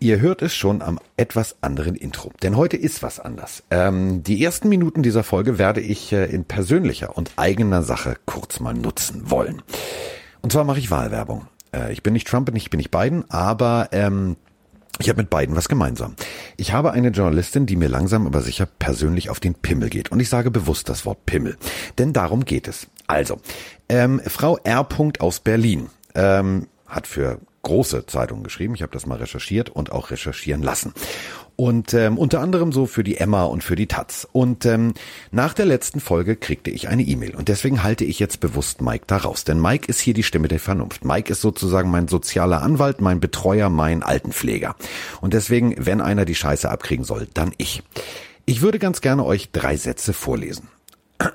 Ihr hört es schon am etwas anderen Intro, denn heute ist was anders. Ähm, die ersten Minuten dieser Folge werde ich äh, in persönlicher und eigener Sache kurz mal nutzen wollen. Und zwar mache ich Wahlwerbung. Äh, ich bin nicht Trump und ich bin nicht Biden, aber ähm, ich habe mit beiden was gemeinsam. Ich habe eine Journalistin, die mir langsam aber sicher persönlich auf den Pimmel geht. Und ich sage bewusst das Wort Pimmel. Denn darum geht es. Also, ähm, Frau R. aus Berlin ähm, hat für große Zeitungen geschrieben. Ich habe das mal recherchiert und auch recherchieren lassen. Und ähm, unter anderem so für die Emma und für die Taz. Und ähm, nach der letzten Folge kriegte ich eine E-Mail. Und deswegen halte ich jetzt bewusst Mike da raus. Denn Mike ist hier die Stimme der Vernunft. Mike ist sozusagen mein sozialer Anwalt, mein Betreuer, mein Altenpfleger. Und deswegen, wenn einer die Scheiße abkriegen soll, dann ich. Ich würde ganz gerne euch drei Sätze vorlesen.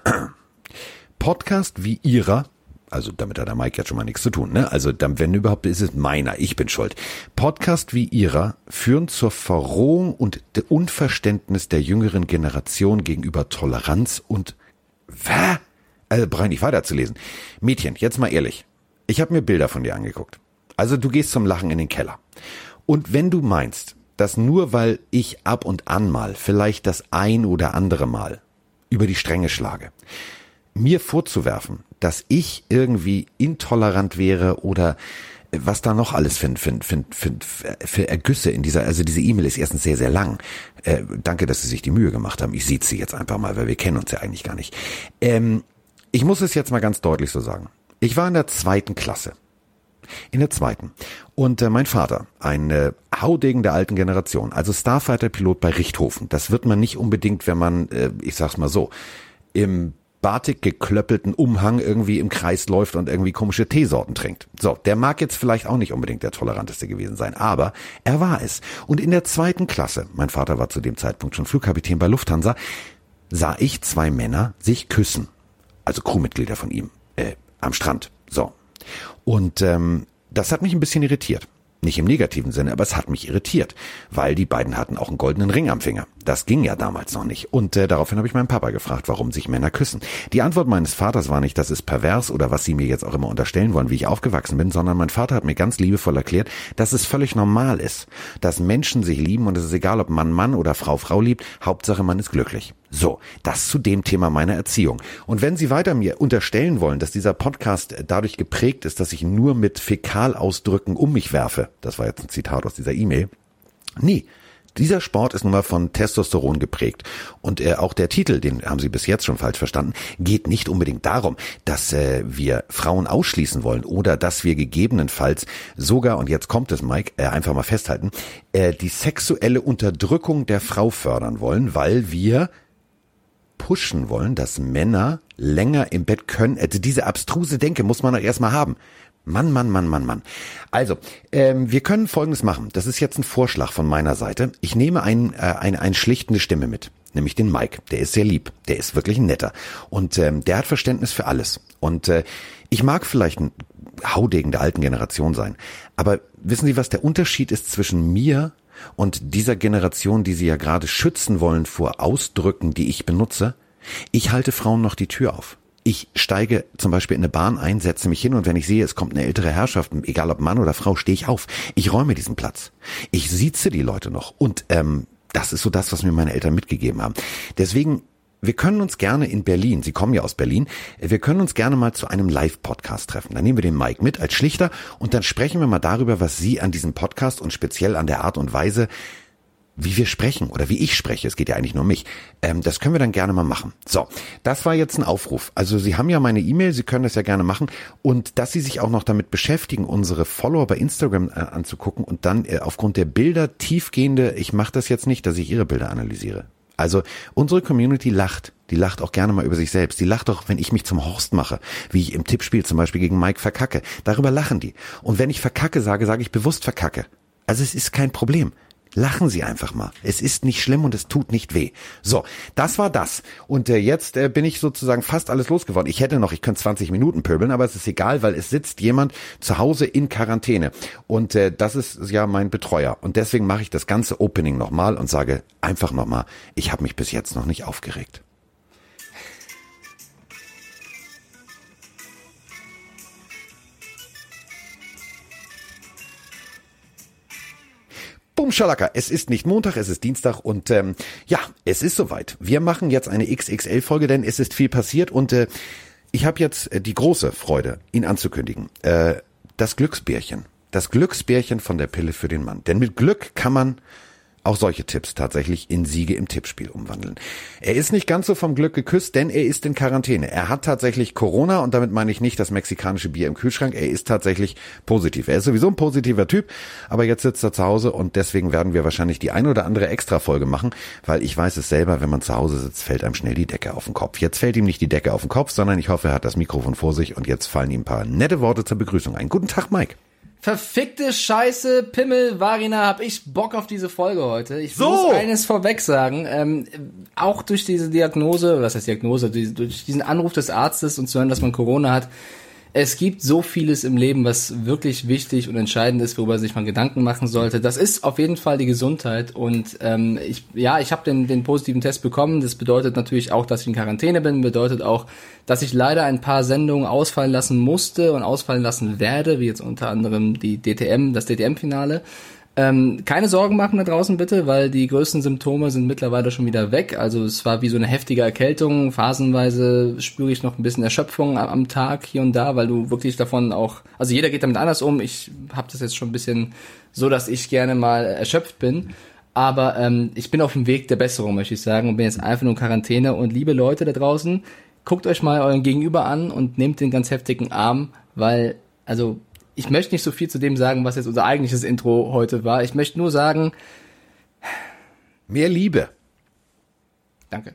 Podcast wie ihrer also damit hat der Mike jetzt schon mal nichts zu tun. Ne? Also dann, wenn überhaupt, ist es meiner. Ich bin schuld. Podcast wie ihrer führen zur Verrohung und Unverständnis der jüngeren Generation gegenüber Toleranz und Wä? Also brauche ich weiterzulesen. Mädchen, jetzt mal ehrlich. Ich habe mir Bilder von dir angeguckt. Also du gehst zum Lachen in den Keller. Und wenn du meinst, dass nur weil ich ab und an mal, vielleicht das ein oder andere Mal, über die Stränge schlage, mir vorzuwerfen, dass ich irgendwie intolerant wäre oder was da noch alles für, für, für, für, für Ergüsse in dieser, also diese E-Mail ist erstens sehr, sehr lang. Äh, danke, dass Sie sich die Mühe gemacht haben. Ich sehe sie jetzt einfach mal, weil wir kennen uns ja eigentlich gar nicht. Ähm, ich muss es jetzt mal ganz deutlich so sagen. Ich war in der zweiten Klasse. In der zweiten. Und äh, mein Vater, ein äh, Haudegen der alten Generation, also Starfighter-Pilot bei Richthofen. Das wird man nicht unbedingt, wenn man, äh, ich sag's mal so, im bartig geklöppelten Umhang irgendwie im Kreis läuft und irgendwie komische Teesorten trinkt. So, der mag jetzt vielleicht auch nicht unbedingt der toleranteste gewesen sein, aber er war es. Und in der zweiten Klasse, mein Vater war zu dem Zeitpunkt schon Flugkapitän bei Lufthansa, sah ich zwei Männer sich küssen. Also Crewmitglieder von ihm, äh, am Strand. So. Und ähm, das hat mich ein bisschen irritiert. Nicht im negativen Sinne, aber es hat mich irritiert, weil die beiden hatten auch einen goldenen Ring am Finger. Das ging ja damals noch nicht. Und äh, daraufhin habe ich meinen Papa gefragt, warum sich Männer küssen. Die Antwort meines Vaters war nicht, das ist pervers oder was sie mir jetzt auch immer unterstellen wollen, wie ich aufgewachsen bin, sondern mein Vater hat mir ganz liebevoll erklärt, dass es völlig normal ist, dass Menschen sich lieben und es ist egal, ob Mann Mann oder Frau Frau liebt, Hauptsache man ist glücklich. So, das zu dem Thema meiner Erziehung. Und wenn Sie weiter mir unterstellen wollen, dass dieser Podcast dadurch geprägt ist, dass ich nur mit Fäkalausdrücken um mich werfe, das war jetzt ein Zitat aus dieser E-Mail. Nee, dieser Sport ist nun mal von Testosteron geprägt. Und äh, auch der Titel, den haben Sie bis jetzt schon falsch verstanden, geht nicht unbedingt darum, dass äh, wir Frauen ausschließen wollen oder dass wir gegebenenfalls sogar, und jetzt kommt es, Mike, äh, einfach mal festhalten, äh, die sexuelle Unterdrückung der Frau fördern wollen, weil wir pushen wollen, dass Männer länger im Bett können. Also diese abstruse Denke muss man doch erstmal haben. Mann, Mann, Mann, Mann, Mann. Also, ähm, wir können Folgendes machen. Das ist jetzt ein Vorschlag von meiner Seite. Ich nehme ein, äh, eine, eine schlichtende Stimme mit, nämlich den Mike. Der ist sehr lieb. Der ist wirklich ein netter. Und ähm, der hat Verständnis für alles. Und äh, ich mag vielleicht ein Haudegen der alten Generation sein. Aber wissen Sie, was der Unterschied ist zwischen mir und dieser Generation, die sie ja gerade schützen wollen vor Ausdrücken, die ich benutze, ich halte Frauen noch die Tür auf. Ich steige zum Beispiel in eine Bahn ein, setze mich hin und wenn ich sehe, es kommt eine ältere Herrschaft, egal ob Mann oder Frau, stehe ich auf. Ich räume diesen Platz. Ich sieze die Leute noch. Und ähm, das ist so das, was mir meine Eltern mitgegeben haben. Deswegen wir können uns gerne in Berlin, Sie kommen ja aus Berlin, wir können uns gerne mal zu einem Live-Podcast treffen. Dann nehmen wir den Mike mit als Schlichter und dann sprechen wir mal darüber, was Sie an diesem Podcast und speziell an der Art und Weise, wie wir sprechen oder wie ich spreche, es geht ja eigentlich nur um mich, ähm, das können wir dann gerne mal machen. So, das war jetzt ein Aufruf. Also Sie haben ja meine E-Mail, Sie können das ja gerne machen und dass Sie sich auch noch damit beschäftigen, unsere Follower bei Instagram äh, anzugucken und dann äh, aufgrund der Bilder tiefgehende, ich mache das jetzt nicht, dass ich Ihre Bilder analysiere. Also unsere Community lacht. Die lacht auch gerne mal über sich selbst. Die lacht auch, wenn ich mich zum Horst mache, wie ich im Tippspiel zum Beispiel gegen Mike verkacke. Darüber lachen die. Und wenn ich verkacke sage, sage ich bewusst verkacke. Also es ist kein Problem. Lachen Sie einfach mal. Es ist nicht schlimm und es tut nicht weh. So, das war das. Und äh, jetzt äh, bin ich sozusagen fast alles losgeworden. Ich hätte noch, ich könnte 20 Minuten pöbeln, aber es ist egal, weil es sitzt jemand zu Hause in Quarantäne. Und äh, das ist ja mein Betreuer. Und deswegen mache ich das ganze Opening nochmal und sage einfach nochmal, ich habe mich bis jetzt noch nicht aufgeregt. Schalaka, es ist nicht Montag, es ist Dienstag und ähm, ja, es ist soweit. Wir machen jetzt eine XXL-Folge, denn es ist viel passiert und äh, ich habe jetzt äh, die große Freude, ihn anzukündigen. Äh, das Glücksbärchen. Das Glücksbärchen von der Pille für den Mann. Denn mit Glück kann man auch solche Tipps tatsächlich in Siege im Tippspiel umwandeln. Er ist nicht ganz so vom Glück geküsst, denn er ist in Quarantäne. Er hat tatsächlich Corona und damit meine ich nicht das mexikanische Bier im Kühlschrank. Er ist tatsächlich positiv. Er ist sowieso ein positiver Typ, aber jetzt sitzt er zu Hause und deswegen werden wir wahrscheinlich die ein oder andere Extra-Folge machen, weil ich weiß es selber, wenn man zu Hause sitzt, fällt einem schnell die Decke auf den Kopf. Jetzt fällt ihm nicht die Decke auf den Kopf, sondern ich hoffe, er hat das Mikrofon vor sich und jetzt fallen ihm ein paar nette Worte zur Begrüßung ein. Guten Tag, Mike. Verfickte Scheiße, Pimmel, Varina, hab ich Bock auf diese Folge heute. Ich so. muss eines vorweg sagen, ähm, auch durch diese Diagnose, was heißt Diagnose, durch diesen Anruf des Arztes und zu hören, dass man Corona hat, es gibt so vieles im Leben, was wirklich wichtig und entscheidend ist, worüber sich man Gedanken machen sollte. Das ist auf jeden Fall die Gesundheit. Und ähm, ich, ja, ich habe den, den positiven Test bekommen. Das bedeutet natürlich auch, dass ich in Quarantäne bin. Bedeutet auch, dass ich leider ein paar Sendungen ausfallen lassen musste und ausfallen lassen werde, wie jetzt unter anderem die DTM, das DTM-Finale. Ähm, keine Sorgen machen da draußen bitte, weil die größten Symptome sind mittlerweile schon wieder weg. Also es war wie so eine heftige Erkältung. Phasenweise spüre ich noch ein bisschen Erschöpfung am, Tag hier und da, weil du wirklich davon auch, also jeder geht damit anders um. Ich habe das jetzt schon ein bisschen so, dass ich gerne mal erschöpft bin. Aber ähm, ich bin auf dem Weg der Besserung, möchte ich sagen, und bin jetzt einfach nur in Quarantäne. Und liebe Leute da draußen, guckt euch mal euren Gegenüber an und nehmt den ganz heftigen Arm, weil, also ich möchte nicht so viel zu dem sagen, was jetzt unser eigentliches Intro heute war. Ich möchte nur sagen. Mehr Liebe. Danke.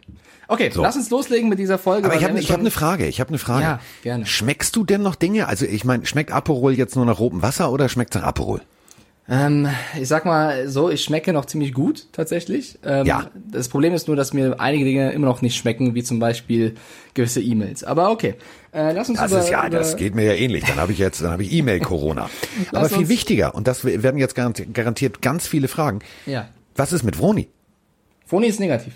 Okay, so. lass uns loslegen mit dieser Folge. Aber ich habe ich hab eine Frage, ich habe eine Frage. Ja, gerne. Schmeckst du denn noch Dinge? Also ich meine, schmeckt Aperol jetzt nur nach rotem Wasser oder schmeckt nach Aperol? Ähm, ich sag mal so, ich schmecke noch ziemlich gut tatsächlich. Ähm, ja. Das Problem ist nur, dass mir einige Dinge immer noch nicht schmecken, wie zum Beispiel gewisse E-Mails. Aber okay, äh, lass uns das über, ist ja, über das geht mir ja ähnlich. Dann habe ich jetzt, dann habe ich E-Mail-Corona. Aber viel wichtiger und das werden jetzt garantiert ganz viele Fragen. Ja. Was ist mit Vroni? Vroni ist negativ.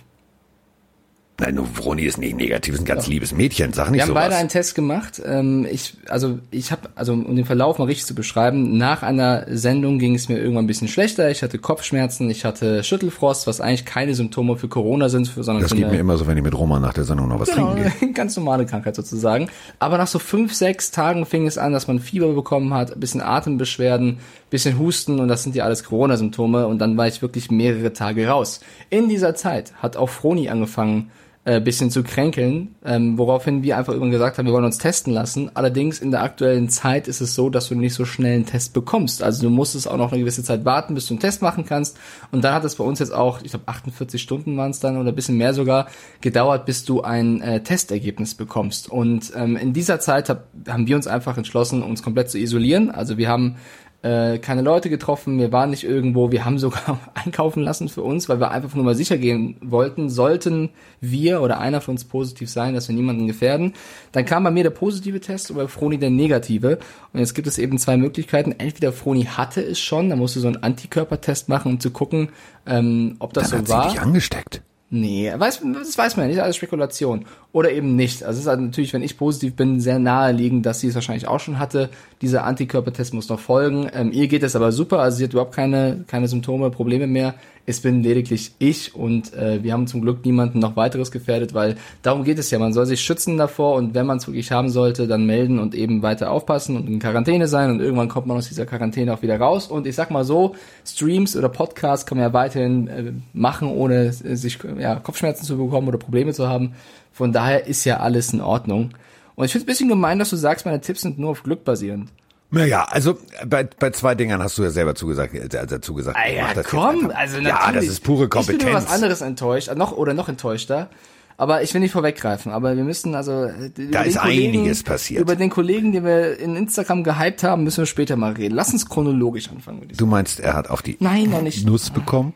Nein, nur Vroni ist nicht negativ, ist ein ganz Doch. liebes Mädchen, sag nicht Wir haben sowas. beide einen Test gemacht. Ähm, ich, also ich habe, also um den Verlauf mal richtig zu beschreiben, nach einer Sendung ging es mir irgendwann ein bisschen schlechter. Ich hatte Kopfschmerzen, ich hatte Schüttelfrost, was eigentlich keine Symptome für Corona sind, sondern das geht mir immer so, wenn ich mit Roma nach der Sendung noch was genau, trinken gehe. Ganz normale Krankheit sozusagen. Aber nach so fünf, sechs Tagen fing es an, dass man Fieber bekommen hat, ein bisschen Atembeschwerden, bisschen Husten und das sind ja alles Corona-Symptome und dann war ich wirklich mehrere Tage raus. In dieser Zeit hat auch Froni angefangen, äh, bisschen zu kränkeln, ähm, woraufhin wir einfach irgendwann gesagt haben, wir wollen uns testen lassen. Allerdings in der aktuellen Zeit ist es so, dass du nicht so schnell einen Test bekommst. Also du musst es auch noch eine gewisse Zeit warten, bis du einen Test machen kannst. Und dann hat es bei uns jetzt auch, ich glaube 48 Stunden waren es dann oder ein bisschen mehr sogar, gedauert, bis du ein äh, Testergebnis bekommst. Und ähm, in dieser Zeit hab, haben wir uns einfach entschlossen, uns komplett zu isolieren. Also wir haben äh, keine Leute getroffen, wir waren nicht irgendwo, wir haben sogar einkaufen lassen für uns, weil wir einfach nur mal sicher gehen wollten, sollten wir oder einer von uns positiv sein, dass wir niemanden gefährden. Dann kam bei mir der positive Test und bei Froni der negative. Und jetzt gibt es eben zwei Möglichkeiten. Entweder Froni hatte es schon, da musst du so einen Antikörpertest machen, um zu gucken, ähm, ob das Dann so war. Sie dich angesteckt. Nee, weiß, das weiß man ja nicht, alles Spekulation. Oder eben nicht. Also es ist halt natürlich, wenn ich positiv bin, sehr naheliegend, dass sie es wahrscheinlich auch schon hatte. Dieser Antikörpertest muss noch folgen. Ähm, ihr geht es aber super, also sie hat überhaupt keine, keine Symptome, Probleme mehr. Es bin lediglich ich und äh, wir haben zum Glück niemanden noch weiteres gefährdet, weil darum geht es ja. Man soll sich schützen davor und wenn man es wirklich haben sollte, dann melden und eben weiter aufpassen und in Quarantäne sein und irgendwann kommt man aus dieser Quarantäne auch wieder raus. Und ich sag mal so, Streams oder Podcasts kann man ja weiterhin äh, machen, ohne sich ja, Kopfschmerzen zu bekommen oder Probleme zu haben. Von daher ist ja alles in Ordnung. Und ich finde es ein bisschen gemein, dass du sagst, meine Tipps sind nur auf Glück basierend. Naja, also bei, bei zwei Dingern hast du ja selber zugesagt, äh, dazu gesagt. Ah ja, komm, also natürlich. Ja, das ist pure Kompetenz. Ich bin über was anderes enttäuscht, noch oder noch enttäuschter. Aber ich will nicht vorweggreifen, aber wir müssen also äh, da ist Kollegen, einiges passiert. Über den Kollegen, den wir in Instagram gehypt haben, müssen wir später mal reden. Lass uns chronologisch anfangen. Du meinst, er hat auf die Nein, noch nicht. Nuss bekommen?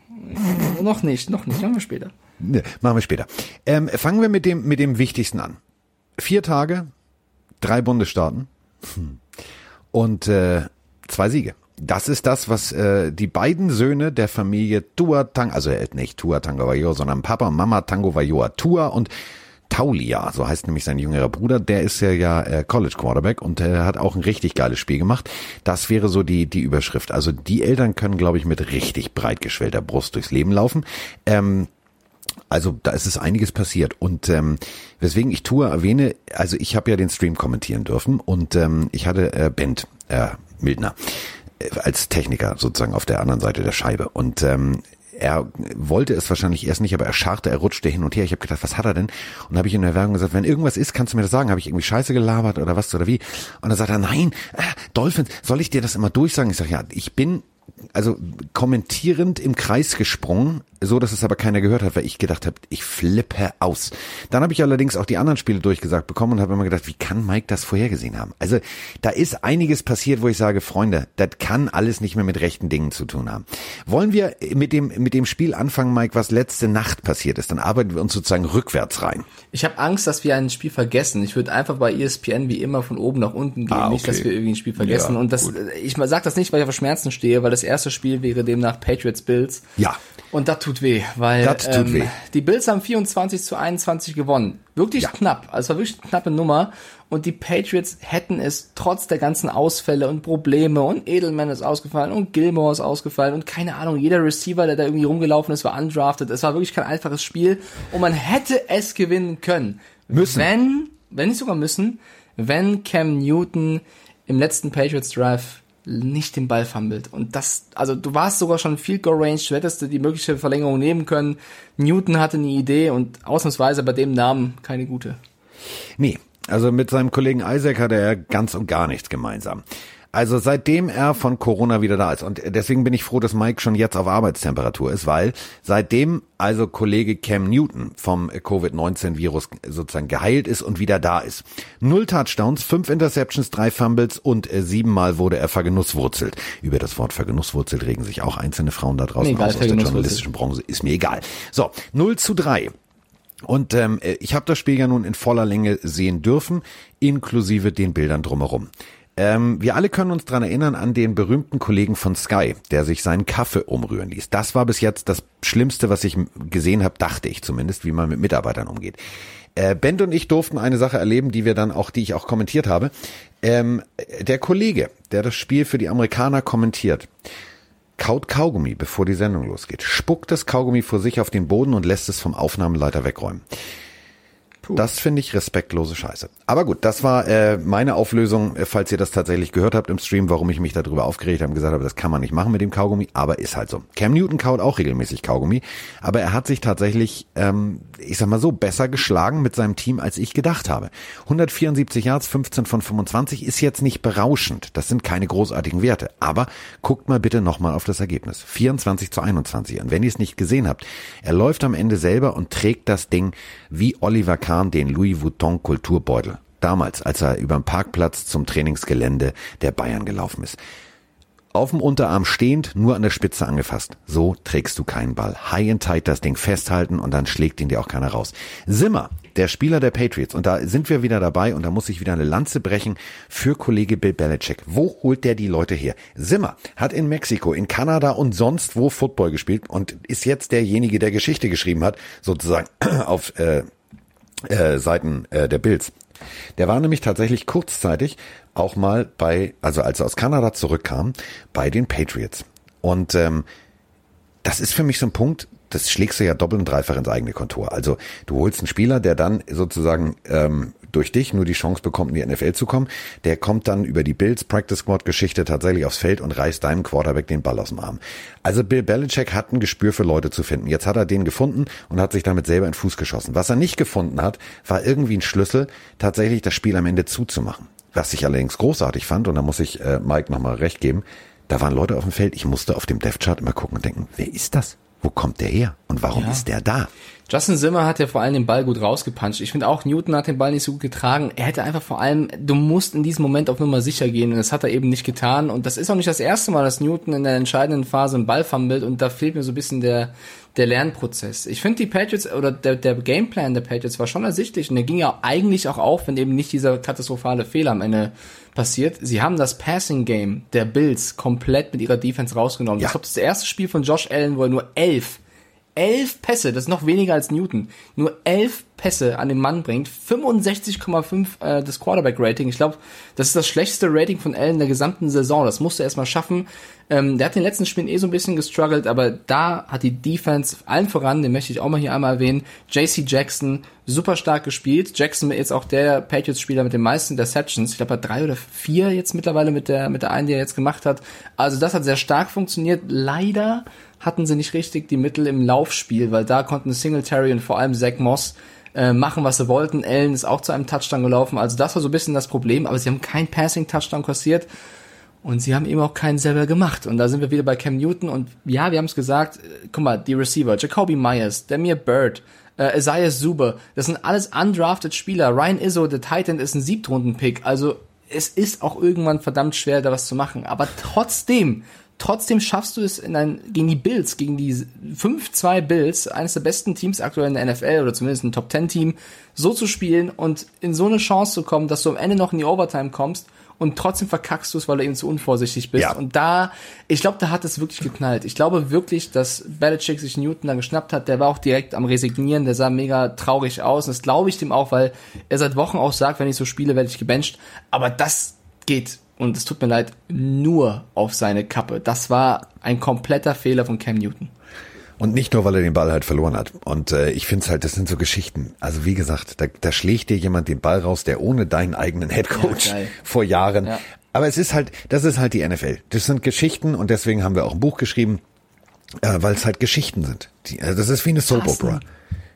noch nicht, noch nicht. Machen wir später. Ne, machen wir später. Ähm, fangen wir mit dem mit dem Wichtigsten an. Vier Tage, drei Bundesstaaten. Und äh, zwei Siege. Das ist das, was äh, die beiden Söhne der Familie Tua Tang, also äh, nicht Tua Tango Vajoa, sondern Papa und Mama Tango Vajoa Tua und Taulia, so heißt nämlich sein jüngerer Bruder, der ist ja ja äh, College Quarterback und der hat auch ein richtig geiles Spiel gemacht. Das wäre so die die Überschrift. Also die Eltern können, glaube ich, mit richtig breit geschwellter Brust durchs Leben laufen. Ähm, also da ist es einiges passiert und ähm, weswegen ich tue erwähne, also ich habe ja den Stream kommentieren dürfen und ähm, ich hatte äh, Bent äh, Mildner äh, als Techniker sozusagen auf der anderen Seite der Scheibe und ähm, er wollte es wahrscheinlich erst nicht, aber er scharrte, er rutschte hin und her. Ich habe gedacht, was hat er denn? Und habe ich in der Werbung gesagt, wenn irgendwas ist, kannst du mir das sagen. Habe ich irgendwie Scheiße gelabert oder was oder wie? Und dann sagt er, nein, äh, Dolphins, soll ich dir das immer durchsagen? Ich sage, ja, ich bin also kommentierend im Kreis gesprungen, so dass es aber keiner gehört hat, weil ich gedacht habe, ich flippe aus. Dann habe ich allerdings auch die anderen Spiele durchgesagt bekommen und habe immer gedacht, wie kann Mike das vorhergesehen haben? Also da ist einiges passiert, wo ich sage, Freunde, das kann alles nicht mehr mit rechten Dingen zu tun haben. Wollen wir mit dem mit dem Spiel anfangen, Mike, was letzte Nacht passiert ist? Dann arbeiten wir uns sozusagen rückwärts rein. Ich habe Angst, dass wir ein Spiel vergessen. Ich würde einfach bei ESPN wie immer von oben nach unten gehen, ah, okay. nicht, dass wir irgendwie ein Spiel vergessen. Ja, und das, gut. ich sage das nicht, weil ich auf Schmerzen stehe, weil das erste Spiel wäre demnach Patriots Bills. Ja. Und das tut weh, weil das tut ähm, weh. die Bills haben 24 zu 21 gewonnen. Wirklich ja. knapp. Also es war wirklich eine knappe Nummer. Und die Patriots hätten es trotz der ganzen Ausfälle und Probleme und Edelman ist ausgefallen und Gilmore ist ausgefallen und keine Ahnung, jeder Receiver, der da irgendwie rumgelaufen ist, war undrafted. Es war wirklich kein einfaches Spiel und man hätte es gewinnen können. Müssen. Wenn, wenn nicht sogar müssen, wenn Cam Newton im letzten Patriots Drive nicht den Ball fummelt. Und das, also du warst sogar schon Field Goal Range, du hättest die mögliche Verlängerung nehmen können. Newton hatte eine Idee und ausnahmsweise bei dem Namen keine gute. Nee, also mit seinem Kollegen Isaac hatte er ganz und gar nichts gemeinsam. Also seitdem er von Corona wieder da ist und deswegen bin ich froh, dass Mike schon jetzt auf Arbeitstemperatur ist, weil seitdem also Kollege Cam Newton vom Covid-19-Virus sozusagen geheilt ist und wieder da ist. Null Touchdowns, fünf Interceptions, drei Fumbles und äh, siebenmal wurde er vergenusswurzelt. Über das Wort vergenusswurzelt regen sich auch einzelne Frauen da draußen nee, aus, aus der journalistischen Branche. Ist mir egal. So, 0 zu 3. Und ähm, ich habe das Spiel ja nun in voller Länge sehen dürfen, inklusive den Bildern drumherum. Ähm, wir alle können uns dran erinnern an den berühmten Kollegen von Sky, der sich seinen Kaffee umrühren ließ. Das war bis jetzt das Schlimmste, was ich gesehen habe, dachte ich zumindest, wie man mit Mitarbeitern umgeht. Äh, Bent und ich durften eine Sache erleben, die wir dann auch, die ich auch kommentiert habe. Ähm, der Kollege, der das Spiel für die Amerikaner kommentiert, kaut Kaugummi, bevor die Sendung losgeht, spuckt das Kaugummi vor sich auf den Boden und lässt es vom Aufnahmeleiter wegräumen. Puh. Das finde ich respektlose Scheiße. Aber gut, das war äh, meine Auflösung, äh, falls ihr das tatsächlich gehört habt im Stream, warum ich mich darüber aufgeregt habe und gesagt habe, das kann man nicht machen mit dem Kaugummi, aber ist halt so. Cam Newton kaut auch regelmäßig Kaugummi, aber er hat sich tatsächlich, ähm, ich sag mal so, besser geschlagen mit seinem Team, als ich gedacht habe. 174 Yards, 15 von 25 ist jetzt nicht berauschend. Das sind keine großartigen Werte. Aber guckt mal bitte nochmal auf das Ergebnis. 24 zu 21. Und wenn ihr es nicht gesehen habt, er läuft am Ende selber und trägt das Ding wie Oliver Kahn den Louis Vuitton Kulturbeutel. Damals, als er über den Parkplatz zum Trainingsgelände der Bayern gelaufen ist. Auf dem Unterarm stehend, nur an der Spitze angefasst. So trägst du keinen Ball. High and tight das Ding festhalten und dann schlägt ihn dir auch keiner raus. Simmer, der Spieler der Patriots, und da sind wir wieder dabei und da muss ich wieder eine Lanze brechen für Kollege Bill Belichick. Wo holt der die Leute her? Simmer hat in Mexiko, in Kanada und sonst wo Football gespielt und ist jetzt derjenige, der Geschichte geschrieben hat, sozusagen auf äh, äh, Seiten äh, der Bills. Der war nämlich tatsächlich kurzzeitig auch mal bei, also als er aus Kanada zurückkam, bei den Patriots. Und ähm, das ist für mich so ein Punkt, das schlägst du ja doppelt und dreifach ins eigene Kontor. Also du holst einen Spieler, der dann sozusagen ähm, durch dich nur die Chance bekommt, in die NFL zu kommen. Der kommt dann über die Bills Practice Squad Geschichte tatsächlich aufs Feld und reißt deinem Quarterback den Ball aus dem Arm. Also Bill Belichick hat ein Gespür für Leute zu finden. Jetzt hat er den gefunden und hat sich damit selber in den Fuß geschossen. Was er nicht gefunden hat, war irgendwie ein Schlüssel, tatsächlich das Spiel am Ende zuzumachen. Was ich allerdings großartig fand, und da muss ich äh, Mike nochmal recht geben, da waren Leute auf dem Feld, ich musste auf dem Death Chart immer gucken und denken, wer ist das? Wo kommt der her? Und warum ja. ist der da? Justin Zimmer hat ja vor allem den Ball gut rausgepuncht. Ich finde auch, Newton hat den Ball nicht so gut getragen. Er hätte einfach vor allem, du musst in diesem Moment auf Nummer sicher gehen und das hat er eben nicht getan. Und das ist auch nicht das erste Mal, dass Newton in der entscheidenden Phase einen Ball fummelt und da fehlt mir so ein bisschen der, der Lernprozess. Ich finde die Patriots oder der, der Gameplan der Patriots war schon ersichtlich und der ging ja eigentlich auch auf, wenn eben nicht dieser katastrophale Fehler am Ende passiert. Sie haben das Passing Game der Bills komplett mit ihrer Defense rausgenommen. Ja. Ich glaube, das erste Spiel von Josh Allen, wo er nur elf elf Pässe, das ist noch weniger als Newton, nur elf Pässe an den Mann bringt, 65,5 äh, das Quarterback-Rating. Ich glaube, das ist das schlechteste Rating von Allen der gesamten Saison. Das musste er erstmal schaffen. Ähm, der hat den letzten Spielen eh so ein bisschen gestruggelt, aber da hat die Defense allen voran, den möchte ich auch mal hier einmal erwähnen, JC Jackson super stark gespielt. Jackson ist auch der Patriots-Spieler mit den meisten Interceptions. Ich glaube, er hat drei oder vier jetzt mittlerweile mit der, mit der einen, die er jetzt gemacht hat. Also das hat sehr stark funktioniert. Leider hatten sie nicht richtig die Mittel im Laufspiel, weil da konnten Singletary und vor allem Zach Moss äh, machen, was sie wollten. Allen ist auch zu einem Touchdown gelaufen. Also das war so ein bisschen das Problem, aber sie haben keinen Passing-Touchdown kassiert. Und sie haben eben auch keinen selber gemacht. Und da sind wir wieder bei Cam Newton. Und ja, wir haben es gesagt, äh, guck mal, die Receiver, Jacoby Myers, Demir Bird, äh, Isaiah Zuber, das sind alles undrafted Spieler. Ryan Izzo, der Titan, ist ein Siebtrunden-Pick. Also es ist auch irgendwann verdammt schwer, da was zu machen. Aber trotzdem Trotzdem schaffst du es in ein, gegen die Bills, gegen die 5-2 Bills, eines der besten Teams aktuell in der NFL oder zumindest ein Top-10-Team, so zu spielen und in so eine Chance zu kommen, dass du am Ende noch in die Overtime kommst und trotzdem verkackst du es, weil du eben zu unvorsichtig bist. Ja. Und da, ich glaube, da hat es wirklich geknallt. Ich glaube wirklich, dass Belichick sich Newton dann geschnappt hat. Der war auch direkt am Resignieren. Der sah mega traurig aus. Und das glaube ich dem auch, weil er seit Wochen auch sagt, wenn ich so spiele, werde ich gebencht. Aber das geht und es tut mir leid, nur auf seine Kappe. Das war ein kompletter Fehler von Cam Newton. Und nicht nur, weil er den Ball halt verloren hat. Und äh, ich finde es halt, das sind so Geschichten. Also wie gesagt, da, da schlägt dir jemand den Ball raus, der ohne deinen eigenen Headcoach ja, vor Jahren. Ja. Aber es ist halt, das ist halt die NFL. Das sind Geschichten und deswegen haben wir auch ein Buch geschrieben, äh, weil es halt Geschichten sind. Die, also das ist wie eine Soap Opera.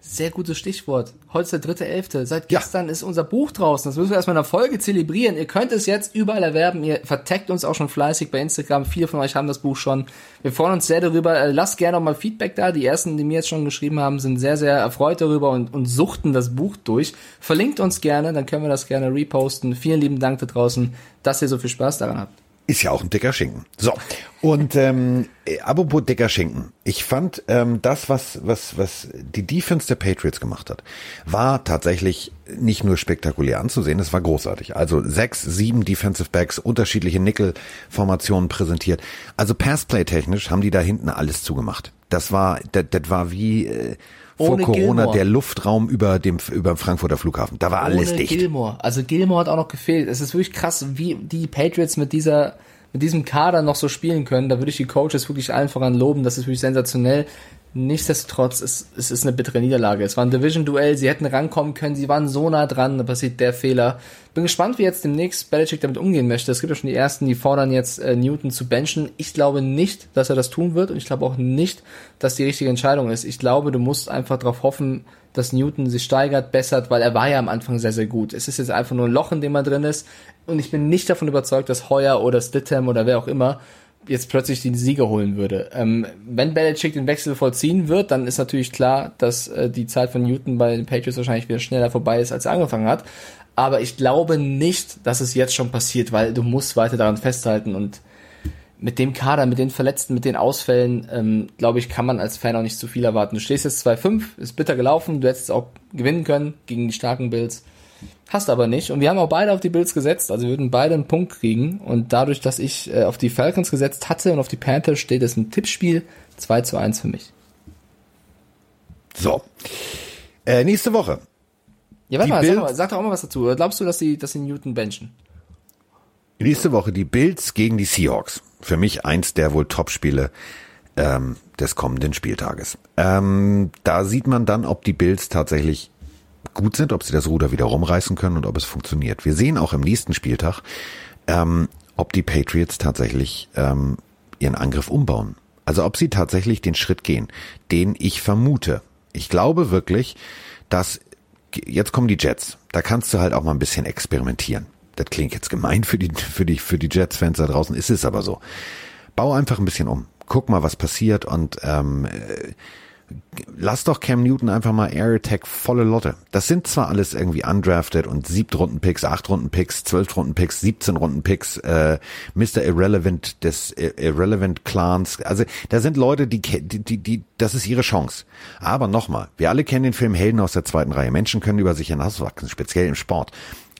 Sehr gutes Stichwort. Heute ist der dritte Elfte. Seit gestern ja. ist unser Buch draußen. Das müssen wir erstmal in der Folge zelebrieren. Ihr könnt es jetzt überall erwerben. Ihr verteckt uns auch schon fleißig bei Instagram. Viele von euch haben das Buch schon. Wir freuen uns sehr darüber. Äh, lasst gerne auch mal Feedback da. Die ersten, die mir jetzt schon geschrieben haben, sind sehr, sehr erfreut darüber und, und suchten das Buch durch. Verlinkt uns gerne, dann können wir das gerne reposten. Vielen lieben Dank da draußen, dass ihr so viel Spaß daran habt. Ist ja auch ein dicker Schinken. So. Und ähm, apropos dicker Schinken. Ich fand ähm, das, was, was, was die Defense der Patriots gemacht hat, war tatsächlich nicht nur spektakulär anzusehen, es war großartig. Also sechs, sieben Defensive Backs, unterschiedliche Nickel-Formationen präsentiert. Also Passplay-technisch haben die da hinten alles zugemacht. Das war, das, das war wie äh, vor Corona Gilmore. der Luftraum über dem über dem Frankfurter Flughafen. Da war alles Ohne dicht. Gilmore. Also Gilmore hat auch noch gefehlt. Es ist wirklich krass, wie die Patriots mit dieser mit diesem Kader noch so spielen können. Da würde ich die Coaches wirklich allen voran loben. Das ist wirklich sensationell. Nichtsdestotrotz, es, es ist eine bittere Niederlage. Es war ein Division-Duell, sie hätten rankommen können, sie waren so nah dran, da passiert der Fehler. Bin gespannt, wie jetzt demnächst Belichick damit umgehen möchte. Es gibt ja schon die ersten, die fordern jetzt äh, Newton zu benchen. Ich glaube nicht, dass er das tun wird und ich glaube auch nicht, dass die richtige Entscheidung ist. Ich glaube, du musst einfach darauf hoffen, dass Newton sich steigert, bessert, weil er war ja am Anfang sehr, sehr gut. Es ist jetzt einfach nur ein Loch, in dem er drin ist und ich bin nicht davon überzeugt, dass Heuer oder Stidham oder wer auch immer jetzt plötzlich den Sieger holen würde. Ähm, wenn Belichick den Wechsel vollziehen wird, dann ist natürlich klar, dass äh, die Zeit von Newton bei den Patriots wahrscheinlich wieder schneller vorbei ist, als er angefangen hat. Aber ich glaube nicht, dass es jetzt schon passiert, weil du musst weiter daran festhalten und mit dem Kader, mit den Verletzten, mit den Ausfällen, ähm, glaube ich, kann man als Fan auch nicht zu viel erwarten. Du stehst jetzt 2-5, ist bitter gelaufen, du hättest auch gewinnen können gegen die starken Bills. Hast aber nicht. Und wir haben auch beide auf die Bills gesetzt. Also wir würden beide einen Punkt kriegen. Und dadurch, dass ich äh, auf die Falcons gesetzt hatte und auf die Panthers, steht es ein Tippspiel 2 zu 1 für mich. So. Äh, nächste Woche. Ja, warte mal, sag, mal, sag doch auch mal was dazu. Oder glaubst du, dass sie, dass sie Newton benchen? Nächste Woche die Bills gegen die Seahawks. Für mich eins der wohl Top-Spiele ähm, des kommenden Spieltages. Ähm, da sieht man dann, ob die Bills tatsächlich gut sind, ob sie das Ruder wieder rumreißen können und ob es funktioniert. Wir sehen auch im nächsten Spieltag, ähm, ob die Patriots tatsächlich ähm, ihren Angriff umbauen. Also ob sie tatsächlich den Schritt gehen, den ich vermute. Ich glaube wirklich, dass jetzt kommen die Jets. Da kannst du halt auch mal ein bisschen experimentieren. Das klingt jetzt gemein für die für die für die Jets-Fans da draußen, ist es aber so. Bau einfach ein bisschen um. Guck mal, was passiert und ähm, äh, lass doch Cam Newton einfach mal Air Attack volle Lotte. Das sind zwar alles irgendwie undrafted und Siebtrunden-Picks, Achtrunden-Picks, Zwölftrunden-Picks, 17-Runden-Picks, äh, Mr. Irrelevant des Irrelevant Clans. Also da sind Leute, die, die, die, die, das ist ihre Chance. Aber nochmal, wir alle kennen den Film Helden aus der zweiten Reihe. Menschen können über sich hinauswachsen, speziell im Sport.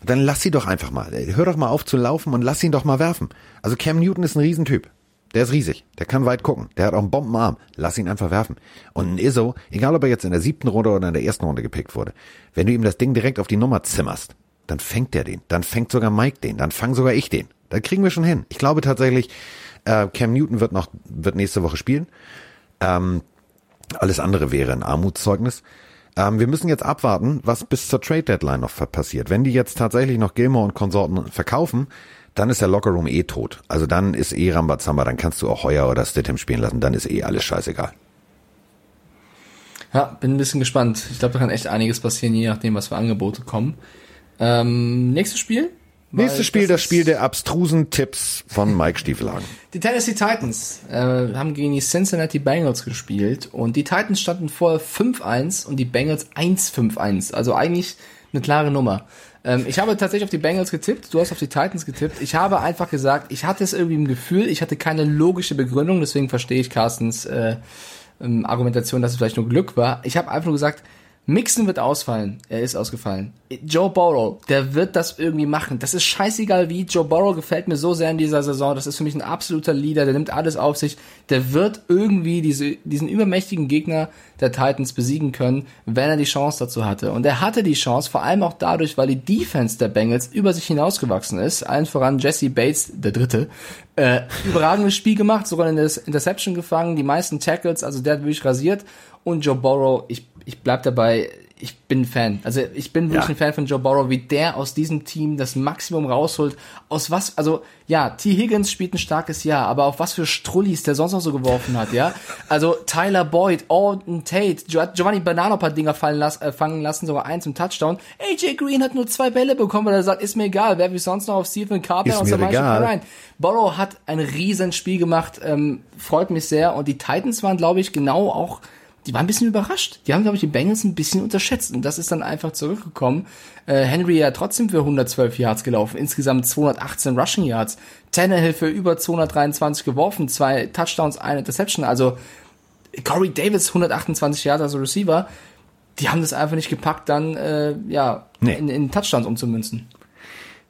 Dann lass sie doch einfach mal. Hör doch mal auf zu laufen und lass ihn doch mal werfen. Also Cam Newton ist ein Riesentyp. Der ist riesig. Der kann weit gucken. Der hat auch einen Bombenarm. Lass ihn einfach werfen. Und ein Izzo, egal ob er jetzt in der siebten Runde oder in der ersten Runde gepickt wurde, wenn du ihm das Ding direkt auf die Nummer zimmerst, dann fängt er den. Dann fängt sogar Mike den. Dann fang sogar ich den. Da kriegen wir schon hin. Ich glaube tatsächlich, äh, Cam Newton wird noch, wird nächste Woche spielen. Ähm, alles andere wäre ein Armutszeugnis. Ähm, wir müssen jetzt abwarten, was bis zur Trade Deadline noch passiert. Wenn die jetzt tatsächlich noch Gilmore und Konsorten verkaufen, dann ist der Lockerroom eh tot. Also dann ist eh Rambazamba, dann kannst du auch Heuer oder Stidham spielen lassen, dann ist eh alles scheißegal. Ja, bin ein bisschen gespannt. Ich glaube, da kann echt einiges passieren, je nachdem, was für Angebote kommen. Ähm, nächstes Spiel? Nächstes Spiel, das, das Spiel der abstrusen Tipps von Mike Stiefelhagen. Die Tennessee Titans äh, haben gegen die Cincinnati Bengals gespielt und die Titans standen vor 5-1 und die Bengals 1-5-1. Also eigentlich eine klare Nummer. Ähm, ich habe tatsächlich auf die Bengals getippt, du hast auf die Titans getippt. Ich habe einfach gesagt, ich hatte es irgendwie im Gefühl, ich hatte keine logische Begründung, deswegen verstehe ich Carstens äh, ähm, Argumentation, dass es vielleicht nur Glück war. Ich habe einfach nur gesagt, Mixon wird ausfallen. Er ist ausgefallen. Joe Burrow, der wird das irgendwie machen. Das ist scheißegal wie. Joe Burrow gefällt mir so sehr in dieser Saison. Das ist für mich ein absoluter Leader. Der nimmt alles auf sich. Der wird irgendwie diese, diesen übermächtigen Gegner der Titans besiegen können, wenn er die Chance dazu hatte. Und er hatte die Chance, vor allem auch dadurch, weil die Defense der Bengals über sich hinausgewachsen ist. Allen voran Jesse Bates, der Dritte, äh, überragendes Spiel gemacht, sogar in der Interception gefangen, die meisten Tackles, also der hat wirklich rasiert. Und Joe Burrow, ich ich bleib dabei, ich bin Fan. Also ich bin wirklich ja. ein Fan von Joe Burrow, wie der aus diesem Team das Maximum rausholt. Aus was, also ja, T. Higgins spielt ein starkes Jahr, aber auf was für Strullis der sonst noch so geworfen hat, ja. Also Tyler Boyd, Alden Tate, Giovanni Banano paar Dinger fallen las, äh, fangen lassen, sogar eins im Touchdown. AJ Green hat nur zwei Bälle bekommen, weil er sagt, ist mir egal, wer wie sonst noch auf Stephen Carpenter aus der Mannschaft rein. Burrow hat ein riesen Spiel gemacht, ähm, freut mich sehr und die Titans waren, glaube ich, genau auch die waren ein bisschen überrascht. Die haben, glaube ich, die Bengals ein bisschen unterschätzt und das ist dann einfach zurückgekommen. Äh, Henry ja trotzdem für 112 Yards gelaufen, insgesamt 218 Rushing Yards. Tannehill für über 223 geworfen, zwei Touchdowns, eine Interception. Also Corey Davis 128 Yards als Receiver. Die haben das einfach nicht gepackt, dann äh, ja nee. in, in Touchdowns umzumünzen.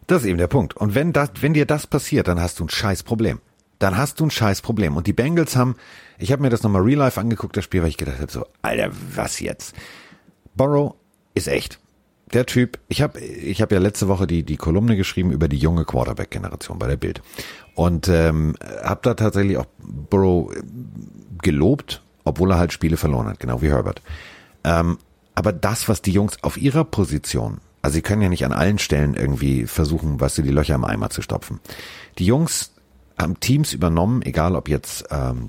Das ist eben der Punkt. Und wenn das, wenn dir das passiert, dann hast du ein scheiß Problem. Dann hast du ein scheiß Problem. Und die Bengals haben ich habe mir das nochmal real life angeguckt, das Spiel, weil ich gedacht habe, so, Alter, was jetzt? Burrow ist echt. Der Typ, ich habe ich hab ja letzte Woche die, die Kolumne geschrieben über die junge Quarterback-Generation bei der Bild. Und ähm, habe da tatsächlich auch Burrow gelobt, obwohl er halt Spiele verloren hat, genau wie Herbert. Ähm, aber das, was die Jungs auf ihrer Position, also sie können ja nicht an allen Stellen irgendwie versuchen, was sie die Löcher im Eimer zu stopfen. Die Jungs haben Teams übernommen, egal ob jetzt ähm,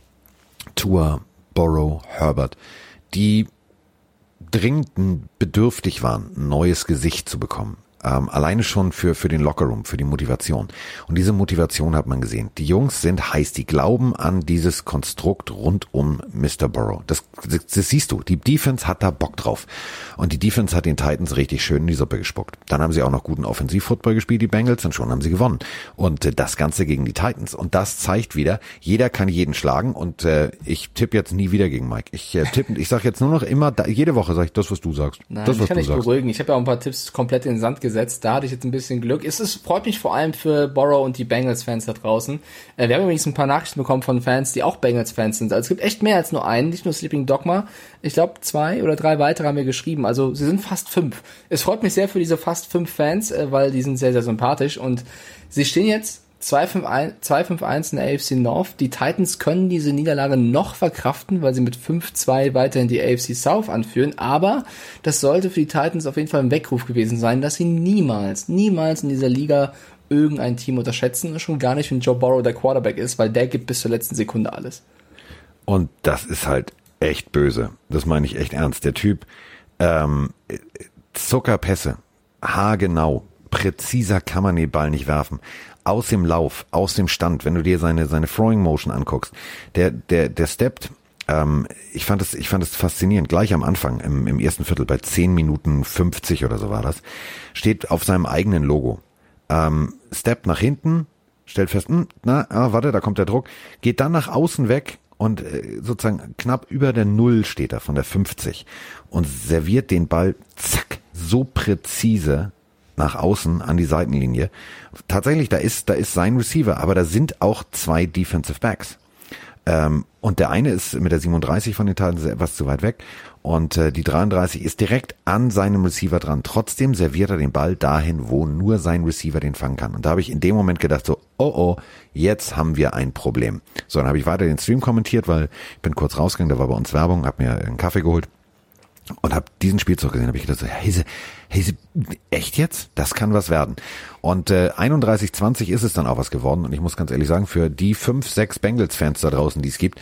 Tour, Borrow, Herbert, die dringend bedürftig waren, ein neues Gesicht zu bekommen. Ähm, alleine schon für, für den Lockerroom, für die Motivation. Und diese Motivation hat man gesehen. Die Jungs sind heiß, die glauben an dieses Konstrukt rund um Mr. Burrow. Das, das, das siehst du. Die Defense hat da Bock drauf. Und die Defense hat den Titans richtig schön in die Suppe gespuckt. Dann haben sie auch noch guten Offensivfootball gespielt, die Bengals, und schon haben sie gewonnen. Und äh, das Ganze gegen die Titans. Und das zeigt wieder, jeder kann jeden schlagen. Und äh, ich tippe jetzt nie wieder gegen Mike. Ich äh, tippe, ich sage jetzt nur noch immer, da, jede Woche sage ich das, was du sagst. Nein, das, was ich kann dich beruhigen. Ich habe ja auch ein paar Tipps komplett in den Sand gesetzt gesetzt. Da hatte ich jetzt ein bisschen Glück. Es ist, freut mich vor allem für Borrow und die Bengals-Fans da draußen. Äh, wir haben übrigens ein paar Nachrichten bekommen von Fans, die auch Bengals-Fans sind. Also es gibt echt mehr als nur einen, nicht nur Sleeping Dogma. Ich glaube, zwei oder drei weitere haben wir geschrieben. Also sie sind fast fünf. Es freut mich sehr für diese fast fünf Fans, äh, weil die sind sehr, sehr sympathisch. Und sie stehen jetzt 2-5-1 in der AFC North. Die Titans können diese Niederlage noch verkraften, weil sie mit 5-2 weiterhin die AFC South anführen. Aber das sollte für die Titans auf jeden Fall ein Weckruf gewesen sein, dass sie niemals, niemals in dieser Liga irgendein Team unterschätzen schon gar nicht, wenn Joe Burrow der Quarterback ist, weil der gibt bis zur letzten Sekunde alles. Und das ist halt echt böse. Das meine ich echt ernst. Der Typ, ähm, Zuckerpässe, haargenau, präziser kann man den Ball nicht werfen aus dem Lauf, aus dem Stand, wenn du dir seine, seine Throwing Motion anguckst, der, der, der steppt, ähm, ich fand es, ich fand es faszinierend, gleich am Anfang, im, im ersten Viertel, bei 10 Minuten 50 oder so war das, steht auf seinem eigenen Logo, ähm, steppt nach hinten, stellt fest, hm, na, ah, warte, da kommt der Druck, geht dann nach außen weg und äh, sozusagen knapp über der Null steht er von der 50 und serviert den Ball, zack, so präzise, nach außen an die Seitenlinie. Tatsächlich, da ist, da ist sein Receiver, aber da sind auch zwei Defensive Backs. Ähm, und der eine ist mit der 37 von den Titans etwas zu weit weg und äh, die 33 ist direkt an seinem Receiver dran. Trotzdem serviert er den Ball dahin, wo nur sein Receiver den fangen kann. Und da habe ich in dem Moment gedacht so, oh oh, jetzt haben wir ein Problem. So, dann habe ich weiter den Stream kommentiert, weil ich bin kurz rausgegangen, da war bei uns Werbung, habe mir einen Kaffee geholt und habe diesen Spielzug gesehen, habe ich gedacht so, Heise, Heise, echt jetzt? Das kann was werden. Und äh, 31-20 ist es dann auch was geworden. Und ich muss ganz ehrlich sagen, für die fünf, sechs Bengals-Fans da draußen, die es gibt,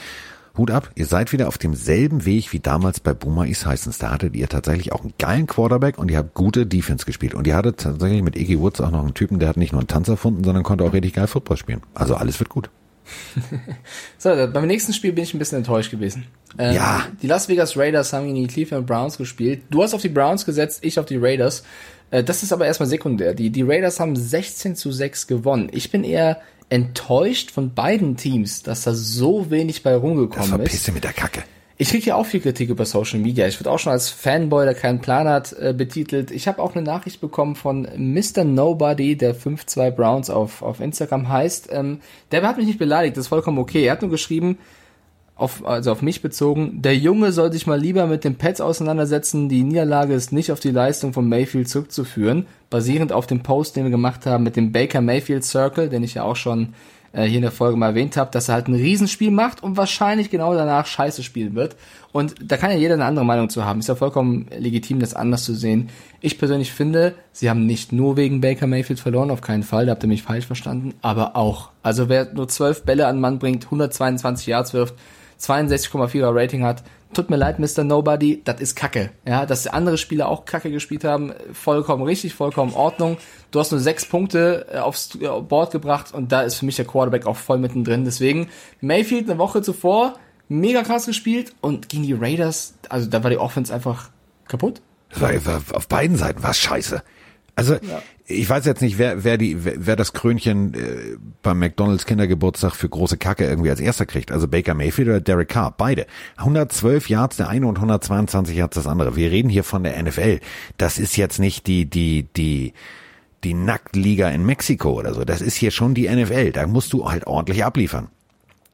Hut ab, ihr seid wieder auf demselben Weg wie damals bei Boomer Esiasons. Da hattet ihr tatsächlich auch einen geilen Quarterback und ihr habt gute Defense gespielt. Und ihr hattet tatsächlich mit Iggy Woods auch noch einen Typen, der hat nicht nur einen Tanz erfunden, sondern konnte auch richtig geil Football spielen. Also alles wird gut. so, beim nächsten Spiel bin ich ein bisschen enttäuscht gewesen. Ähm, ja. Die Las Vegas Raiders haben gegen die Cleveland Browns gespielt. Du hast auf die Browns gesetzt, ich auf die Raiders. Äh, das ist aber erstmal sekundär. Die, die Raiders haben 16 zu 6 gewonnen. Ich bin eher enttäuscht von beiden Teams, dass da so wenig bei rumgekommen das ist. mit der Kacke. Ich kriege ja auch viel Kritik über Social Media. Ich wurde auch schon als Fanboy, der keinen Plan hat, äh, betitelt. Ich habe auch eine Nachricht bekommen von Mr. Nobody, der 5-2 Browns auf, auf Instagram heißt. Ähm, der hat mich nicht beleidigt, das ist vollkommen okay. Er hat nur geschrieben, auf, also auf mich bezogen, der Junge soll sich mal lieber mit den Pets auseinandersetzen. Die Niederlage ist nicht auf die Leistung von Mayfield zurückzuführen. Basierend auf dem Post, den wir gemacht haben mit dem Baker Mayfield Circle, den ich ja auch schon äh, hier in der Folge mal erwähnt habe, dass er halt ein Riesenspiel macht und wahrscheinlich genau danach scheiße spielen wird. Und da kann ja jeder eine andere Meinung zu haben. Ist ja vollkommen legitim, das anders zu sehen. Ich persönlich finde, sie haben nicht nur wegen Baker Mayfield verloren, auf keinen Fall, da habt ihr mich falsch verstanden, aber auch. Also wer nur zwölf Bälle an Mann bringt, 122 Yards wirft, 62,4er Rating hat. Tut mir leid, Mr. Nobody, das ist Kacke. Ja, dass andere Spieler auch Kacke gespielt haben, vollkommen richtig, vollkommen Ordnung. Du hast nur sechs Punkte äh, aufs Board gebracht und da ist für mich der Quarterback auch voll mittendrin. Deswegen Mayfield eine Woche zuvor mega krass gespielt und gegen die Raiders, also da war die Offense einfach kaputt. Auf beiden Seiten war scheiße. Also ja. ich weiß jetzt nicht, wer, wer die, wer, wer das Krönchen äh, beim McDonalds Kindergeburtstag für große Kacke irgendwie als erster kriegt. Also Baker Mayfield oder Derek Carr, beide. 112 Yards der eine und 122 Yards das andere. Wir reden hier von der NFL. Das ist jetzt nicht die die die die Nacktliga in Mexiko oder so. Das ist hier schon die NFL. Da musst du halt ordentlich abliefern.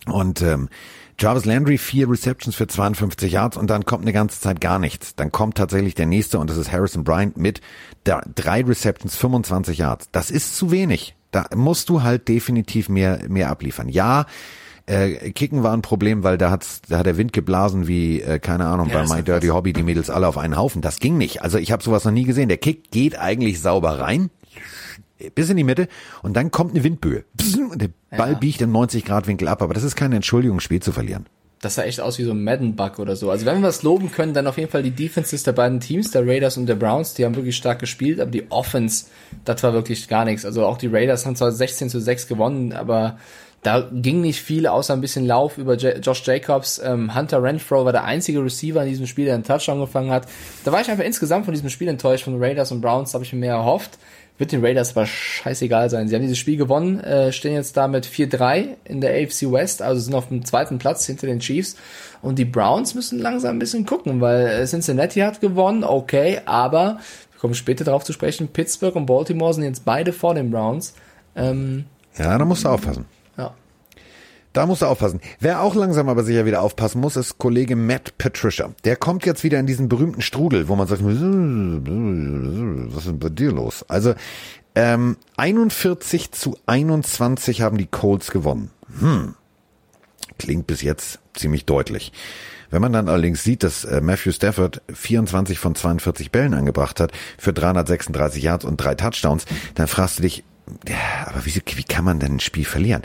Und ähm, Jarvis Landry vier Receptions für 52 Yards und dann kommt eine ganze Zeit gar nichts. Dann kommt tatsächlich der nächste und das ist Harrison Bryant mit drei Receptions, 25 Yards. Das ist zu wenig. Da musst du halt definitiv mehr, mehr abliefern. Ja, äh, Kicken war ein Problem, weil da hat's, da hat der Wind geblasen wie, äh, keine Ahnung, ja, bei My Dirty Hobby, die Mädels alle auf einen Haufen. Das ging nicht. Also ich habe sowas noch nie gesehen. Der Kick geht eigentlich sauber rein, bis in die Mitte und dann kommt eine Windböe. Und der Ball ja. biegt im 90 Grad Winkel ab, aber das ist keine Entschuldigung, Spiel zu verlieren. Das sah echt aus wie so ein Madden-Bug oder so. Also wenn wir was loben können, dann auf jeden Fall die Defenses der beiden Teams, der Raiders und der Browns, die haben wirklich stark gespielt, aber die Offense, das war wirklich gar nichts. Also auch die Raiders haben zwar 16 zu 6 gewonnen, aber da ging nicht viel, außer ein bisschen Lauf über J Josh Jacobs. Ähm, Hunter Renfro war der einzige Receiver in diesem Spiel, der einen Touchdown gefangen hat. Da war ich einfach insgesamt von diesem Spiel enttäuscht, von Raiders und Browns, habe ich mir mehr erhofft. Wird den Raiders aber scheißegal sein. Sie haben dieses Spiel gewonnen, äh, stehen jetzt da mit 4-3 in der AFC West, also sind auf dem zweiten Platz hinter den Chiefs. Und die Browns müssen langsam ein bisschen gucken, weil äh, Cincinnati hat gewonnen, okay, aber wir kommen später darauf zu sprechen, Pittsburgh und Baltimore sind jetzt beide vor den Browns. Ähm, ja, da musst du aufpassen. Da musst du aufpassen. Wer auch langsam aber sicher wieder aufpassen muss, ist Kollege Matt Patricia. Der kommt jetzt wieder in diesen berühmten Strudel, wo man sagt, was ist bei dir los? Also ähm, 41 zu 21 haben die Colts gewonnen. Hm. Klingt bis jetzt ziemlich deutlich. Wenn man dann allerdings sieht, dass äh, Matthew Stafford 24 von 42 Bällen angebracht hat für 336 Yards und drei Touchdowns, dann fragst du dich, ja, aber wie, wie kann man denn ein Spiel verlieren?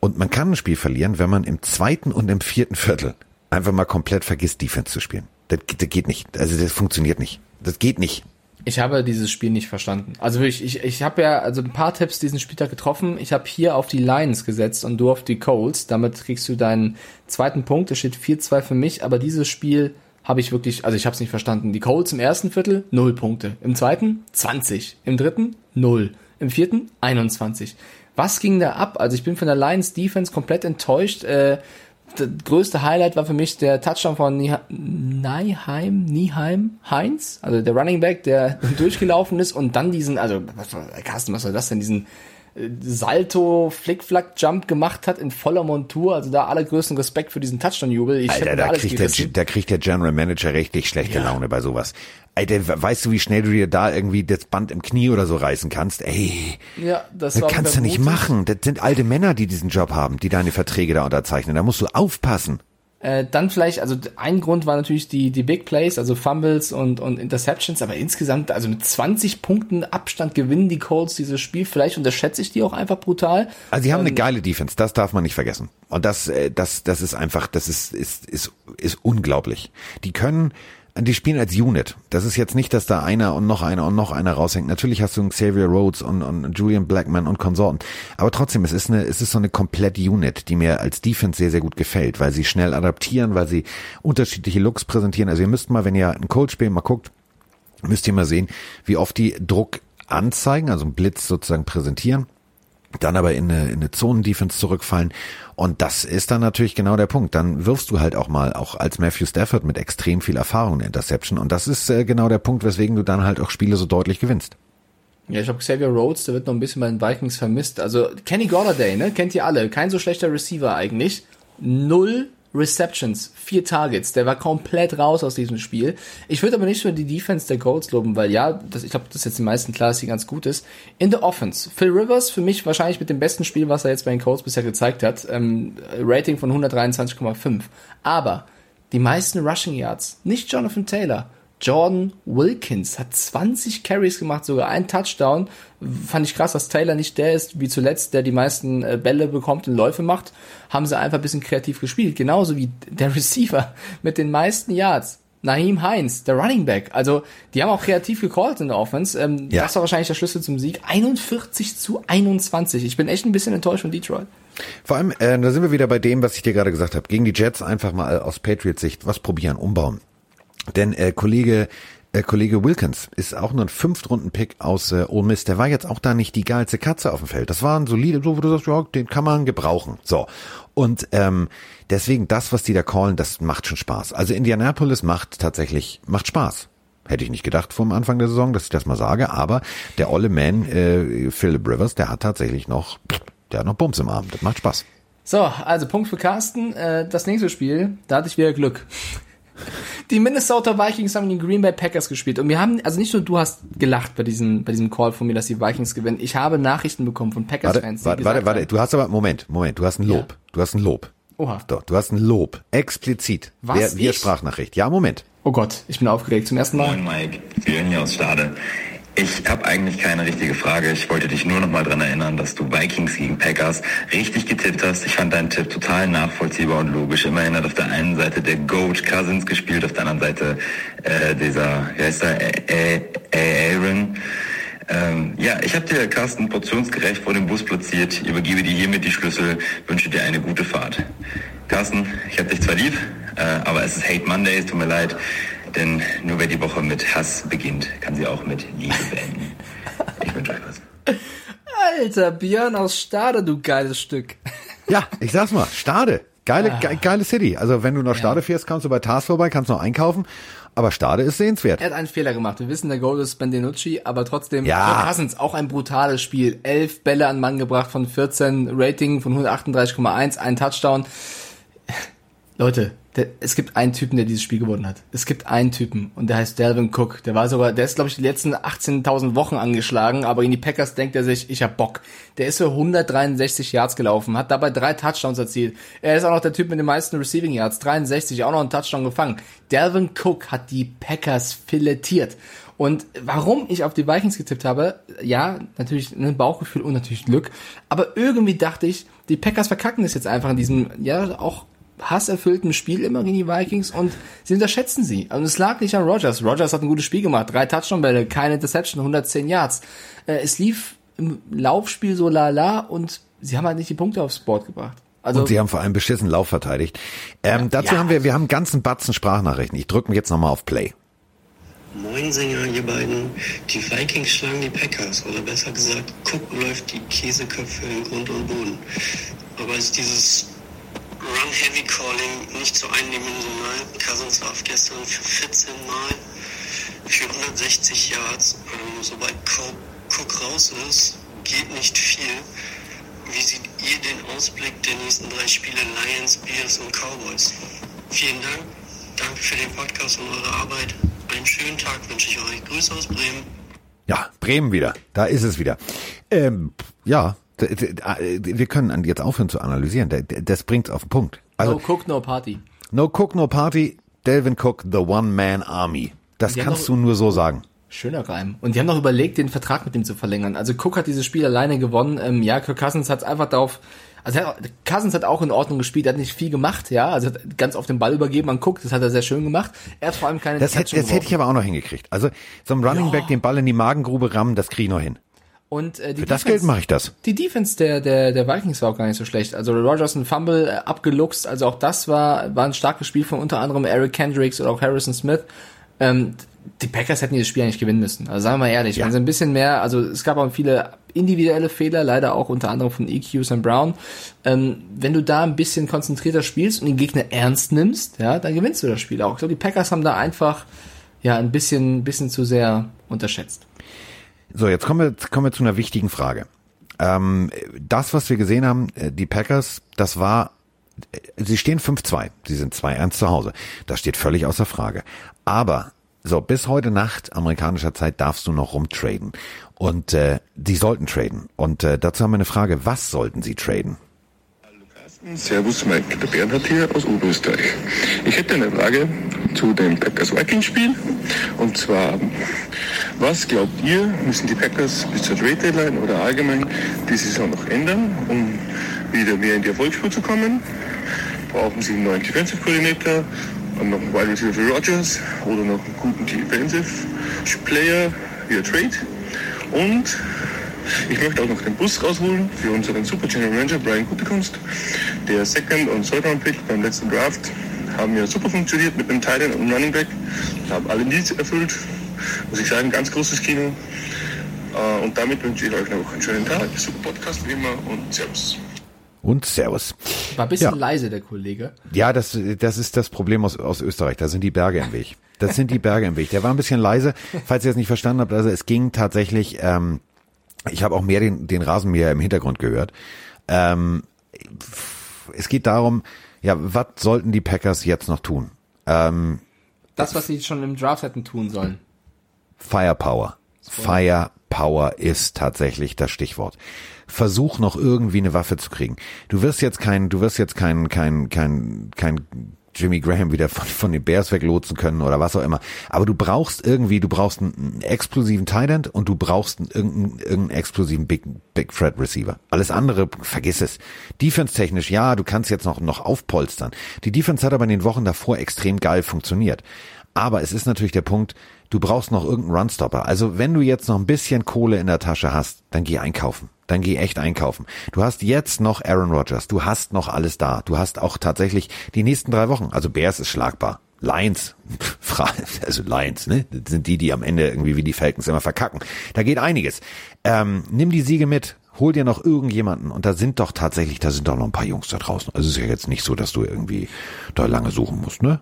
Und man kann ein Spiel verlieren, wenn man im zweiten und im vierten Viertel einfach mal komplett vergisst, Defense zu spielen. Das, das geht nicht. Also das funktioniert nicht. Das geht nicht. Ich habe dieses Spiel nicht verstanden. Also ich, ich, ich habe ja also ein paar Tipps diesen Spieltag getroffen. Ich habe hier auf die Lions gesetzt und du auf die Colts. Damit kriegst du deinen zweiten Punkt. Es steht 4-2 für mich, aber dieses Spiel habe ich wirklich, also ich habe es nicht verstanden. Die Colts im ersten Viertel, 0 Punkte. Im zweiten, 20. Im dritten, 0. Im vierten, 21. Was ging da ab? Also ich bin von der Lions Defense komplett enttäuscht. Äh, das größte Highlight war für mich der Touchdown von Nieheim, Nieheim, Heinz, also der Running Back, der durchgelaufen ist und dann diesen, also Carsten, was soll das denn, diesen Salto, Flickflack-Jump gemacht hat in voller Montur. Also da allergrößten Respekt für diesen Touchdown-Jubel. Alter, da kriegt, der, da kriegt der General Manager richtig schlechte ja. Laune bei sowas. Alter, weißt du, wie schnell du dir da irgendwie das Band im Knie oder so reißen kannst? Ey, ja, das, das kannst du nicht machen. Das sind alte Männer, die diesen Job haben, die deine Verträge da unterzeichnen. Da musst du aufpassen. Äh, dann vielleicht, also ein Grund war natürlich die, die Big Plays, also Fumbles und, und Interceptions, aber insgesamt, also mit 20 Punkten Abstand gewinnen die Colts dieses Spiel. Vielleicht unterschätze ich die auch einfach brutal. Also sie haben ähm, eine geile Defense, das darf man nicht vergessen. Und das, äh, das, das ist einfach, das ist, ist, ist, ist unglaublich. Die können, die spielen als Unit. Das ist jetzt nicht, dass da einer und noch einer und noch einer raushängt. Natürlich hast du einen Xavier Rhodes und, und Julian Blackman und Konsorten. Aber trotzdem, es ist eine, es ist so eine komplette Unit, die mir als Defense sehr, sehr gut gefällt, weil sie schnell adaptieren, weil sie unterschiedliche Looks präsentieren. Also ihr müsst mal, wenn ihr ein Cold spiel mal guckt, müsst ihr mal sehen, wie oft die Druck anzeigen, also einen Blitz sozusagen präsentieren dann aber in eine, in eine Zonendefense zurückfallen. Und das ist dann natürlich genau der Punkt. Dann wirfst du halt auch mal, auch als Matthew Stafford mit extrem viel Erfahrung in Interception. Und das ist äh, genau der Punkt, weswegen du dann halt auch Spiele so deutlich gewinnst. Ja, ich glaube, Xavier Rhodes, der wird noch ein bisschen bei den Vikings vermisst. Also Kenny Golladay, ne, kennt ihr alle. Kein so schlechter Receiver eigentlich. Null Receptions, vier Targets. Der war komplett raus aus diesem Spiel. Ich würde aber nicht nur die Defense der Colts loben, weil ja, das, ich glaube, das ist jetzt den meisten klar, dass sie ganz gut ist. In der Offense, Phil Rivers für mich wahrscheinlich mit dem besten Spiel, was er jetzt bei den Colts bisher gezeigt hat. Ähm, Rating von 123,5. Aber die meisten Rushing Yards, nicht Jonathan Taylor. Jordan Wilkins hat 20 Carries gemacht, sogar ein Touchdown. Fand ich krass, dass Taylor nicht der ist, wie zuletzt, der die meisten äh, Bälle bekommt und Läufe macht. Haben sie einfach ein bisschen kreativ gespielt. Genauso wie der Receiver mit den meisten Yards. Naheem Heinz, der Running Back. Also, die haben auch kreativ gecallt in der Offense. Ähm, ja. Das war wahrscheinlich der Schlüssel zum Sieg. 41 zu 21. Ich bin echt ein bisschen enttäuscht von Detroit. Vor allem, äh, da sind wir wieder bei dem, was ich dir gerade gesagt habe. Gegen die Jets einfach mal aus Patriots Sicht was probieren, umbauen. Denn äh, Kollege äh, Kollege Wilkins ist auch nur ein Fünftrunden-Pick aus äh, Ole Miss. Der war jetzt auch da nicht die geilste Katze auf dem Feld. Das war ein solide, so wo du sagst, ja, den kann man gebrauchen. So. Und ähm, deswegen, das, was die da callen, das macht schon Spaß. Also Indianapolis macht tatsächlich, macht Spaß. Hätte ich nicht gedacht vom Anfang der Saison, dass ich das mal sage, aber der olle Man, äh, Philip Rivers, der hat tatsächlich noch, der hat noch Bums im Arm. Das macht Spaß. So, also Punkt für Carsten. Äh, das nächste Spiel, da hatte ich wieder Glück. Die Minnesota Vikings haben gegen Green Bay Packers gespielt und wir haben, also nicht nur du hast gelacht bei diesem, bei diesem Call von mir, dass die Vikings gewinnen. Ich habe Nachrichten bekommen von Packers-Fans. Warte, warte, warte, du hast aber, Moment, Moment, du hast ein Lob. Ja. Du hast ein Lob. Oha. Doch, du hast ein Lob. Explizit. Was? Wer, wir Sprachnachricht. Ja, Moment. Oh Gott, ich bin aufgeregt zum ersten Mal. Moin Mike, Björn hier aus Stade. Ich habe eigentlich keine richtige Frage. Ich wollte dich nur noch mal daran erinnern, dass du Vikings gegen Packers richtig getippt hast. Ich fand deinen Tipp total nachvollziehbar und logisch. Immerhin hat auf der einen Seite der Goat Cousins gespielt, auf der anderen Seite äh, dieser, wie heißt der, Aaron. Ähm, ja, ich habe dir Carsten portionsgerecht vor dem Bus platziert. Übergebe dir hiermit die Schlüssel. Wünsche dir eine gute Fahrt. Carsten, ich habe dich zwar lieb, äh, aber es ist Hate Monday, es tut mir leid. Denn nur wer die Woche mit Hass beginnt, kann sie auch mit Liebe beenden. Ich wünsche euch was. Alter, Björn aus Stade, du geiles Stück. Ja, ich sag's mal, Stade. Geile, ah. ge geile City. Also wenn du nach Stade ja. fährst, kannst du bei Tars vorbei, kannst noch einkaufen. Aber Stade ist sehenswert. Er hat einen Fehler gemacht. Wir wissen, der Goal ist Bendenucci, aber trotzdem, ja. Cousins, auch ein brutales Spiel. Elf Bälle an Mann gebracht von 14, Rating von 138,1, ein Touchdown. Leute, der, es gibt einen Typen, der dieses Spiel gewonnen hat. Es gibt einen Typen und der heißt Delvin Cook. Der war sogar, der ist glaube ich die letzten 18.000 Wochen angeschlagen, aber in die Packers denkt er sich, ich hab Bock. Der ist für 163 Yards gelaufen, hat dabei drei Touchdowns erzielt. Er ist auch noch der Typ mit den meisten Receiving Yards, 63, auch noch einen Touchdown gefangen. Delvin Cook hat die Packers filetiert. Und warum ich auf die Vikings getippt habe, ja, natürlich ein Bauchgefühl und natürlich Glück, aber irgendwie dachte ich, die Packers verkacken das jetzt einfach in diesem, ja, auch hasserfüllten Spiel immer gegen die Vikings und sie unterschätzen sie. Und es lag nicht an Rogers. Rogers hat ein gutes Spiel gemacht. Drei Touchdown-Bälle, keine Interception, 110 Yards. Äh, es lief im Laufspiel so lala und sie haben halt nicht die Punkte aufs Board gebracht. Also, und sie haben vor allem beschissen Lauf verteidigt. Ähm, ja, dazu ja. haben wir, wir haben einen ganzen Batzen Sprachnachrichten. Ich drücke mir jetzt nochmal auf Play. Moin Sänger, ihr beiden. Die Vikings schlagen die Packers, oder besser gesagt, Cook läuft die Käseköpfe in Grund und Boden. Aber ist dieses Run-Heavy-Calling nicht so eindimensional. Cousins warf gestern für 14 Mal für 160 Yards. Ähm, sobald Cook raus ist, geht nicht viel. Wie seht ihr den Ausblick der nächsten drei Spiele Lions, Bears und Cowboys? Vielen Dank. Danke für den Podcast und eure Arbeit. Einen schönen Tag wünsche ich euch. Grüße aus Bremen. Ja, Bremen wieder. Da ist es wieder. Ähm, ja, wir können jetzt aufhören zu analysieren. Das bringt's auf den Punkt. Also, no Cook, no Party. No Cook, no Party. Delvin Cook, the One-Man Army. Das kannst du nur so sagen. Schöner Reim. Und die haben noch überlegt, den Vertrag mit ihm zu verlängern. Also Cook hat dieses Spiel alleine gewonnen. Ähm, ja, Kirk Cousins hat einfach darauf, also Cousins hat auch in Ordnung gespielt, er hat nicht viel gemacht, ja, also hat ganz auf den Ball übergeben an Cook, das hat er sehr schön gemacht. Er hat vor allem keine Das, hätte, das hätte ich aber auch noch hingekriegt. Also zum Running ja. Back den Ball in die Magengrube rammen, das kriege ich noch hin. Und äh, die Für das Geld mache ich das. Die Defense der, der, der Vikings war auch gar nicht so schlecht. Also Rogers ein Fumble äh, abgeluchst, also auch das war, war ein starkes Spiel von unter anderem Eric Kendricks oder auch Harrison Smith. Ähm, die Packers hätten dieses Spiel eigentlich gewinnen müssen. Also sagen wir mal ehrlich, ja. wenn sie ein bisschen mehr, also es gab auch viele individuelle Fehler, leider auch unter anderem von EQ Sam Brown. Ähm, wenn du da ein bisschen konzentrierter spielst und den Gegner ernst nimmst, ja, dann gewinnst du das Spiel auch. Ich glaube, die Packers haben da einfach ja ein bisschen, bisschen zu sehr unterschätzt. So, jetzt kommen wir, kommen wir zu einer wichtigen Frage. Ähm, das, was wir gesehen haben, äh, die Packers, das war Sie stehen 5-2. Sie sind 2-1 zu Hause. Das steht völlig außer Frage. Aber so, bis heute Nacht amerikanischer Zeit darfst du noch rumtraden. Und äh, die sollten traden. Und äh, dazu haben wir eine Frage, was sollten sie traden? Servus Mike, der Bernhard hier aus Oberösterreich. Ich hätte eine Frage zu dem Packers Vikings Spiel. Und zwar, was glaubt ihr, müssen die Packers bis zur Trade Deadline oder allgemein die Saison noch ändern, um wieder mehr in die Erfolgsspur zu kommen? Brauchen sie einen neuen Defensive Coordinator und noch einen Wide Receiver für Rogers oder noch einen guten Defensive Player via Trade. Und ich möchte auch noch den Bus rausholen für unseren Super General Manager Brian Gutekunst. Der Second- und Third Round Pick beim letzten Draft haben ja super funktioniert mit einem Titan und einem Running Back. Haben alle Needs erfüllt. Muss ich sagen, ganz großes Kino. Äh, und damit wünsche ich euch noch einen schönen Tag. Super Podcast wie immer und Servus und Servus. War ein bisschen ja. leise, der Kollege. Ja, das, das ist das Problem aus, aus Österreich. Da sind die Berge im Weg. Das sind die Berge im Weg. Der war ein bisschen leise, falls ihr es nicht verstanden habt. Also es ging tatsächlich, ähm, ich habe auch mehr den, den Rasenmäher im Hintergrund gehört. Ähm, es geht darum, ja, was sollten die Packers jetzt noch tun? Ähm, das, was sie schon im Draft hätten tun sollen. Firepower. Firepower ist tatsächlich das Stichwort versuch noch irgendwie eine Waffe zu kriegen. Du wirst jetzt kein, du wirst jetzt kein, kein, kein, kein Jimmy Graham wieder von, von den Bears weglotsen können oder was auch immer. Aber du brauchst irgendwie, du brauchst einen explosiven Tight End und du brauchst einen, irgendeinen, irgendeinen explosiven Big, Big Threat Receiver. Alles andere, vergiss es. Defense-technisch, ja, du kannst jetzt noch, noch aufpolstern. Die Defense hat aber in den Wochen davor extrem geil funktioniert. Aber es ist natürlich der Punkt, du brauchst noch irgendeinen Runstopper. Also wenn du jetzt noch ein bisschen Kohle in der Tasche hast, dann geh einkaufen. Dann geh echt einkaufen. Du hast jetzt noch Aaron Rodgers. Du hast noch alles da. Du hast auch tatsächlich die nächsten drei Wochen. Also Bears ist schlagbar. Lions, also Lions, ne? Das sind die, die am Ende irgendwie wie die Falcons immer verkacken. Da geht einiges. Ähm, nimm die Siege mit, hol dir noch irgendjemanden und da sind doch tatsächlich, da sind doch noch ein paar Jungs da draußen. Also es ist ja jetzt nicht so, dass du irgendwie da lange suchen musst, ne?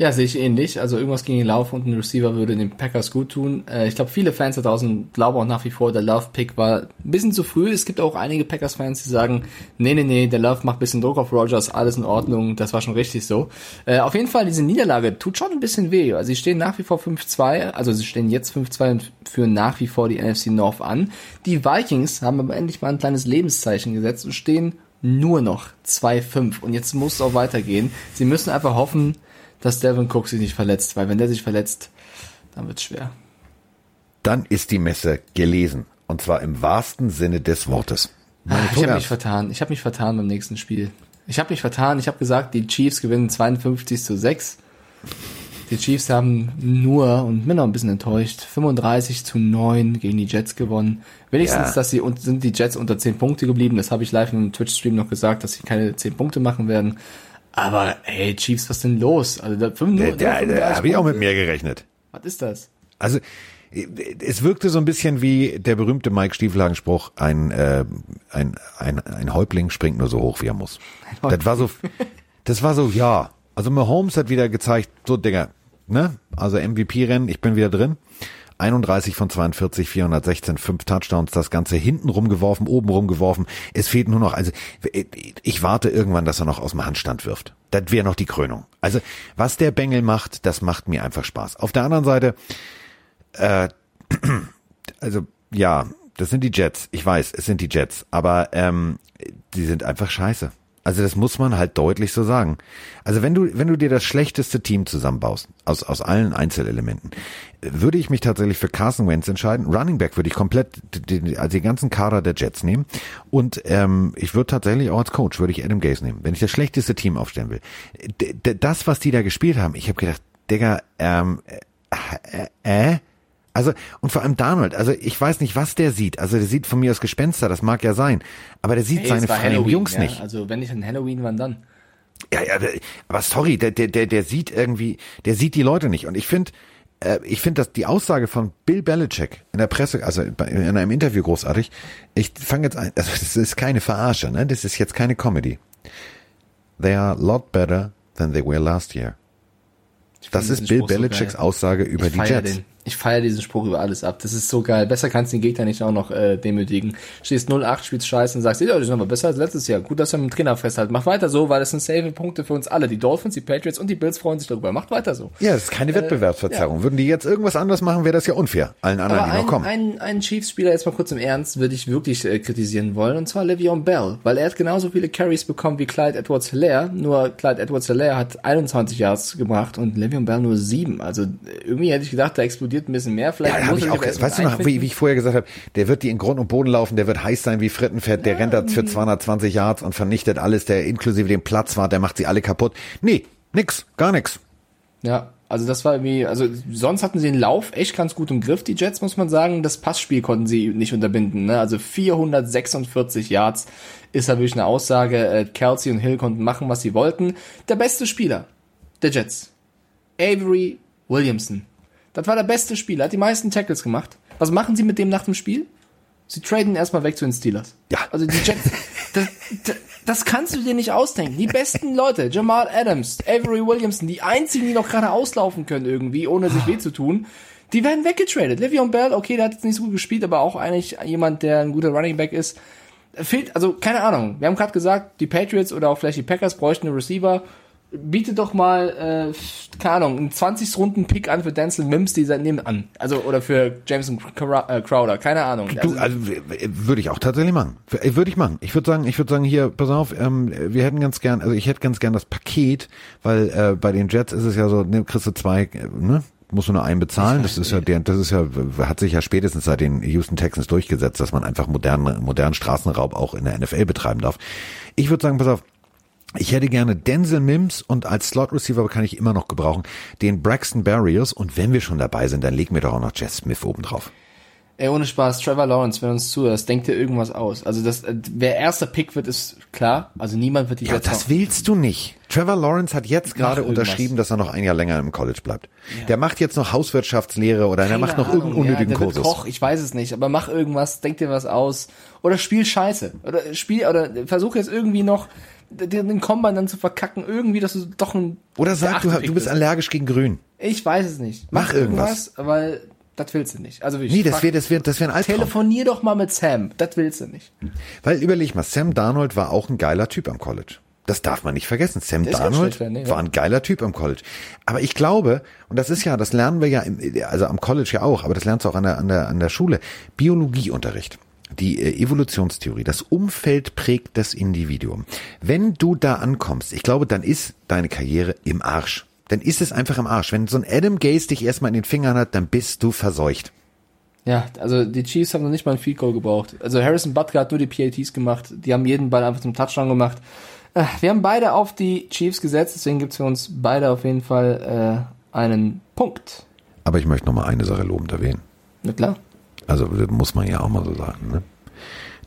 Ja, sehe ich ähnlich. Also irgendwas gegen den Lauf und ein Receiver würde den Packers gut tun. Äh, ich glaube, viele Fans da draußen glauben auch nach wie vor, der Love-Pick war ein bisschen zu früh. Es gibt auch einige Packers-Fans, die sagen, nee, nee, nee, der Love macht ein bisschen Druck auf Rogers, alles in Ordnung, das war schon richtig so. Äh, auf jeden Fall, diese Niederlage tut schon ein bisschen weh. Also sie stehen nach wie vor 5-2, also sie stehen jetzt 5-2 und führen nach wie vor die NFC North an. Die Vikings haben aber endlich mal ein kleines Lebenszeichen gesetzt und stehen nur noch 2-5. Und jetzt muss es auch weitergehen. Sie müssen einfach hoffen, dass Devin Cook sich nicht verletzt, weil wenn der sich verletzt, dann wird's schwer. Dann ist die Messe gelesen. Und zwar im wahrsten Sinne des Wortes. Ah, ich habe mich vertan. Ich habe mich vertan beim nächsten Spiel. Ich habe mich vertan. Ich habe gesagt, die Chiefs gewinnen 52 zu 6. Die Chiefs haben nur, und bin auch ein bisschen enttäuscht, 35 zu 9 gegen die Jets gewonnen. Wenigstens, ja. dass sie sind die Jets unter 10 Punkte geblieben. Das habe ich live im Twitch-Stream noch gesagt, dass sie keine 10 Punkte machen werden. Aber ey, Chiefs, was denn los? Also da, 5, da, da, da habe ich auch mit mehr gerechnet. Was ist das? Also es wirkte so ein bisschen wie der berühmte Mike Stiefelhagen-Spruch, ein, äh, ein, ein, ein Häuptling springt nur so hoch, wie er muss. Das war so, das war so, ja. Also Mahomes hat wieder gezeigt, so Dinger, ne? Also MVP-Rennen, ich bin wieder drin. 31 von 42, 416, fünf Touchdowns, das Ganze hinten rumgeworfen, oben rumgeworfen. Es fehlt nur noch, also ich warte irgendwann, dass er noch aus dem Handstand wirft. Das wäre noch die Krönung. Also was der Bengel macht, das macht mir einfach Spaß. Auf der anderen Seite, äh, also ja, das sind die Jets. Ich weiß, es sind die Jets, aber ähm, die sind einfach scheiße. Also das muss man halt deutlich so sagen. Also wenn du, wenn du dir das schlechteste Team zusammenbaust, aus, aus allen Einzelelementen, würde ich mich tatsächlich für Carson Wentz entscheiden. Running Back würde ich komplett, den, also den ganzen Kader der Jets nehmen. Und ähm, ich würde tatsächlich auch als Coach, würde ich Adam Gaze nehmen, wenn ich das schlechteste Team aufstellen will. D das, was die da gespielt haben, ich habe gedacht, Digga, ähm, äh, äh, also, und vor allem Donald, also ich weiß nicht, was der sieht. Also der sieht von mir aus Gespenster, das mag ja sein. Aber der sieht hey, seine freien Jungs ja. nicht. Also wenn nicht an Halloween, wann dann? Ja, ja, aber sorry, der, der, der, der sieht irgendwie, der sieht die Leute nicht. Und ich finde, äh, ich finde, dass die Aussage von Bill Belichick in der Presse, also in einem Interview großartig, ich fange jetzt ein, also das ist keine Verarsche, ne? Das ist jetzt keine Comedy. They are a lot better than they were last year. Das ist Bill Belichicks so Aussage über ich die Jets. Den. Ich feiere diesen Spruch über alles ab. Das ist so geil. Besser kannst du den Gegner nicht auch noch äh, demütigen. Stehst 0-8, spielst scheiße und sagst, ja, das ist aber besser als letztes Jahr. Gut, dass wir mit dem Trainer festhalten. Mach weiter so, weil das sind safe Punkte für uns alle. Die Dolphins, die Patriots und die Bills freuen sich darüber. Macht weiter so. Ja, das ist keine äh, Wettbewerbsverzerrung. Ja. Würden die jetzt irgendwas anderes machen, wäre das ja unfair. Allen anderen, aber die noch kommen. Einen, einen Chiefs-Spieler jetzt mal kurz im Ernst würde ich wirklich äh, kritisieren wollen. Und zwar Le'Veon Bell. Weil er hat genauso viele Carries bekommen wie Clyde Edwards-Hilaire. Nur Clyde Edwards-Hilaire hat 21 Yards gebracht und Le'Veon Bell nur 7. Also irgendwie hätte ich gedacht, da explodiert ein bisschen mehr. Vielleicht ja, habe ich auch, weißt du noch, wie, wie, ich vorher gesagt habe, der wird die in Grund und Boden laufen, der wird heiß sein wie Frittenfett, der ja, rennt da für 220 Yards und vernichtet alles, der inklusive dem Platz war, der macht sie alle kaputt. Nee, nix, gar nix. Ja, also das war irgendwie, also sonst hatten sie den Lauf echt ganz gut im Griff, die Jets, muss man sagen. Das Passspiel konnten sie nicht unterbinden. Ne? Also 446 Yards ist da wirklich eine Aussage. Äh, Kelsey und Hill konnten machen, was sie wollten. Der beste Spieler der Jets, Avery Williamson. Das war der beste Spieler, hat die meisten Tackles gemacht. Was machen sie mit dem nach dem Spiel? Sie traden erstmal weg zu den Steelers. Ja. Also die Jets, das, das, das kannst du dir nicht ausdenken. Die besten Leute, Jamal Adams, Avery Williamson, die einzigen, die noch gerade auslaufen können irgendwie, ohne sich weh zu tun, die werden weggetradet. Livion Bell, okay, der hat jetzt nicht so gut gespielt, aber auch eigentlich jemand, der ein guter Running Back ist. Fehlt, also keine Ahnung. Wir haben gerade gesagt, die Patriots oder auch vielleicht die Packers bräuchten einen Receiver biete doch mal, äh, keine Ahnung, einen 20 Runden Pick an für Denzel Mims, die nehmen an. Also, oder für Jameson äh, Crowder, keine Ahnung. Du, also, würde ich auch tatsächlich machen. Äh, würde ich machen. Ich würde sagen, ich würde sagen, hier, pass auf, ähm, wir hätten ganz gern, also ich hätte ganz gern das Paket, weil äh, bei den Jets ist es ja so, ne, kriegst du zwei, äh, ne? Musst du nur einen bezahlen. Das ist ja, der, das ist ja, hat sich ja spätestens seit den Houston Texans durchgesetzt, dass man einfach modernen, modernen Straßenraub auch in der NFL betreiben darf. Ich würde sagen, pass auf, ich hätte gerne Denzel Mims und als Slot Receiver kann ich immer noch gebrauchen den Braxton Barriers und wenn wir schon dabei sind, dann legen wir doch auch noch Jess Smith oben drauf. Ey, ohne Spaß, Trevor Lawrence, wenn uns zuhörst, denkt dir irgendwas aus. Also das, äh, wer erster Pick wird, ist klar. Also niemand wird die Ja, Jets das willst du nicht. Trevor Lawrence hat jetzt gerade unterschrieben, dass er noch ein Jahr länger im College bleibt. Ja. Der macht jetzt noch Hauswirtschaftslehre oder Keine der macht noch Ahnung, irgendeinen unnötigen ja, der Kursus. Koch, ich weiß es nicht, aber mach irgendwas, denk dir was aus oder spiel Scheiße oder spiel oder versuch jetzt irgendwie noch den Combine dann zu verkacken, irgendwie, dass du doch ein. Oder sag, du, du bist allergisch gegen Grün. Ich weiß es nicht. Mach, Mach irgendwas. irgendwas. Weil das willst du nicht. Also nee, das wäre das wäre das wäre ein Albtraum. Telefonier doch mal mit Sam. Das willst du nicht. Weil überleg mal, Sam Darnold war auch ein geiler Typ am College. Das darf man nicht vergessen. Sam Darnold nee, war ein geiler Typ am College. Aber ich glaube, und das ist ja, das lernen wir ja, im, also am College ja auch, aber das lernst du auch an der, an der, an der Schule. Biologieunterricht die äh, Evolutionstheorie, das Umfeld prägt das Individuum. Wenn du da ankommst, ich glaube, dann ist deine Karriere im Arsch. Dann ist es einfach im Arsch. Wenn so ein Adam Gaze dich erstmal in den Fingern hat, dann bist du verseucht. Ja, also die Chiefs haben noch nicht mal ein Field Goal gebraucht. Also Harrison Butker hat nur die PATs gemacht. Die haben jeden Ball einfach zum Touchdown gemacht. Äh, wir haben beide auf die Chiefs gesetzt, deswegen gibt's für uns beide auf jeden Fall äh, einen Punkt. Aber ich möchte noch mal eine Sache lobend erwähnen. Na klar. Also muss man ja auch mal so sagen. Ne?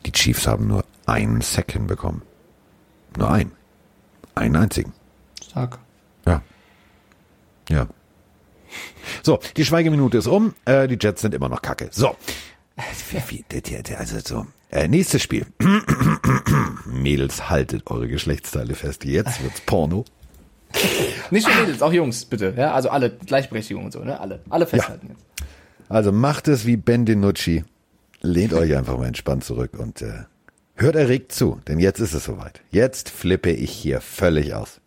Die Chiefs haben nur einen Sack hinbekommen. Nur einen. Einen einzigen. Stark. Ja. Ja. So, die Schweigeminute ist um. Äh, die Jets sind immer noch kacke. So. Also so. Äh, nächstes Spiel. Mädels, haltet eure Geschlechtsteile fest. Jetzt wird's Porno. Nicht nur Mädels, auch Jungs, bitte. Ja, also alle Gleichberechtigung und so, ne? Alle. Alle festhalten ja. jetzt. Also macht es wie Ben DiNucci. Lehnt euch einfach mal entspannt zurück und äh, hört erregt zu, denn jetzt ist es soweit. Jetzt flippe ich hier völlig aus.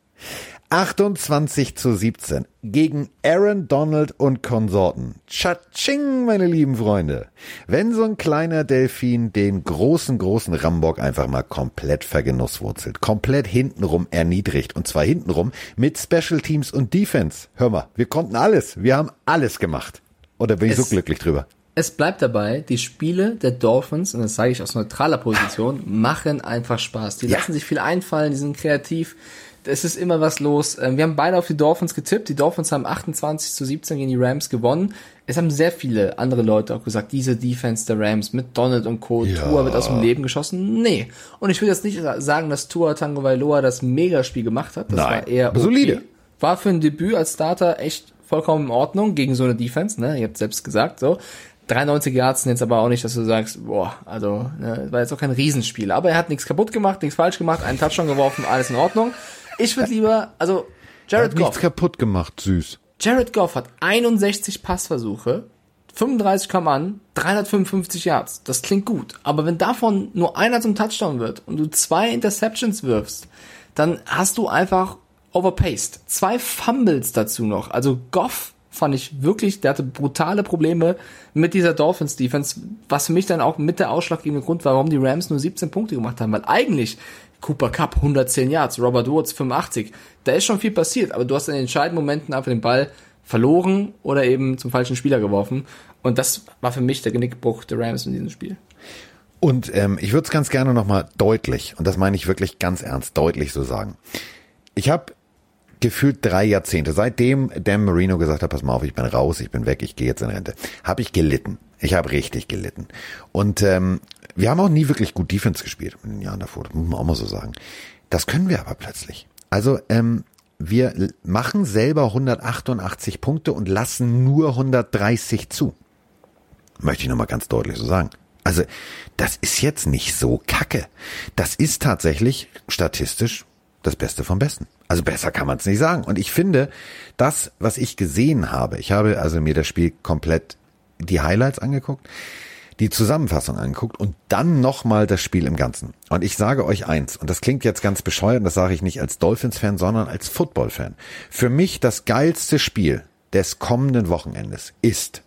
28 zu 17 gegen Aaron Donald und Konsorten. Tschatsching, meine lieben Freunde. Wenn so ein kleiner Delfin den großen, großen Rambock einfach mal komplett vergenusswurzelt, komplett hintenrum erniedrigt und zwar hintenrum mit Special Teams und Defense. Hör mal, wir konnten alles. Wir haben alles gemacht. Oder bin ich es, so glücklich drüber? Es bleibt dabei, die Spiele der Dolphins, und das sage ich aus neutraler Position, machen einfach Spaß. Die ja. lassen sich viel einfallen, die sind kreativ es ist immer was los. Ähm, wir haben beide auf die Dolphins getippt. Die Dolphins haben 28 zu 17 gegen die Rams gewonnen. Es haben sehr viele andere Leute auch gesagt, diese Defense der Rams mit Donald und Co. Ja. Tua wird aus dem Leben geschossen. Nee. Und ich will jetzt nicht sagen, dass Tua Tango Vailoa das Megaspiel gemacht hat. Das Nein. war eher okay. solide. War für ein Debüt als Starter echt vollkommen in Ordnung gegen so eine Defense, ne? Ihr habt selbst gesagt, so. 93 Yards sind jetzt aber auch nicht, dass du sagst, boah, also, ne, war jetzt auch kein Riesenspiel. Aber er hat nichts kaputt gemacht, nichts falsch gemacht, einen Touchdown geworfen, alles in Ordnung. Ich würde lieber, also Jared Goff. Nichts kaputt gemacht, süß. Jared Goff hat 61 Passversuche, 35 kommen an, 355 Yards. Das klingt gut. Aber wenn davon nur einer zum Touchdown wird und du zwei Interceptions wirfst, dann hast du einfach overpaced. Zwei Fumbles dazu noch. Also Goff fand ich wirklich, der hatte brutale Probleme mit dieser Dolphins Defense, was für mich dann auch mit der ausschlaggebende Grund war, warum die Rams nur 17 Punkte gemacht haben, weil eigentlich Cooper Cup 110 Yards, Robert Woods 85. Da ist schon viel passiert, aber du hast in den entscheidenden Momenten einfach den Ball verloren oder eben zum falschen Spieler geworfen. Und das war für mich der Genickbruch der Rams in diesem Spiel. Und ähm, ich würde es ganz gerne nochmal deutlich, und das meine ich wirklich ganz ernst, deutlich so sagen. Ich habe gefühlt drei Jahrzehnte, seitdem Dan Marino gesagt hat, pass mal auf, ich bin raus, ich bin weg, ich gehe jetzt in Rente, habe ich gelitten. Ich habe richtig gelitten. Und ähm, wir haben auch nie wirklich gut Defense gespielt in den Jahren davor, das muss man auch mal so sagen. Das können wir aber plötzlich. Also ähm, wir machen selber 188 Punkte und lassen nur 130 zu. Möchte ich nochmal ganz deutlich so sagen. Also das ist jetzt nicht so kacke. Das ist tatsächlich statistisch das Beste vom Besten. Also besser kann man es nicht sagen. Und ich finde, das, was ich gesehen habe, ich habe also mir das Spiel komplett die Highlights angeguckt die Zusammenfassung anguckt und dann nochmal das Spiel im Ganzen. Und ich sage euch eins, und das klingt jetzt ganz bescheuert, das sage ich nicht als Dolphins-Fan, sondern als Football-Fan. Für mich das geilste Spiel des kommenden Wochenendes ist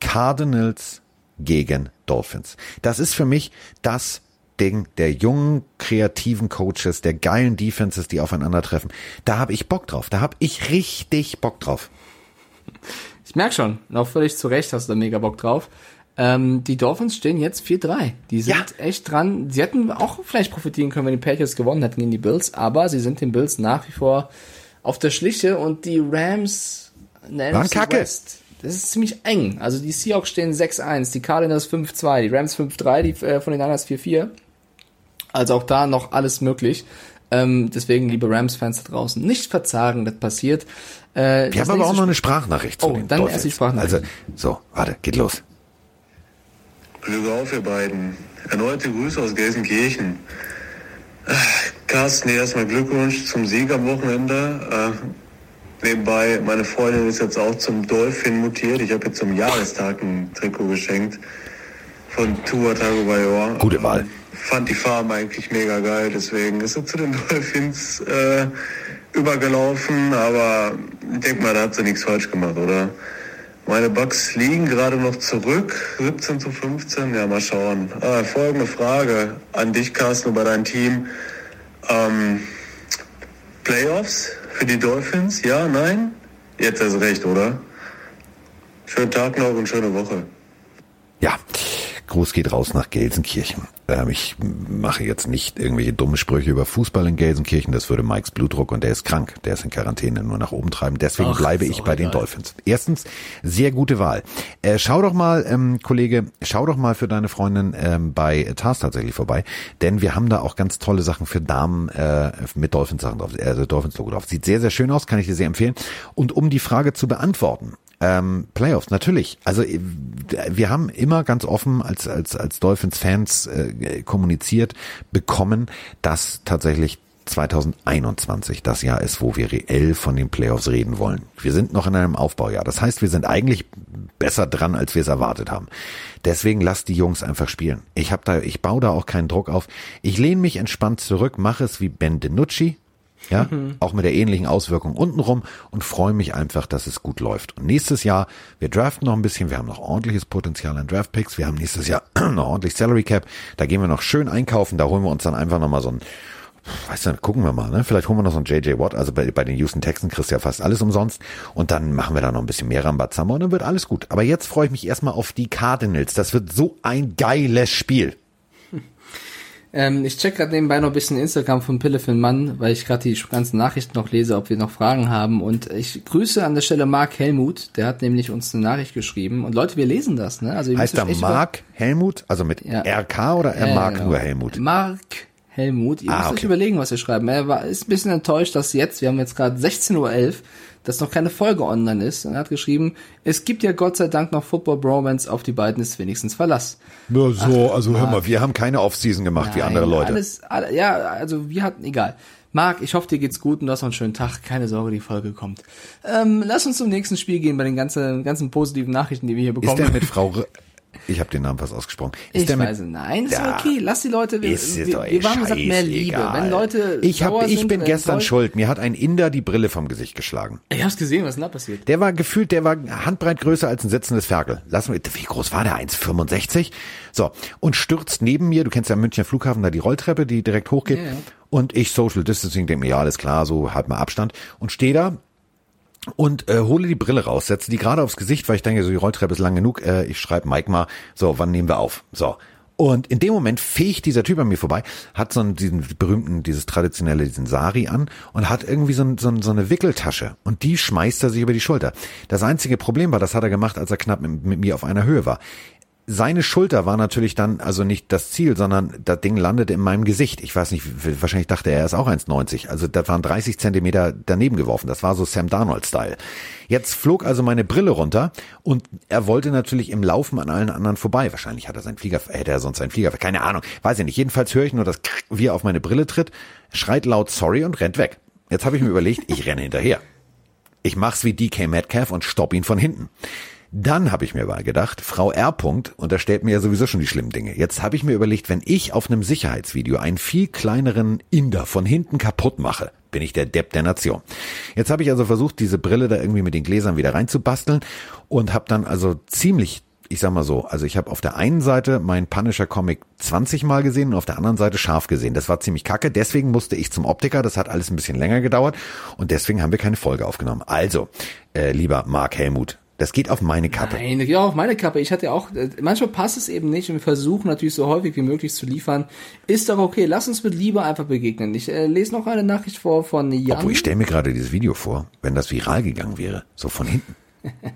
Cardinals gegen Dolphins. Das ist für mich das Ding der jungen, kreativen Coaches, der geilen Defenses, die aufeinandertreffen. Da habe ich Bock drauf. Da habe ich richtig Bock drauf. Ich merk schon, auch völlig zu Recht hast du da mega Bock drauf. Ähm, die Dolphins stehen jetzt 4-3. Die sind ja. echt dran. Sie hätten auch vielleicht profitieren können, wenn die Patriots gewonnen hätten gegen die Bills, aber sie sind den Bills nach wie vor auf der Schliche und die Rams Waren Kacke. West, das ist ziemlich eng. Also die Seahawks stehen 6-1, die Cardinals 5-2, die Rams 5-3, die äh, von den Niners 4-4. Also auch da noch alles möglich. Ähm, deswegen, liebe Rams-Fans da draußen, nicht verzagen, das passiert. Äh, Wir haben aber auch noch eine Sprachnachricht. Oh, dann Dolphins. erst die Sprachnachricht. Also, so, warte, geht los. Glück auf, ihr beiden. Erneute Grüße aus Gelsenkirchen. Äh, Carsten, erstmal Glückwunsch zum Sieg am Wochenende. Äh, nebenbei, meine Freundin ist jetzt auch zum Dolphin mutiert. Ich habe jetzt zum Jahrestag ein Trikot geschenkt von Tua Tagovailoa. Gute Wahl. Ähm, fand die Farm eigentlich mega geil, deswegen ist er zu den Dolphins äh, übergelaufen. Aber ich denke mal, da hat sie nichts falsch gemacht, oder? Meine Bugs liegen gerade noch zurück, 17 zu 15. Ja, mal schauen. Ah, folgende Frage an dich, Carsten, über dein Team. Ähm, Playoffs für die Dolphins? Ja, nein? Jetzt hast du recht, oder? Schönen Tag noch und schöne Woche. Ja, Gruß geht raus nach Gelsenkirchen. Ähm, ich mache jetzt nicht irgendwelche dumme Sprüche über Fußball in Gelsenkirchen. Das würde Mikes Blutdruck und der ist krank. Der ist in Quarantäne nur nach oben treiben. Deswegen Ach, bleibe ich bei den Dolphins. Erstens, sehr gute Wahl. Äh, schau doch mal, ähm, Kollege, schau doch mal für deine Freundin ähm, bei Tars tatsächlich vorbei. Denn wir haben da auch ganz tolle Sachen für Damen äh, mit Dolphins-Sachen drauf. Also Dolphins-Logo drauf. Sieht sehr, sehr schön aus, kann ich dir sehr empfehlen. Und um die Frage zu beantworten, ähm, Playoffs, natürlich. Also äh, wir haben immer ganz offen als, als, als Dolphins-Fans äh, kommuniziert bekommen, dass tatsächlich 2021 das Jahr ist, wo wir reell von den Playoffs reden wollen. Wir sind noch in einem Aufbaujahr. Das heißt, wir sind eigentlich besser dran, als wir es erwartet haben. Deswegen lasst die Jungs einfach spielen. Ich habe da, ich baue da auch keinen Druck auf. Ich lehne mich entspannt zurück, mache es wie Ben DiNucci, ja, mhm. auch mit der ähnlichen Auswirkung untenrum und freue mich einfach, dass es gut läuft. Und nächstes Jahr, wir draften noch ein bisschen, wir haben noch ordentliches Potenzial an Draftpicks, wir haben nächstes Jahr noch ordentlich Salary Cap, da gehen wir noch schön einkaufen, da holen wir uns dann einfach nochmal so ein weißt du, gucken wir mal, ne? Vielleicht holen wir noch so ein JJ Watt, also bei, bei den Houston Texans kriegst du ja fast alles umsonst und dann machen wir da noch ein bisschen mehr Rambazamba und dann wird alles gut. Aber jetzt freue ich mich erstmal auf die Cardinals. Das wird so ein geiles Spiel. Ähm, ich check gerade nebenbei noch ein bisschen Instagram von Pillefin Mann, weil ich gerade die ganzen Nachrichten noch lese, ob wir noch Fragen haben. Und ich grüße an der Stelle Mark Helmut, der hat nämlich uns eine Nachricht geschrieben. Und Leute, wir lesen das, ne? Also heißt da Mark Helmut, also mit ja. RK oder er äh, Mark genau. nur Helmut? Mark Helmut. Ihr ah, müsst okay. euch überlegen, was wir schreiben. Er war, ist ein bisschen enttäuscht, dass jetzt, wir haben jetzt gerade 16.11 Uhr, dass noch keine Folge online ist. Und er hat geschrieben, es gibt ja Gott sei Dank noch Football Bromance, auf die beiden ist wenigstens Verlass. Ja, so, Ach, also Marc. hör mal, wir haben keine Offseason gemacht Nein, wie andere Leute. Alles, alle, ja, also wir hatten, egal. Marc, ich hoffe, dir geht's gut und du hast noch einen schönen Tag. Keine Sorge, die Folge kommt. Ähm, lass uns zum nächsten Spiel gehen bei den ganzen, ganzen positiven Nachrichten, die wir hier bekommen. Ist der mit Frau ich habe den Namen fast ausgesprochen. Ist ich weiß, nein, ist ja, okay. Lass die Leute. Wir, ist wir, wir waren gesagt mehr Liebe. Egal. Wenn Leute ich hab, ich bin gestern schuld. Mir hat ein Inder die Brille vom Gesicht geschlagen. Ich hab's gesehen. Was ist denn da passiert? Der war gefühlt, der war handbreit größer als ein sitzendes Ferkel. Lass mich, wie groß war der? 1,65? So und stürzt neben mir. Du kennst ja Münchner Flughafen da die Rolltreppe, die direkt hochgeht. Ja. Und ich Social Distancing, denke mir, ja, alles klar, so halt mal Abstand. Und stehe da und äh, hole die Brille raus, setze die gerade aufs Gesicht, weil ich denke, so die Rolltreppe ist lang genug. Äh, ich schreibe Mike mal, so, wann nehmen wir auf? So. Und in dem Moment fegt dieser Typ an mir vorbei, hat so einen, diesen berühmten, dieses traditionelle, diesen Sari an und hat irgendwie so, so, so eine Wickeltasche und die schmeißt er sich über die Schulter. Das einzige Problem war, das hat er gemacht, als er knapp mit, mit mir auf einer Höhe war seine Schulter war natürlich dann also nicht das Ziel, sondern das Ding landete in meinem Gesicht. Ich weiß nicht, wahrscheinlich dachte er, er ist auch 1,90. Also da waren 30 Zentimeter daneben geworfen. Das war so Sam Darnold-Style. Jetzt flog also meine Brille runter und er wollte natürlich im Laufen an allen anderen vorbei. Wahrscheinlich hat er seinen Flieger, hätte er sonst seinen Flieger, keine Ahnung, weiß ich nicht. Jedenfalls höre ich nur, dass wie er auf meine Brille tritt, schreit laut sorry und rennt weg. Jetzt habe ich mir überlegt, ich renne hinterher. Ich mach's wie DK Metcalf und stopp ihn von hinten. Dann habe ich mir mal gedacht, Frau R. -Punkt unterstellt mir ja sowieso schon die schlimmen Dinge. Jetzt habe ich mir überlegt, wenn ich auf einem Sicherheitsvideo einen viel kleineren Inder von hinten kaputt mache, bin ich der Depp der Nation. Jetzt habe ich also versucht, diese Brille da irgendwie mit den Gläsern wieder reinzubasteln und habe dann also ziemlich ich sag mal so, also ich habe auf der einen Seite meinen Punisher Comic 20 Mal gesehen und auf der anderen Seite scharf gesehen. Das war ziemlich kacke, deswegen musste ich zum Optiker, das hat alles ein bisschen länger gedauert und deswegen haben wir keine Folge aufgenommen. Also, äh, lieber Mark Helmut, das geht auf meine Kappe. Nein, das geht auch auf meine Kappe. Ich hatte auch, äh, manchmal passt es eben nicht und wir versuchen natürlich so häufig wie möglich zu liefern. Ist doch okay, lass uns mit Liebe einfach begegnen. Ich äh, lese noch eine Nachricht vor von Jan. Obwohl, ich stelle mir gerade dieses Video vor, wenn das viral gegangen wäre, so von hinten.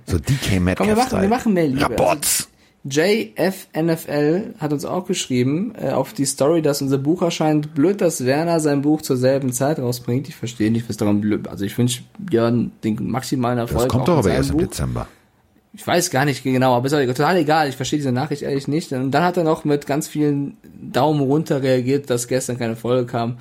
So DK Metcalf Komm, wir machen, wir machen mehr Liebe. Rabots. Also, JFNFL hat uns auch geschrieben äh, auf die Story, dass unser Buch erscheint. Blöd, dass Werner sein Buch zur selben Zeit rausbringt. Ich verstehe nicht, was daran blöd. Also ich wünsche Björn den maximalen Erfolg. Das kommt doch aber erst im Dezember. Ich weiß gar nicht genau, aber ist auch total egal. Ich verstehe diese Nachricht ehrlich nicht. Und dann hat er noch mit ganz vielen Daumen runter reagiert, dass gestern keine Folge kam.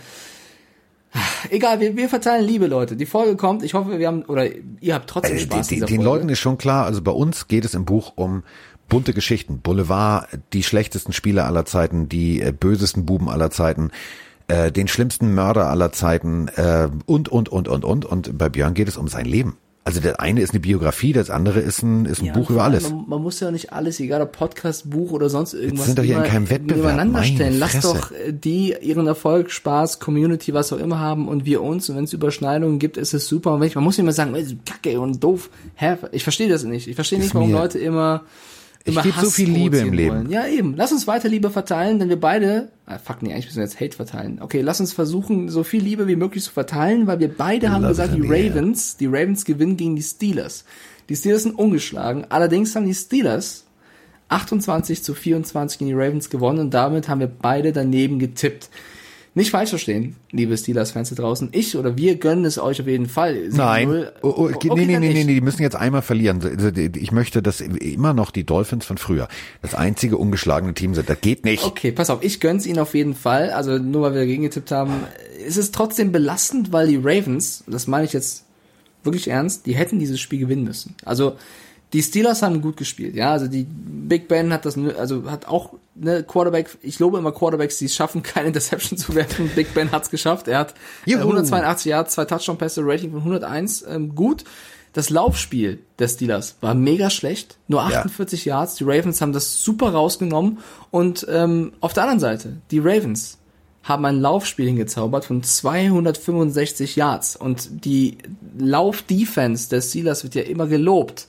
Egal, wir, wir verteilen Liebe, Leute. Die Folge kommt. Ich hoffe, wir haben, oder ihr habt trotzdem äh, Spaß. Die, die, den Leuten ist schon klar, also bei uns geht es im Buch um bunte Geschichten. Boulevard, die schlechtesten Spieler aller Zeiten, die äh, bösesten Buben aller Zeiten, äh, den schlimmsten Mörder aller Zeiten äh, und, und, und, und, und. Und bei Björn geht es um sein Leben. Also das eine ist eine Biografie, das andere ist ein, ist ein ja, Buch über alles. Man, man, muss ja nicht alles, egal ob Podcast, Buch oder sonst irgendwas, sind doch hier in keinem Wettbewerb. übereinander stellen. Lass doch äh, die ihren Erfolg, Spaß, Community, was auch immer haben und wir uns. Und wenn es Überschneidungen gibt, ist es super. Und wenn ich, man muss nicht immer sagen, kacke und doof. Hä? Ich verstehe das nicht. Ich verstehe nicht, warum Leute immer ich gebe so viel Liebe im Leben. Wollen. Ja, eben. Lass uns weiter Liebe verteilen, denn wir beide, ah, fuck nee, eigentlich müssen wir jetzt Hate verteilen. Okay, lass uns versuchen, so viel Liebe wie möglich zu verteilen, weil wir beide haben gesagt, die Ravens, die Ravens gewinnen gegen die Steelers. Die Steelers sind ungeschlagen. Allerdings haben die Steelers 28 zu 24 gegen die Ravens gewonnen und damit haben wir beide daneben getippt. Nicht falsch verstehen, liebe Steelers-Fans da draußen. Ich oder wir gönnen es euch auf jeden Fall. Nein. Oh, oh, okay, nee, nee, nee, nee, nee, die müssen jetzt einmal verlieren. Also, ich möchte, dass immer noch die Dolphins von früher das einzige ungeschlagene Team sind. Das geht nicht. Okay, pass auf, ich gönn's ihnen auf jeden Fall. Also nur weil wir dagegen getippt haben, es ist trotzdem belastend, weil die Ravens, das meine ich jetzt wirklich ernst, die hätten dieses Spiel gewinnen müssen. Also die Steelers haben gut gespielt, ja. Also die Big Ben hat das, also hat auch ne Quarterback. Ich lobe immer Quarterbacks, die es schaffen, keine Interception zu werfen. Big Ben hat's geschafft. Er hat äh, 182 Yards, zwei Touchdown-Pässe, Rating von 101, ähm, gut. Das Laufspiel der Steelers war mega schlecht, nur 48 ja. Yards. Die Ravens haben das super rausgenommen und ähm, auf der anderen Seite die Ravens haben ein Laufspiel hingezaubert von 265 Yards und die Lauf-Defense der Steelers wird ja immer gelobt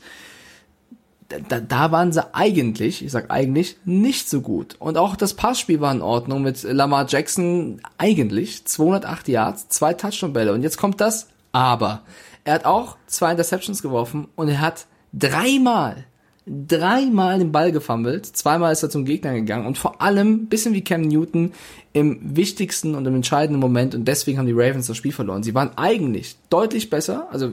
da, da waren sie eigentlich, ich sag eigentlich, nicht so gut. Und auch das Passspiel war in Ordnung mit Lamar Jackson eigentlich 208 Yards, zwei Touchdown-Bälle. Und jetzt kommt das Aber. Er hat auch zwei Interceptions geworfen und er hat dreimal dreimal den Ball gefummelt, zweimal ist er zum Gegner gegangen und vor allem, bisschen wie Cam Newton, im wichtigsten und im entscheidenden Moment und deswegen haben die Ravens das Spiel verloren. Sie waren eigentlich deutlich besser, also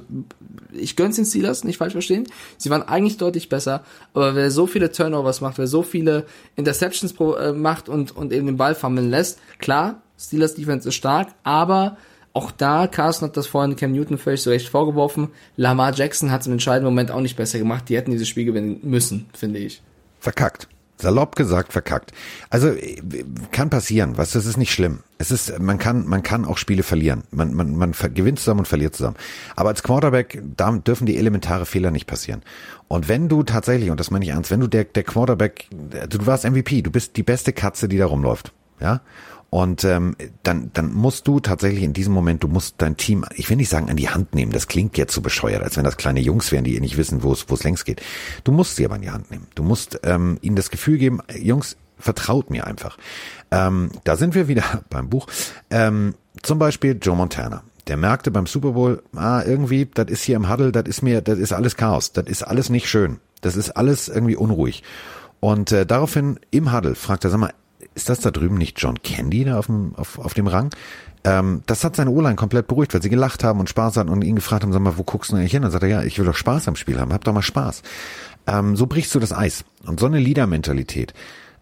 ich gönn's den Steelers, nicht falsch verstehen, sie waren eigentlich deutlich besser, aber wer so viele Turnovers macht, wer so viele Interceptions äh, macht und, und eben den Ball fummeln lässt, klar, Steelers Defense ist stark, aber auch da, Carsten hat das vorhin Cam Newton völlig so recht vorgeworfen. Lamar Jackson hat es im entscheidenden Moment auch nicht besser gemacht. Die hätten dieses Spiel gewinnen müssen, finde ich. Verkackt. Salopp gesagt, verkackt. Also kann passieren, was das ist nicht schlimm. Es ist, man kann, man kann auch Spiele verlieren. Man, man, man gewinnt zusammen und verliert zusammen. Aber als Quarterback, da dürfen die elementare Fehler nicht passieren. Und wenn du tatsächlich, und das meine ich ernst, wenn du der, der Quarterback, du warst MVP, du bist die beste Katze, die da rumläuft, ja. Und ähm, dann, dann musst du tatsächlich in diesem Moment, du musst dein Team, ich will nicht sagen an die Hand nehmen, das klingt jetzt so bescheuert, als wenn das kleine Jungs wären, die nicht wissen, wo es, wo es längst geht. Du musst sie aber in die Hand nehmen. Du musst ähm, ihnen das Gefühl geben, Jungs, vertraut mir einfach. Ähm, da sind wir wieder beim Buch. Ähm, zum Beispiel Joe Montana. Der merkte beim Super Bowl, ah, irgendwie, das ist hier im Huddle, das ist mir, das ist alles Chaos, das ist alles nicht schön, das ist alles irgendwie unruhig. Und äh, daraufhin im Huddle fragt er, sag mal, ist das da drüben nicht John Candy da auf dem, auf, auf dem Rang? Ähm, das hat seine O-Line komplett beruhigt, weil sie gelacht haben und Spaß hatten und ihn gefragt haben, sag mal, wo guckst du eigentlich hin? Dann sagt er, ja, ich will doch Spaß am Spiel haben, hab doch mal Spaß. Ähm, so brichst du das Eis. Und so eine Leader-Mentalität,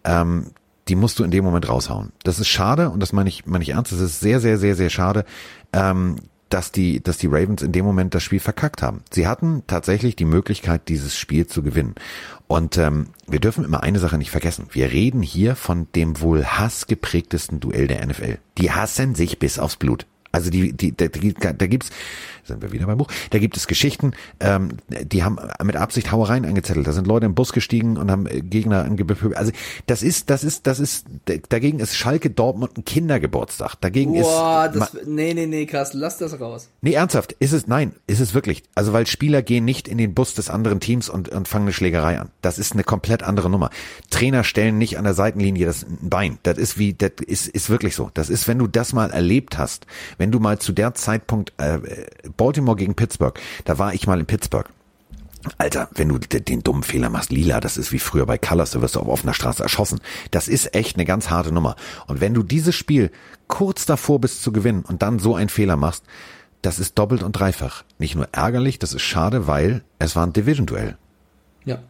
ähm, die musst du in dem Moment raushauen. Das ist schade und das meine ich, meine ich ernst, das ist sehr, sehr, sehr, sehr schade, ähm, dass die, dass die Ravens in dem Moment das Spiel verkackt haben. Sie hatten tatsächlich die Möglichkeit, dieses Spiel zu gewinnen. Und ähm, wir dürfen immer eine Sache nicht vergessen. Wir reden hier von dem wohl hassgeprägtesten Duell der NFL. Die hassen sich bis aufs Blut. Also die, die, da, da, gibt's, sind wir wieder beim Buch, da gibt es Geschichten, ähm, die haben mit Absicht Hauereien angezettelt. Da sind Leute im Bus gestiegen und haben äh, Gegner angepöbelt. Also das ist, das ist, das ist, dagegen ist Schalke Dortmund ein Kindergeburtstag. Dagegen Boah, ist. Das, nee, nee, nee, Carsten, lass das raus. Nee, ernsthaft, ist es, nein, ist es wirklich. Also weil Spieler gehen nicht in den Bus des anderen Teams und, und fangen eine Schlägerei an. Das ist eine komplett andere Nummer. Trainer stellen nicht an der Seitenlinie das Bein. Das ist wie, das ist, ist wirklich so. Das ist, wenn du das mal erlebt hast, wenn du mal zu der Zeitpunkt äh, Baltimore gegen Pittsburgh, da war ich mal in Pittsburgh. Alter, wenn du den dummen Fehler machst, lila, das ist wie früher bei Colors, da wirst du auf offener Straße erschossen. Das ist echt eine ganz harte Nummer. Und wenn du dieses Spiel kurz davor bist zu gewinnen und dann so einen Fehler machst, das ist doppelt und dreifach. Nicht nur ärgerlich, das ist schade, weil es war ein Division-Duell. Ja.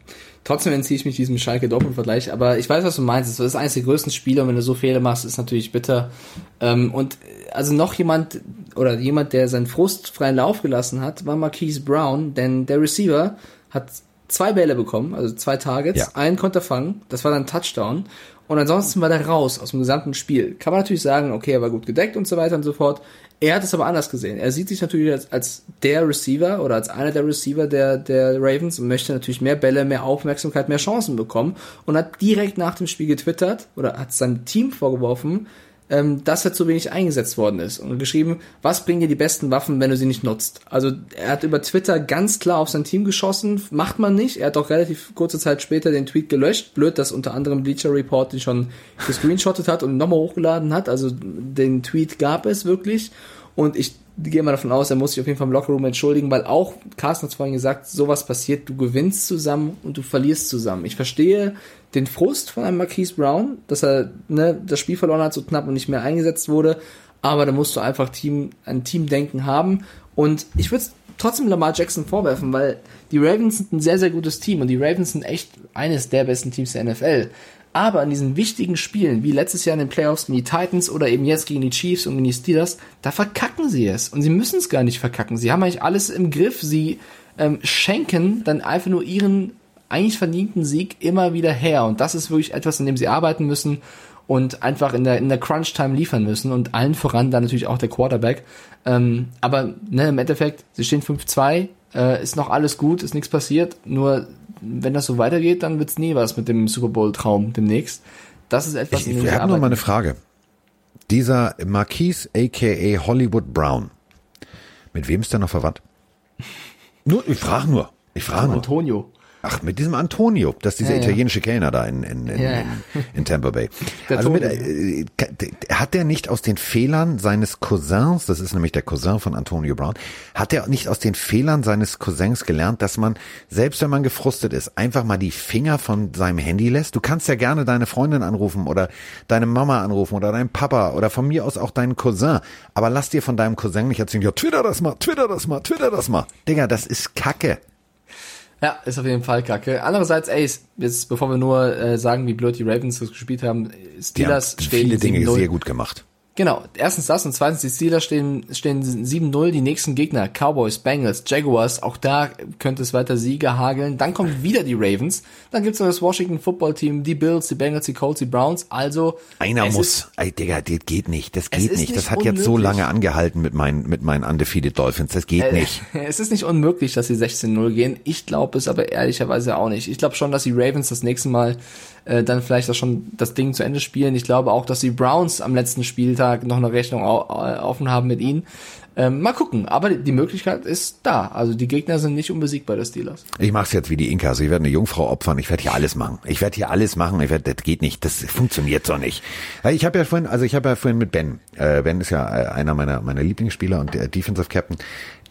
Trotzdem entziehe ich mich diesem Schalke Dortmund-Vergleich, aber ich weiß, was du meinst. Das ist eines der größten Spiele und wenn du so Fehler machst, ist natürlich bitter. Ähm, und also noch jemand oder jemand, der seinen Frust freien Lauf gelassen hat, war Marquise Brown, denn der Receiver hat zwei Bälle bekommen, also zwei Targets, ja. einen konnte er fangen, das war dann Touchdown und ansonsten war der raus aus dem gesamten Spiel. Kann man natürlich sagen, okay, er war gut gedeckt und so weiter und so fort. Er hat es aber anders gesehen. Er sieht sich natürlich als, als der Receiver oder als einer der Receiver der, der Ravens und möchte natürlich mehr Bälle, mehr Aufmerksamkeit, mehr Chancen bekommen und hat direkt nach dem Spiel getwittert oder hat seinem Team vorgeworfen, ähm, dass er zu wenig eingesetzt worden ist und geschrieben, was bringen dir die besten Waffen, wenn du sie nicht nutzt. Also er hat über Twitter ganz klar auf sein Team geschossen, macht man nicht. Er hat auch relativ kurze Zeit später den Tweet gelöscht. Blöd, dass unter anderem Bleacher Report den schon gescreenshottet hat und nochmal hochgeladen hat. Also den Tweet gab es wirklich. Und ich gehe mal davon aus, er muss sich auf jeden Fall im Lockerroom entschuldigen, weil auch, Carsten hat es vorhin gesagt, sowas passiert, du gewinnst zusammen und du verlierst zusammen. Ich verstehe den Frust von einem Marquise Brown, dass er ne, das Spiel verloren hat, so knapp und nicht mehr eingesetzt wurde, aber da musst du einfach Team, ein Teamdenken haben und ich würde trotzdem Lamar Jackson vorwerfen, weil die Ravens sind ein sehr, sehr gutes Team und die Ravens sind echt eines der besten Teams der NFL. Aber in diesen wichtigen Spielen, wie letztes Jahr in den Playoffs gegen die Titans oder eben jetzt gegen die Chiefs und gegen die Steelers, da verkacken sie es. Und sie müssen es gar nicht verkacken. Sie haben eigentlich alles im Griff. Sie ähm, schenken dann einfach nur ihren eigentlich verdienten Sieg immer wieder her. Und das ist wirklich etwas, in dem sie arbeiten müssen und einfach in der, in der Crunch-Time liefern müssen und allen voran dann natürlich auch der Quarterback. Ähm, aber ne, im Endeffekt, sie stehen 5-2, äh, ist noch alles gut, ist nichts passiert, nur wenn das so weitergeht, dann wird's nie was mit dem Super Bowl-Traum demnächst. Das ist etwas, ich, in dem Wir haben noch mal eine Frage. Dieser Marquise aka Hollywood Brown, mit wem ist der noch verwandt? Nur, ich frage nur. Ich frage nur. Antonio. Ach, mit diesem Antonio, das ist dieser ja, italienische Kellner da in, in, in, in, in Tampa Bay. Der also mit, äh, hat der nicht aus den Fehlern seines Cousins, das ist nämlich der Cousin von Antonio Brown, hat er nicht aus den Fehlern seines Cousins gelernt, dass man, selbst wenn man gefrustet ist, einfach mal die Finger von seinem Handy lässt? Du kannst ja gerne deine Freundin anrufen oder deine Mama anrufen oder deinen Papa oder von mir aus auch deinen Cousin, aber lass dir von deinem Cousin nicht erzählen, ja, twitter das mal, twitter das mal, twitter das mal. Digga, das ist Kacke. Ja, ist auf jeden Fall kacke. Andererseits, ey, jetzt bevor wir nur äh, sagen, wie blöd die Ravens das gespielt haben, Steelers die haben viele Dinge sehr gut gemacht. Genau, erstens das und zweitens die Steelers stehen, stehen 7-0, die nächsten Gegner, Cowboys, Bengals, Jaguars, auch da könnte es weiter Sieger hageln. Dann kommen wieder die Ravens, dann gibt's noch das Washington Football Team, die Bills, die Bengals, die Colts, die Browns, also... Einer muss, ist, ey Digga, das geht nicht, das geht nicht. das hat unmöglich. jetzt so lange angehalten mit meinen, mit meinen Undefeated Dolphins, das geht äh, nicht. Es ist nicht unmöglich, dass sie 16-0 gehen, ich glaube es aber ehrlicherweise auch nicht. Ich glaube schon, dass die Ravens das nächste Mal äh, dann vielleicht auch schon das Ding zu Ende spielen. Ich glaube auch, dass die Browns am letzten Spieltag noch eine Rechnung offen haben mit ihnen. Ähm, mal gucken, aber die Möglichkeit ist da. Also die Gegner sind nicht unbesiegbar des Steelers. Ich mach's jetzt wie die Inkas. Also ich werde eine Jungfrau opfern. Ich werde hier alles machen. Ich werde hier alles machen. Ich werd, das geht nicht. Das funktioniert so nicht. Ich habe ja vorhin, also ich habe ja vorhin mit Ben. Äh, ben ist ja äh, einer meiner meiner Lieblingsspieler und der Defensive Captain.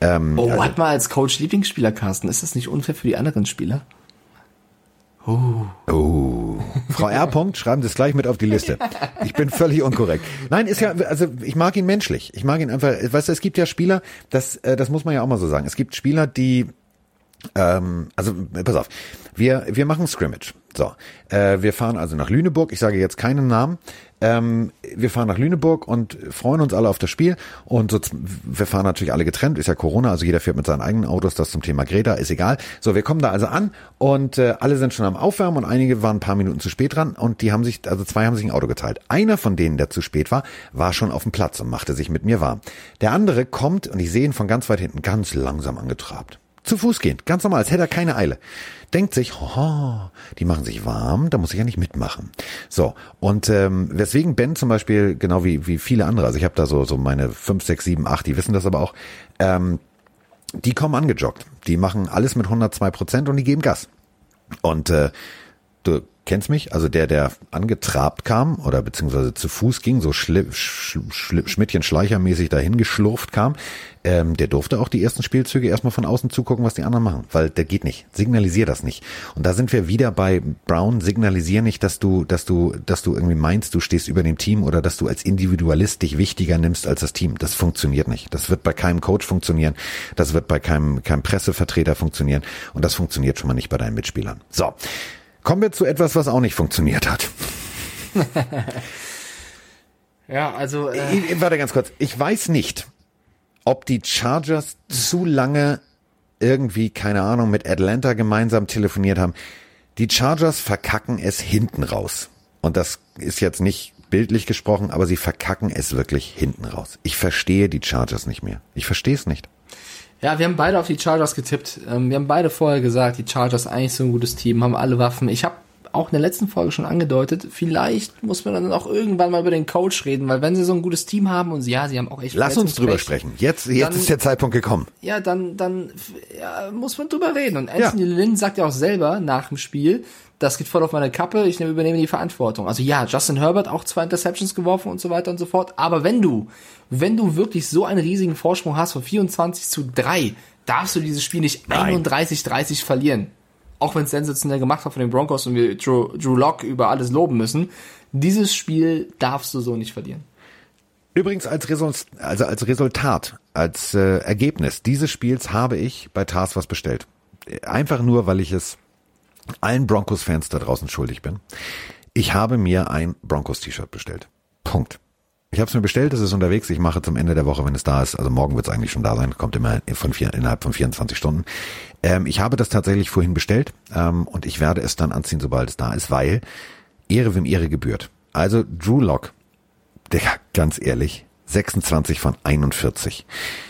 Ähm, oh, also, hat mal als Coach Lieblingsspieler, Carsten. Ist das nicht unfair für die anderen Spieler? Oh. oh. Frau R. Punkt, schreiben Sie es gleich mit auf die Liste. Ich bin völlig unkorrekt. Nein, ist ja, also ich mag ihn menschlich. Ich mag ihn einfach, weißt du, es gibt ja Spieler, das, äh, das muss man ja auch mal so sagen. Es gibt Spieler, die, ähm, also pass auf, wir, wir machen Scrimmage. So, äh, wir fahren also nach Lüneburg. Ich sage jetzt keinen Namen. Ähm, wir fahren nach Lüneburg und freuen uns alle auf das Spiel. Und so, wir fahren natürlich alle getrennt. Ist ja Corona, also jeder fährt mit seinen eigenen Autos. Das zum Thema Greta ist egal. So, wir kommen da also an und äh, alle sind schon am Aufwärmen und einige waren ein paar Minuten zu spät dran und die haben sich, also zwei haben sich ein Auto geteilt. Einer von denen, der zu spät war, war schon auf dem Platz und machte sich mit mir warm. Der andere kommt und ich sehe ihn von ganz weit hinten ganz langsam angetrabt. Zu Fuß gehen, ganz normal, als hätte er keine Eile. Denkt sich, haha, die machen sich warm, da muss ich ja nicht mitmachen. So, und ähm, weswegen Ben zum Beispiel, genau wie, wie viele andere, also ich habe da so, so meine fünf, sechs, sieben, acht, die wissen das aber auch, ähm, die kommen angejoggt. Die machen alles mit 102 Prozent und die geben Gas. Und äh, du kennst mich, also der, der angetrabt kam oder beziehungsweise zu Fuß ging, so schli sch sch Schmidtchen schleichermäßig dahin geschlurft kam, ähm, der durfte auch die ersten Spielzüge erstmal von außen zugucken, was die anderen machen, weil der geht nicht. Signalisier das nicht. Und da sind wir wieder bei Brown, signalisier nicht, dass du, dass du, dass du irgendwie meinst, du stehst über dem Team oder dass du als Individualist dich wichtiger nimmst als das Team. Das funktioniert nicht. Das wird bei keinem Coach funktionieren. Das wird bei keinem, keinem Pressevertreter funktionieren. Und das funktioniert schon mal nicht bei deinen Mitspielern. So. Kommen wir zu etwas, was auch nicht funktioniert hat. ja, also. Äh ich, warte ganz kurz. Ich weiß nicht, ob die Chargers zu lange irgendwie, keine Ahnung, mit Atlanta gemeinsam telefoniert haben. Die Chargers verkacken es hinten raus. Und das ist jetzt nicht bildlich gesprochen, aber sie verkacken es wirklich hinten raus. Ich verstehe die Chargers nicht mehr. Ich verstehe es nicht. Ja, wir haben beide auf die Chargers getippt. Ähm, wir haben beide vorher gesagt, die Chargers eigentlich so ein gutes Team, haben alle Waffen. Ich habe auch in der letzten Folge schon angedeutet, vielleicht muss man dann auch irgendwann mal über den Coach reden, weil wenn sie so ein gutes Team haben und sie, ja, sie haben auch echt Lass uns drüber sprechen. Jetzt, jetzt dann, ist der Zeitpunkt gekommen. Ja, dann, dann ja, muss man drüber reden. Und Anthony ja. Lynn sagt ja auch selber nach dem Spiel, das geht voll auf meine Kappe, ich übernehme die Verantwortung. Also ja, Justin Herbert auch zwei Interceptions geworfen und so weiter und so fort. Aber wenn du, wenn du wirklich so einen riesigen Vorsprung hast von 24 zu 3, darfst du dieses Spiel nicht 31-30 verlieren. Auch wenn es sensationell gemacht hat von den Broncos und wir Drew, Drew Locke über alles loben müssen. Dieses Spiel darfst du so nicht verlieren. Übrigens als, Result, also als Resultat, als äh, Ergebnis dieses Spiels habe ich bei Tars was bestellt. Einfach nur, weil ich es allen Broncos-Fans da draußen schuldig bin. Ich habe mir ein Broncos-T-Shirt bestellt. Punkt. Ich habe es mir bestellt, es ist unterwegs. Ich mache zum Ende der Woche, wenn es da ist. Also morgen wird es eigentlich schon da sein. Kommt immer von vier, innerhalb von 24 Stunden. Ähm, ich habe das tatsächlich vorhin bestellt ähm, und ich werde es dann anziehen, sobald es da ist, weil Ehre wem Ehre gebührt. Also Drew Lock, der ganz ehrlich, 26 von 41.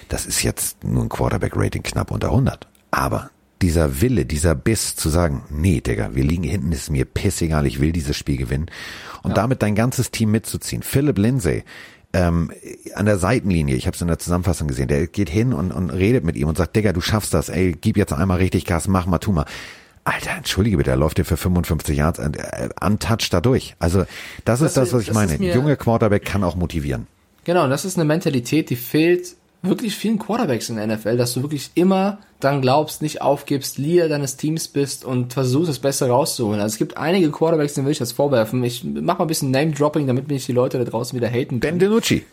Das ist jetzt nur ein Quarterback-Rating knapp unter 100. Aber dieser Wille, dieser Biss zu sagen, nee, Digga, wir liegen hinten, ist mir pissegal, ich will dieses Spiel gewinnen. Und ja. damit dein ganzes Team mitzuziehen. Philip Lindsay, ähm, an der Seitenlinie, ich habe es in der Zusammenfassung gesehen, der geht hin und, und redet mit ihm und sagt, Digga, du schaffst das, ey, gib jetzt einmal richtig Gas, mach mal, tu mal. Alter, entschuldige bitte, er läuft dir für 55 Yards äh, untouched dadurch. Also das, das ist das, was ich meine. Junge Quarterback kann auch motivieren. Genau, das ist eine Mentalität, die fehlt wirklich vielen Quarterbacks in der NFL, dass du wirklich immer dran glaubst, nicht aufgibst, Leader deines Teams bist und versuchst das Beste rauszuholen. Also es gibt einige Quarterbacks, denen will ich das vorwerfen. Ich mach mal ein bisschen Name-Dropping, damit mich die Leute da draußen wieder haten können. Ben DiNucci.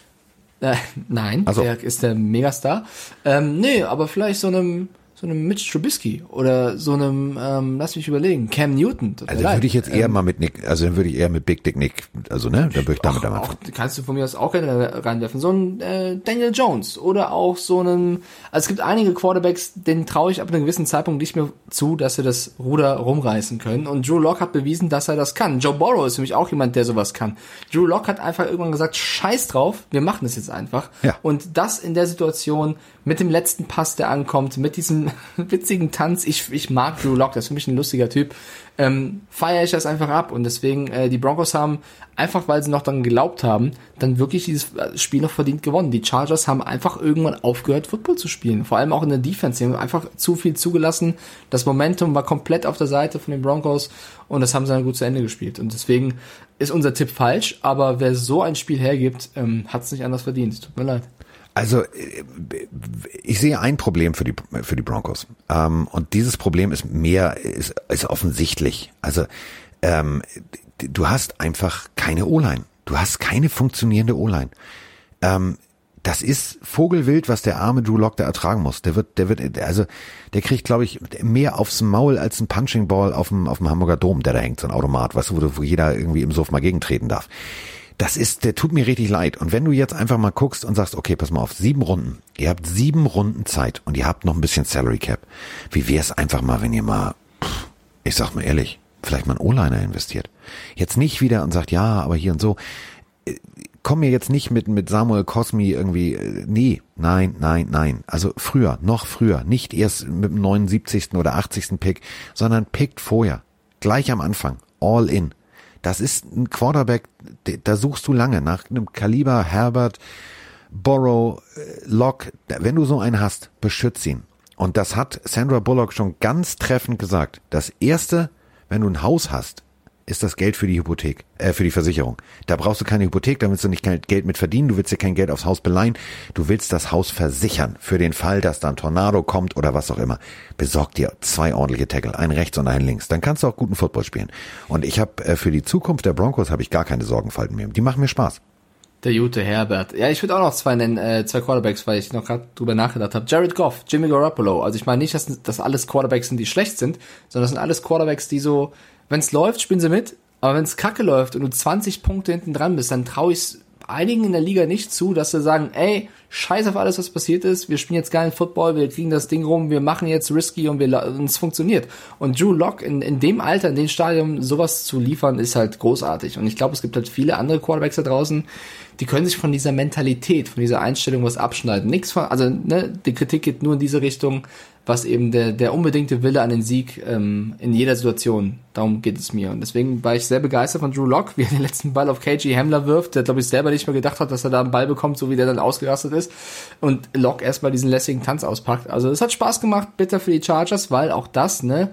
Äh, nein, also. der ist der Megastar. Ähm, nee, aber vielleicht so einem so einem Mitch Trubisky oder so einem, ähm, lass mich überlegen, Cam Newton. Also würde ich jetzt eher ähm, mal mit Nick, also dann würde ich eher mit Big Dick Nick, also ne, da würde ich damit auch, auch, Kannst du von mir aus auch gerne reinwerfen. So ein äh, Daniel Jones oder auch so einen, also es gibt einige Quarterbacks, denen traue ich ab einem gewissen Zeitpunkt nicht mehr zu, dass sie das Ruder rumreißen können. Und Drew Lock hat bewiesen, dass er das kann. Joe Borrow ist nämlich auch jemand, der sowas kann. Drew Lock hat einfach irgendwann gesagt, scheiß drauf, wir machen das jetzt einfach. Ja. Und das in der Situation mit dem letzten Pass, der ankommt, mit diesem witzigen Tanz. Ich, ich mag Drew Lock, das ist für mich ein lustiger Typ. Ähm, feiere ich das einfach ab. Und deswegen, äh, die Broncos haben, einfach weil sie noch dann geglaubt haben, dann wirklich dieses äh, Spiel noch verdient gewonnen. Die Chargers haben einfach irgendwann aufgehört, Football zu spielen. Vor allem auch in der Defense. Sie haben einfach zu viel zugelassen. Das Momentum war komplett auf der Seite von den Broncos und das haben sie dann gut zu Ende gespielt. Und deswegen ist unser Tipp falsch, aber wer so ein Spiel hergibt, ähm, hat es nicht anders verdient. Tut mir leid. Also äh, ich sehe ein Problem für die für die Broncos ähm, und dieses Problem ist mehr ist, ist offensichtlich. Also ähm, du hast einfach keine O-Line. Du hast keine funktionierende O-Line. Ähm, das ist Vogelwild, was der arme Drew Lock da ertragen muss. Der wird, der wird, also der kriegt, glaube ich, mehr aufs Maul als ein Punching Ball auf dem, auf dem Hamburger Dom, der da hängt, so ein Automat, weißt du, wo, wo jeder irgendwie im Sof mal gegentreten darf das ist, der tut mir richtig leid. Und wenn du jetzt einfach mal guckst und sagst, okay, pass mal auf, sieben Runden. Ihr habt sieben Runden Zeit und ihr habt noch ein bisschen Salary Cap. Wie wär's einfach mal, wenn ihr mal, ich sag mal ehrlich, vielleicht mal einen O-Liner investiert. Jetzt nicht wieder und sagt, ja, aber hier und so. Äh, komm mir jetzt nicht mit, mit Samuel Cosmi irgendwie, äh, nee, nein, nein, nein. Also früher, noch früher, nicht erst mit dem 79. oder 80. Pick, sondern pickt vorher. Gleich am Anfang. All in. Das ist ein Quarterback, da suchst du lange nach einem Kaliber Herbert, Borrow, äh, Lock. Wenn du so einen hast, beschütz ihn. Und das hat Sandra Bullock schon ganz treffend gesagt. Das erste, wenn du ein Haus hast, ist das Geld für die Hypothek, äh, für die Versicherung. Da brauchst du keine Hypothek, da willst du nicht Geld mit verdienen, du willst dir kein Geld aufs Haus beleihen, du willst das Haus versichern für den Fall, dass da ein Tornado kommt oder was auch immer. Besorg dir zwei ordentliche Tackle, einen rechts und einen links, dann kannst du auch guten Football spielen. Und ich habe äh, für die Zukunft der Broncos habe ich gar keine Sorgenfalten mehr. Die machen mir Spaß. Der Jute Herbert. Ja, ich würde auch noch zwei nennen, äh, zwei Quarterbacks, weil ich noch gerade drüber nachgedacht habe. Jared Goff, Jimmy Garoppolo. Also ich meine nicht, dass das alles Quarterbacks sind, die schlecht sind, sondern das sind alles Quarterbacks, die so, wenn es läuft, spielen sie mit, aber wenn es kacke läuft und du 20 Punkte hinten dran bist, dann traue ich einigen in der Liga nicht zu, dass sie sagen, ey, scheiß auf alles, was passiert ist, wir spielen jetzt geilen Football, wir kriegen das Ding rum, wir machen jetzt risky und wir und es funktioniert. Und Drew Lock in, in dem Alter, in dem Stadium sowas zu liefern, ist halt großartig. Und ich glaube, es gibt halt viele andere Quarterbacks da draußen, die können sich von dieser Mentalität, von dieser Einstellung was abschneiden. Nichts von, also ne, die Kritik geht nur in diese Richtung, was eben der, der unbedingte Wille an den Sieg ähm, in jeder Situation. Darum geht es mir. Und deswegen war ich sehr begeistert von Drew Lock, wie er den letzten Ball auf KG Hamler wirft, der glaube ich selber nicht mehr gedacht hat, dass er da einen Ball bekommt, so wie der dann ausgerastet ist. Und Lock erstmal diesen lässigen Tanz auspackt. Also es hat Spaß gemacht, bitter für die Chargers, weil auch das, ne,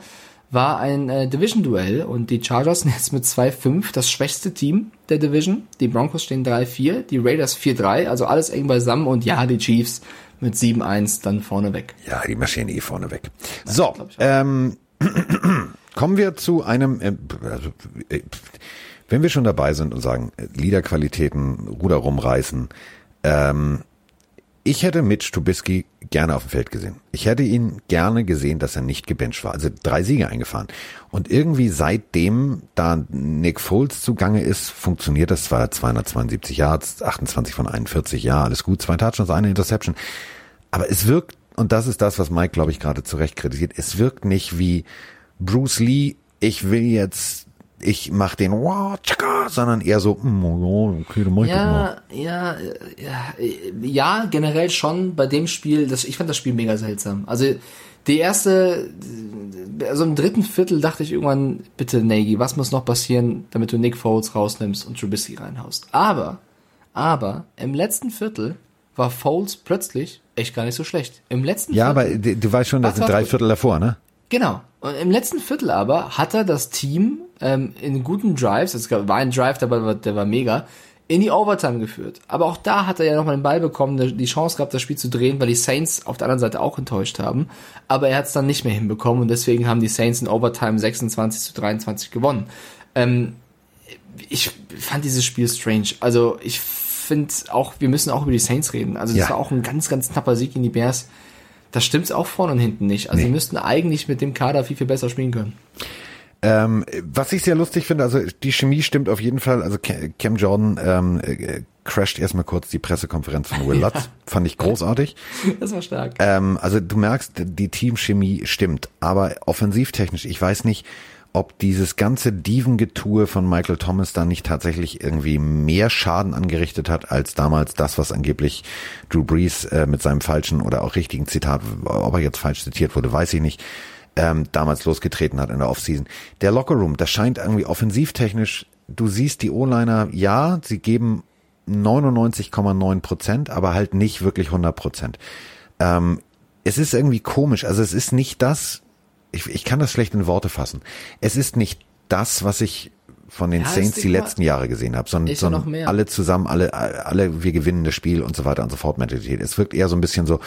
war ein äh, Division-Duell und die Chargers sind jetzt mit 2-5 das schwächste Team der Division. Die Broncos stehen 3-4, die Raiders 4-3, also alles eng beisammen und ja, die Chiefs mit 7-1 dann vorne weg. Ja, die marschieren eh vorne weg. Ja, so, ähm, kommen wir zu einem, äh, also, äh, wenn wir schon dabei sind und sagen, Liederqualitäten, Ruder rumreißen, ähm, ich hätte Mitch Trubisky gerne auf dem Feld gesehen. Ich hätte ihn gerne gesehen, dass er nicht gebencht war. Also drei Siege eingefahren. Und irgendwie seitdem da Nick Foles zugange ist, funktioniert das zwar 272 Yards, 28 von 41, ja, alles gut, zwei Touchdowns, eine Interception. Aber es wirkt, und das ist das, was Mike, glaube ich, gerade zu Recht kritisiert, es wirkt nicht wie Bruce Lee, ich will jetzt ich mach den wow, tschaka, sondern eher so, mm, okay, dann mach ich ja, ja, ja, ja, generell schon bei dem Spiel, das, ich fand das Spiel mega seltsam. Also die erste, also im dritten Viertel dachte ich irgendwann, bitte Nagy, was muss noch passieren, damit du Nick Foles rausnimmst und Trubisky reinhaust. Aber, aber im letzten Viertel war Foles plötzlich echt gar nicht so schlecht. Im letzten Ja, Viertel, aber du weißt schon, das sind drei Viertel davor, ne? Genau. Und im letzten Viertel aber hat er das Team ähm, in guten Drives, es war ein Drive, der war, der war mega, in die Overtime geführt. Aber auch da hat er ja nochmal den Ball bekommen, die Chance gehabt, das Spiel zu drehen, weil die Saints auf der anderen Seite auch enttäuscht haben. Aber er hat es dann nicht mehr hinbekommen und deswegen haben die Saints in Overtime 26 zu 23 gewonnen. Ähm, ich fand dieses Spiel strange. Also ich finde auch, wir müssen auch über die Saints reden. Also das ja. war auch ein ganz, ganz knapper Sieg in die Bears. Das stimmt auch vorne und hinten nicht. Also nee. sie müssten eigentlich mit dem Kader viel, viel besser spielen können. Ähm, was ich sehr lustig finde, also die Chemie stimmt auf jeden Fall. Also Cam Jordan ähm, äh, crasht erstmal kurz die Pressekonferenz von Will Lutz. Ja. Fand ich großartig. Das war stark. Ähm, also du merkst, die Teamchemie stimmt. Aber offensivtechnisch, ich weiß nicht, ob dieses ganze Dievengetue von Michael Thomas da nicht tatsächlich irgendwie mehr Schaden angerichtet hat als damals das, was angeblich Drew Brees äh, mit seinem falschen oder auch richtigen Zitat, ob er jetzt falsch zitiert wurde, weiß ich nicht, ähm, damals losgetreten hat in der Offseason. Der Lockerroom, das scheint irgendwie offensivtechnisch, du siehst die O-Liner, ja, sie geben 99,9 Prozent, aber halt nicht wirklich 100 Prozent. Ähm, es ist irgendwie komisch, also es ist nicht das, ich, ich kann das schlecht in Worte fassen. Es ist nicht das, was ich von den ja, Saints die letzten Jahre gesehen habe, sondern, sondern alle zusammen, alle, alle, wir gewinnen das Spiel und so weiter und so fort Mentalität. Es wirkt eher so ein bisschen so,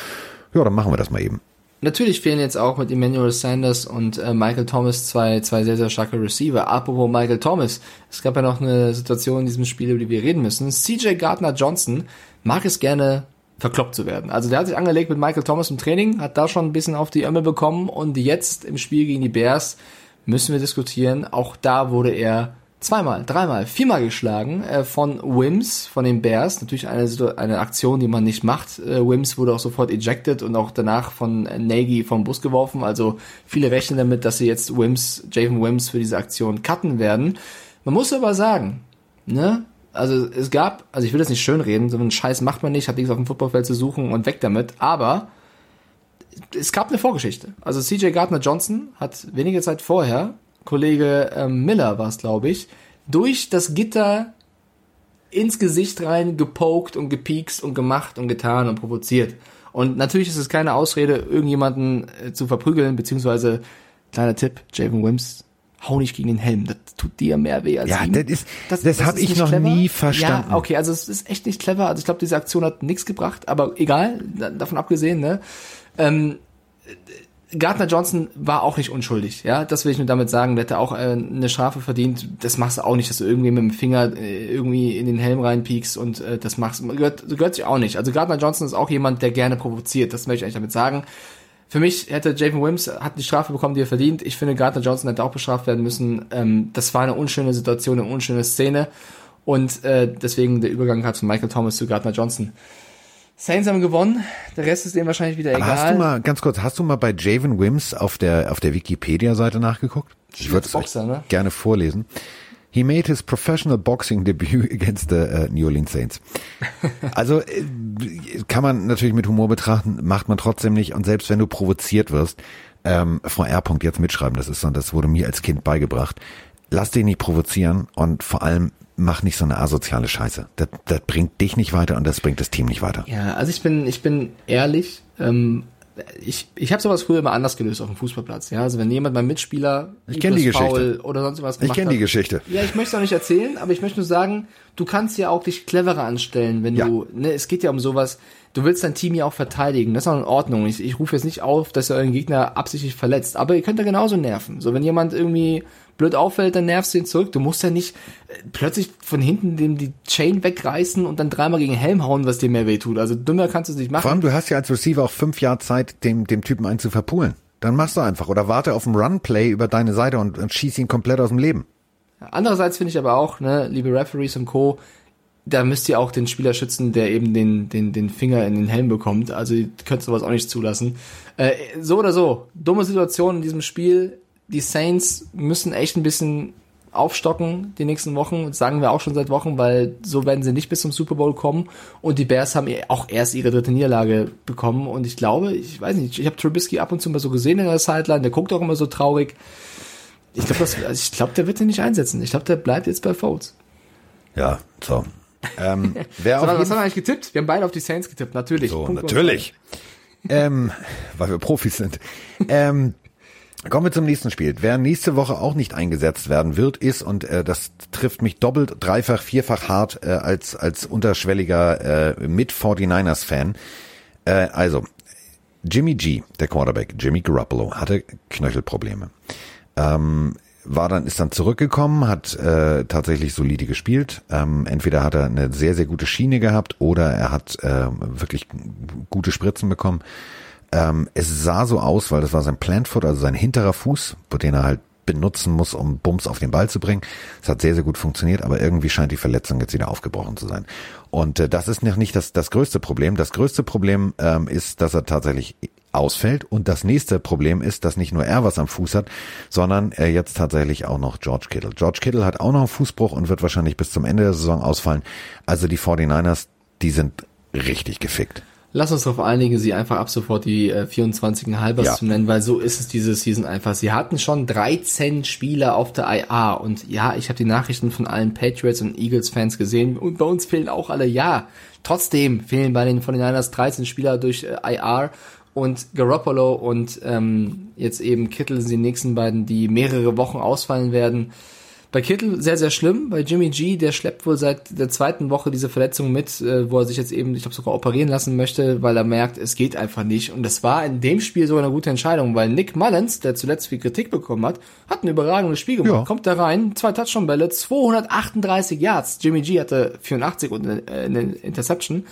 ja, dann machen wir das mal eben. Natürlich fehlen jetzt auch mit Emmanuel Sanders und äh, Michael Thomas zwei, zwei sehr, sehr starke Receiver. Apropos Michael Thomas, es gab ja noch eine Situation in diesem Spiel, über die wir reden müssen. CJ Gardner Johnson mag es gerne verkloppt zu werden. Also der hat sich angelegt mit Michael Thomas im Training, hat da schon ein bisschen auf die Ärmel bekommen und jetzt im Spiel gegen die Bears müssen wir diskutieren. Auch da wurde er zweimal, dreimal, viermal geschlagen äh, von Wims, von den Bears. Natürlich eine, eine Aktion, die man nicht macht. Äh, Wims wurde auch sofort ejected und auch danach von äh, Nagy vom Bus geworfen. Also viele rechnen damit, dass sie jetzt Wims, Javen Wims für diese Aktion cutten werden. Man muss aber sagen, ne, also es gab, also ich will das nicht schönreden, so einen Scheiß macht man nicht, hat nichts auf dem Footballfeld zu suchen und weg damit, aber es gab eine Vorgeschichte. Also CJ Gardner Johnson hat wenige Zeit vorher, Kollege ähm, Miller war es, glaube ich, durch das Gitter ins Gesicht rein gepokt und gepiekst und gemacht und getan und provoziert. Und natürlich ist es keine Ausrede, irgendjemanden äh, zu verprügeln, beziehungsweise kleiner Tipp, Javen Wims hau nicht gegen den Helm, das tut dir mehr weh als ja, ihm. das ist, das, das, das habe ich noch clever. nie verstanden. Ja, okay, also es ist echt nicht clever. Also ich glaube, diese Aktion hat nichts gebracht, aber egal, davon abgesehen, ne. Ähm, Gardner Johnson war auch nicht unschuldig, ja, das will ich nur damit sagen, der hätte auch äh, eine Strafe verdient. Das machst du auch nicht, dass du irgendwie mit dem Finger äh, irgendwie in den Helm reinpiekst und äh, das machst, gehört, gehört sich auch nicht. Also Gardner Johnson ist auch jemand, der gerne provoziert, das möchte ich eigentlich damit sagen. Für mich hätte Javen Wims hat die Strafe bekommen, die er verdient. Ich finde, Gardner Johnson hätte auch bestraft werden müssen. Ähm, das war eine unschöne Situation, eine unschöne Szene. Und äh, deswegen der Übergang hat von Michael Thomas zu Gardner Johnson. Saints haben gewonnen, der Rest ist denen wahrscheinlich wieder Aber egal. Hast du mal, ganz kurz, hast du mal bei Javen Wims auf der, auf der Wikipedia-Seite nachgeguckt? Ich würde es ne? gerne vorlesen. He made his professional boxing debut against the uh, New Orleans Saints. Also äh, kann man natürlich mit Humor betrachten, macht man trotzdem nicht. Und selbst wenn du provoziert wirst, ähm, Frau R. jetzt mitschreiben, das ist so, das wurde mir als Kind beigebracht. Lass dich nicht provozieren und vor allem mach nicht so eine asoziale Scheiße. Das, das bringt dich nicht weiter und das bringt das Team nicht weiter. Ja, also ich bin, ich bin ehrlich, ähm, ich, ich habe sowas früher immer anders gelöst auf dem Fußballplatz. Ja, also wenn jemand mein Mitspieler ich kenne die Geschichte oder sonst was gemacht Ich kenne die Geschichte. Ja, ich möchte es auch nicht erzählen, aber ich möchte nur sagen, du kannst ja auch dich cleverer anstellen, wenn ja. du. Ne, es geht ja um sowas. Du willst dein Team ja auch verteidigen. Das ist auch in Ordnung. Ich, ich rufe jetzt nicht auf, dass ihr euren Gegner absichtlich verletzt, aber ihr könnt da genauso nerven. So wenn jemand irgendwie blöd auffällt, dann nervst du ihn zurück. Du musst ja nicht äh, plötzlich von hinten dem die Chain wegreißen und dann dreimal gegen den Helm hauen, was dir mehr wehtut. Also dümmer kannst du es nicht machen. Vor allem, du hast ja als Receiver auch fünf Jahre Zeit, dem, dem Typen einen zu verpulen. Dann machst du einfach. Oder warte auf einen Run-Play über deine Seite und, und schieß ihn komplett aus dem Leben. Andererseits finde ich aber auch, ne, liebe Referees und Co., da müsst ihr auch den Spieler schützen, der eben den, den, den Finger in den Helm bekommt. Also ihr könnt sowas auch nicht zulassen. Äh, so oder so, dumme Situation in diesem Spiel. Die Saints müssen echt ein bisschen aufstocken die nächsten Wochen, das sagen wir auch schon seit Wochen, weil so werden sie nicht bis zum Super Bowl kommen. Und die Bears haben auch erst ihre dritte Niederlage bekommen. Und ich glaube, ich weiß nicht, ich habe Trubisky ab und zu mal so gesehen in der Sideline, der guckt auch immer so traurig. Ich glaube, also ich glaube, der wird den nicht einsetzen. Ich glaube, der bleibt jetzt bei Folds. Ja, so. Ähm, wer so, auf was haben wir eigentlich getippt? Wir haben beide auf die Saints getippt, natürlich. So, Punkt natürlich. ähm, weil wir Profis sind. Ähm, kommen wir zum nächsten Spiel. Wer nächste Woche auch nicht eingesetzt werden wird, ist, und äh, das trifft mich doppelt, dreifach, vierfach hart äh, als, als unterschwelliger äh, mit 49ers-Fan. Äh, also, Jimmy G, der Quarterback, Jimmy Garoppolo, hatte Knöchelprobleme. Ähm, war dann ist dann zurückgekommen, hat äh, tatsächlich solide gespielt. Ähm, entweder hat er eine sehr sehr gute Schiene gehabt oder er hat äh, wirklich gute Spritzen bekommen. Ähm, es sah so aus, weil das war sein Plantfoot, also sein hinterer Fuß, den er halt benutzen muss, um Bums auf den Ball zu bringen. Es hat sehr, sehr gut funktioniert, aber irgendwie scheint die Verletzung jetzt wieder aufgebrochen zu sein. Und äh, das ist noch nicht das, das größte Problem. Das größte Problem ähm, ist, dass er tatsächlich ausfällt. Und das nächste Problem ist, dass nicht nur er was am Fuß hat, sondern er jetzt tatsächlich auch noch George Kittle. George Kittle hat auch noch einen Fußbruch und wird wahrscheinlich bis zum Ende der Saison ausfallen. Also die 49ers, die sind richtig gefickt. Lass uns darauf einigen, sie einfach ab sofort die äh, 24 Halbers Ja. zu nennen, weil so ist es diese Season einfach. Sie hatten schon 13 Spieler auf der IA und ja, ich habe die Nachrichten von allen Patriots und Eagles-Fans gesehen und bei uns fehlen auch alle, ja. Trotzdem fehlen bei den 49ers 13 Spieler durch äh, IR und Garoppolo und ähm, jetzt eben Kittel sind die nächsten beiden, die mehrere Wochen ausfallen werden. Bei Kittel sehr, sehr schlimm. Bei Jimmy G, der schleppt wohl seit der zweiten Woche diese Verletzung mit, äh, wo er sich jetzt eben, ich glaube, sogar operieren lassen möchte, weil er merkt, es geht einfach nicht. Und das war in dem Spiel sogar eine gute Entscheidung, weil Nick Mullins, der zuletzt viel Kritik bekommen hat, hat ein überragendes Spiel gemacht. Ja. Kommt da rein, zwei Touchdown-Bälle, 238 Yards. Jimmy G hatte 84 und eine, äh, eine Interception.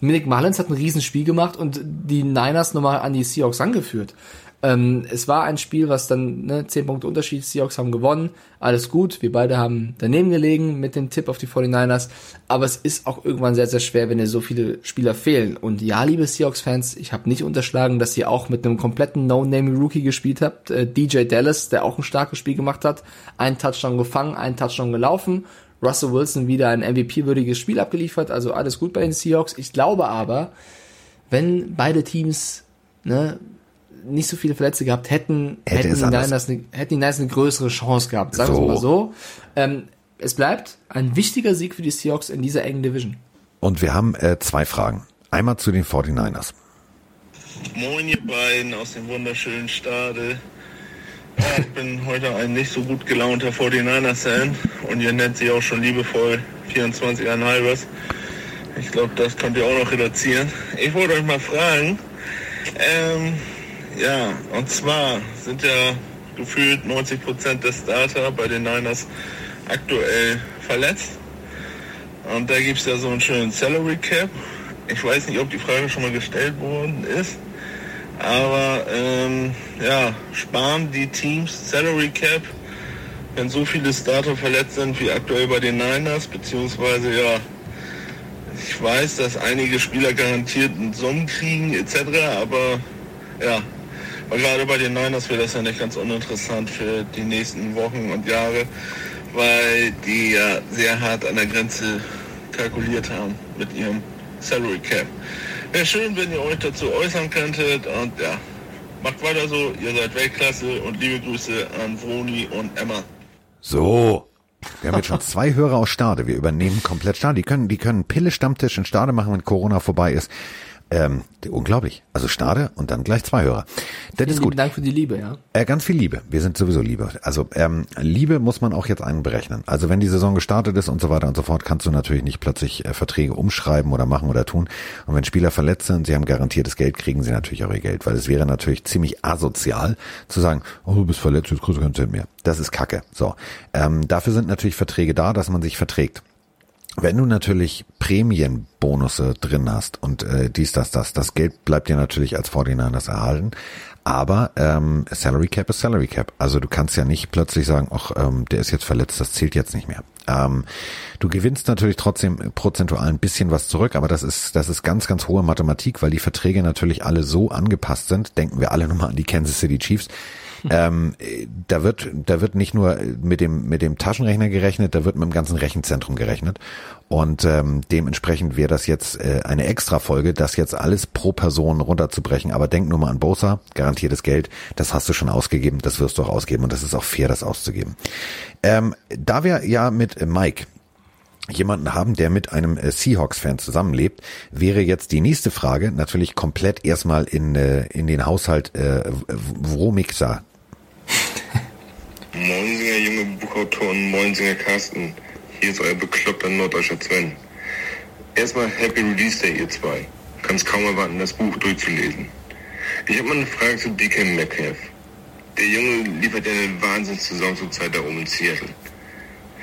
Nick Mullins hat ein Riesenspiel gemacht und die Niners nochmal an die Seahawks angeführt. Ähm, es war ein Spiel, was dann, ne, 10 Punkte Unterschied, Seahawks haben gewonnen, alles gut, wir beide haben daneben gelegen mit dem Tipp auf die 49ers, aber es ist auch irgendwann sehr, sehr schwer, wenn dir so viele Spieler fehlen. Und ja, liebe Seahawks-Fans, ich habe nicht unterschlagen, dass ihr auch mit einem kompletten No-Name-Rookie gespielt habt, äh, DJ Dallas, der auch ein starkes Spiel gemacht hat, einen Touchdown gefangen, einen Touchdown gelaufen, Russell Wilson wieder ein MVP-würdiges Spiel abgeliefert, also alles gut bei den Seahawks. Ich glaube aber, wenn beide Teams ne, nicht so viele Verletzte gehabt hätten, Hätte hätten, die. Niners eine, hätten die Niners eine größere Chance gehabt. Sagen wir So. es mal so. Ähm, es bleibt ein wichtiger Sieg für die Seahawks in dieser engen Division. Und wir haben äh, zwei Fragen. Einmal zu den 49ers. Moin, ihr beiden aus dem wunderschönen Stade. Ja, ich bin heute ein nicht so gut gelaunter 49er-Fan und ihr nennt sie auch schon liebevoll 24,5ers. Ich glaube, das könnt ihr auch noch reduzieren. Ich wollte euch mal fragen, ähm, ja, und zwar sind ja gefühlt 90% der Starter bei den Niners aktuell verletzt. Und da gibt es ja so einen schönen Salary Cap. Ich weiß nicht, ob die Frage schon mal gestellt worden ist. Aber ähm, ja, sparen die Teams Salary Cap, wenn so viele Starter verletzt sind wie aktuell bei den Niners, beziehungsweise ja, ich weiß, dass einige Spieler garantiert einen Summen kriegen etc., aber ja, aber gerade bei den Niners wäre das ja nicht ganz uninteressant für die nächsten Wochen und Jahre, weil die ja sehr hart an der Grenze kalkuliert haben mit ihrem Salary Cap. Wäre schön, wenn ihr euch dazu äußern könntet und ja, macht weiter so, ihr seid Weltklasse und liebe Grüße an Vroni und Emma. So. Wir haben jetzt schon zwei Hörer aus Stade. Wir übernehmen komplett Stade. Die können, die können Pille Stammtisch in Stade machen, wenn Corona vorbei ist. Ähm, unglaublich. Also Stade und dann gleich zwei Hörer. Das Vielen ist gut. lieben Dank für die Liebe, ja. Äh, ganz viel Liebe. Wir sind sowieso Liebe. Also ähm, Liebe muss man auch jetzt einberechnen. Also wenn die Saison gestartet ist und so weiter und so fort, kannst du natürlich nicht plötzlich äh, Verträge umschreiben oder machen oder tun. Und wenn Spieler verletzt sind, sie haben garantiertes Geld, kriegen sie natürlich auch ihr Geld. Weil es wäre natürlich ziemlich asozial zu sagen, oh, du bist verletzt, jetzt kriegst du kein Cent mehr. Das ist Kacke. So. Ähm, dafür sind natürlich Verträge da, dass man sich verträgt. Wenn du natürlich Prämienbonusse drin hast und äh, dies, das, das, das Geld bleibt dir natürlich als 49ers erhalten. Aber ähm, Salary Cap ist Salary Cap. Also du kannst ja nicht plötzlich sagen, ach, ähm, der ist jetzt verletzt, das zählt jetzt nicht mehr. Ähm, du gewinnst natürlich trotzdem prozentual ein bisschen was zurück, aber das ist, das ist ganz, ganz hohe Mathematik, weil die Verträge natürlich alle so angepasst sind. Denken wir alle nochmal an die Kansas City Chiefs ähm, da wird, da wird nicht nur mit dem, mit dem Taschenrechner gerechnet, da wird mit dem ganzen Rechenzentrum gerechnet. Und ähm, dementsprechend wäre das jetzt äh, eine Extra-Folge, das jetzt alles pro Person runterzubrechen. Aber denk nur mal an Bosa, garantiertes Geld, das hast du schon ausgegeben, das wirst du auch ausgeben und das ist auch fair, das auszugeben. Ähm, da wir ja mit Mike jemanden haben, der mit einem äh, Seahawks-Fan zusammenlebt, wäre jetzt die nächste Frage natürlich komplett erstmal in, äh, in den Haushalt äh, Wromixa. Moinsinger junge Buchautor und Moinsinger Carsten. Hier ist euer bekloppter norddeutscher Sven. Erstmal Happy Release Day, ihr zwei. Kann's kaum erwarten, das Buch durchzulesen. Ich habe mal eine Frage zu DK Metcalf. Der Junge liefert ja eine Wahnsinnssaison zur Zeit da oben in Seattle.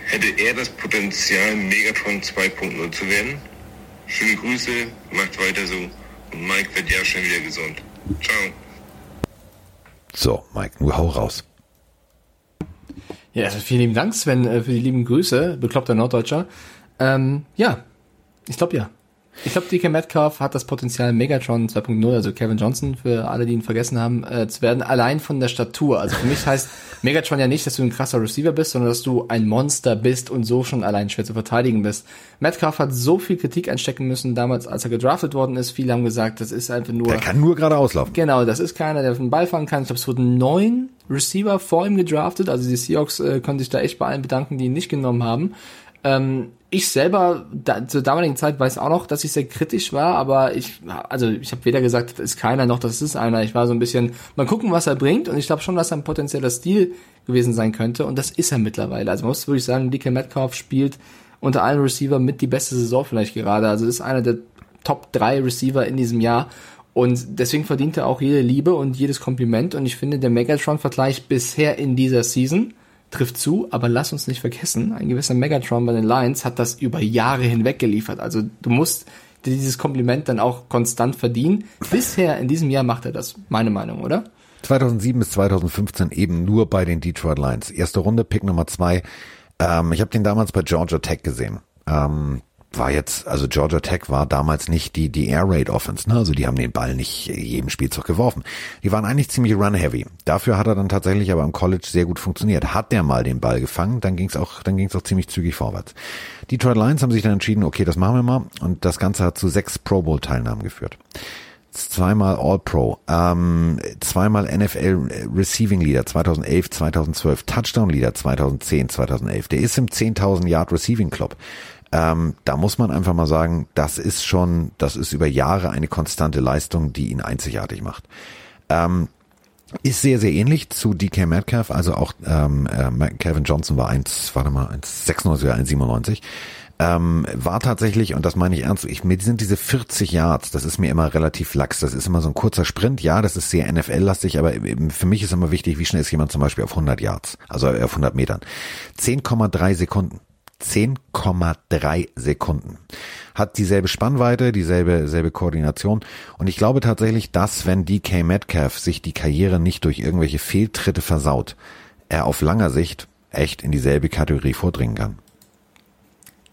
Hätte er das Potenzial, Megatron 2.0 zu werden? Schöne Grüße, macht weiter so und Mike wird ja schon wieder gesund. Ciao. So, Mike, nur hau raus. Ja, also vielen lieben Dank, Sven, äh, für die lieben Grüße, bekloppter Norddeutscher. Ähm, ja, ich glaube ja. Ich glaube, DK Metcalf hat das Potenzial, Megatron 2.0, also Kevin Johnson, für alle, die ihn vergessen haben, äh, zu werden, allein von der Statur. Also für mich heißt Megatron ja nicht, dass du ein krasser Receiver bist, sondern dass du ein Monster bist und so schon allein schwer zu verteidigen bist. Metcalf hat so viel Kritik einstecken müssen damals, als er gedraftet worden ist. Viele haben gesagt, das ist einfach nur... Der kann nur gerade auslaufen. Genau, das ist keiner, der auf den Ball fahren kann. Ich glaube, es wurden neun Receiver vor ihm gedraftet. Also die Seahawks äh, können sich da echt bei allen bedanken, die ihn nicht genommen haben. Ähm, ich selber da, zur damaligen Zeit weiß auch noch, dass ich sehr kritisch war, aber ich, also ich habe weder gesagt, das ist keiner noch, das ist einer. Ich war so ein bisschen, mal gucken, was er bringt und ich glaube schon, dass er ein potenzieller Stil gewesen sein könnte und das ist er mittlerweile. Also man muss wirklich sagen, DK Metcalf spielt unter allen Receiver mit die beste Saison vielleicht gerade. Also ist einer der Top 3 Receiver in diesem Jahr und deswegen verdient er auch jede Liebe und jedes Kompliment und ich finde, der Megatron-Vergleich bisher in dieser Season trifft zu, aber lass uns nicht vergessen, ein gewisser Megatron bei den Lions hat das über Jahre hinweg geliefert. Also du musst dieses Kompliment dann auch konstant verdienen. Bisher in diesem Jahr macht er das, meine Meinung, oder? 2007 bis 2015 eben nur bei den Detroit Lions. Erste Runde, Pick Nummer zwei. Ähm, ich habe den damals bei Georgia Tech gesehen. Ähm, war jetzt, also Georgia Tech war damals nicht die, die Air Raid Offense, ne? Also die haben den Ball nicht jedem Spielzug geworfen. Die waren eigentlich ziemlich run-heavy. Dafür hat er dann tatsächlich aber im College sehr gut funktioniert. Hat der mal den Ball gefangen, dann ging's auch, dann ging's auch ziemlich zügig vorwärts. Die Detroit Lions haben sich dann entschieden, okay, das machen wir mal. Und das Ganze hat zu sechs Pro Bowl Teilnahmen geführt zweimal All-Pro, ähm, zweimal NFL Receiving Leader 2011, 2012, Touchdown Leader 2010, 2011. Der ist im 10.000 Yard Receiving Club. Ähm, da muss man einfach mal sagen, das ist schon, das ist über Jahre eine konstante Leistung, die ihn einzigartig macht. Ähm, ist sehr, sehr ähnlich zu DK Metcalf, also auch ähm, äh, Kevin Johnson war 1, warte mal, 1,96 oder 1,97. Ähm, war tatsächlich, und das meine ich ernst, ich, mir sind diese 40 Yards, das ist mir immer relativ lax, das ist immer so ein kurzer Sprint, ja, das ist sehr NFL-lastig, aber für mich ist immer wichtig, wie schnell ist jemand zum Beispiel auf 100 Yards, also auf 100 Metern. 10,3 Sekunden. 10,3 Sekunden. Hat dieselbe Spannweite, dieselbe selbe Koordination. Und ich glaube tatsächlich, dass wenn DK Metcalf sich die Karriere nicht durch irgendwelche Fehltritte versaut, er auf langer Sicht echt in dieselbe Kategorie vordringen kann.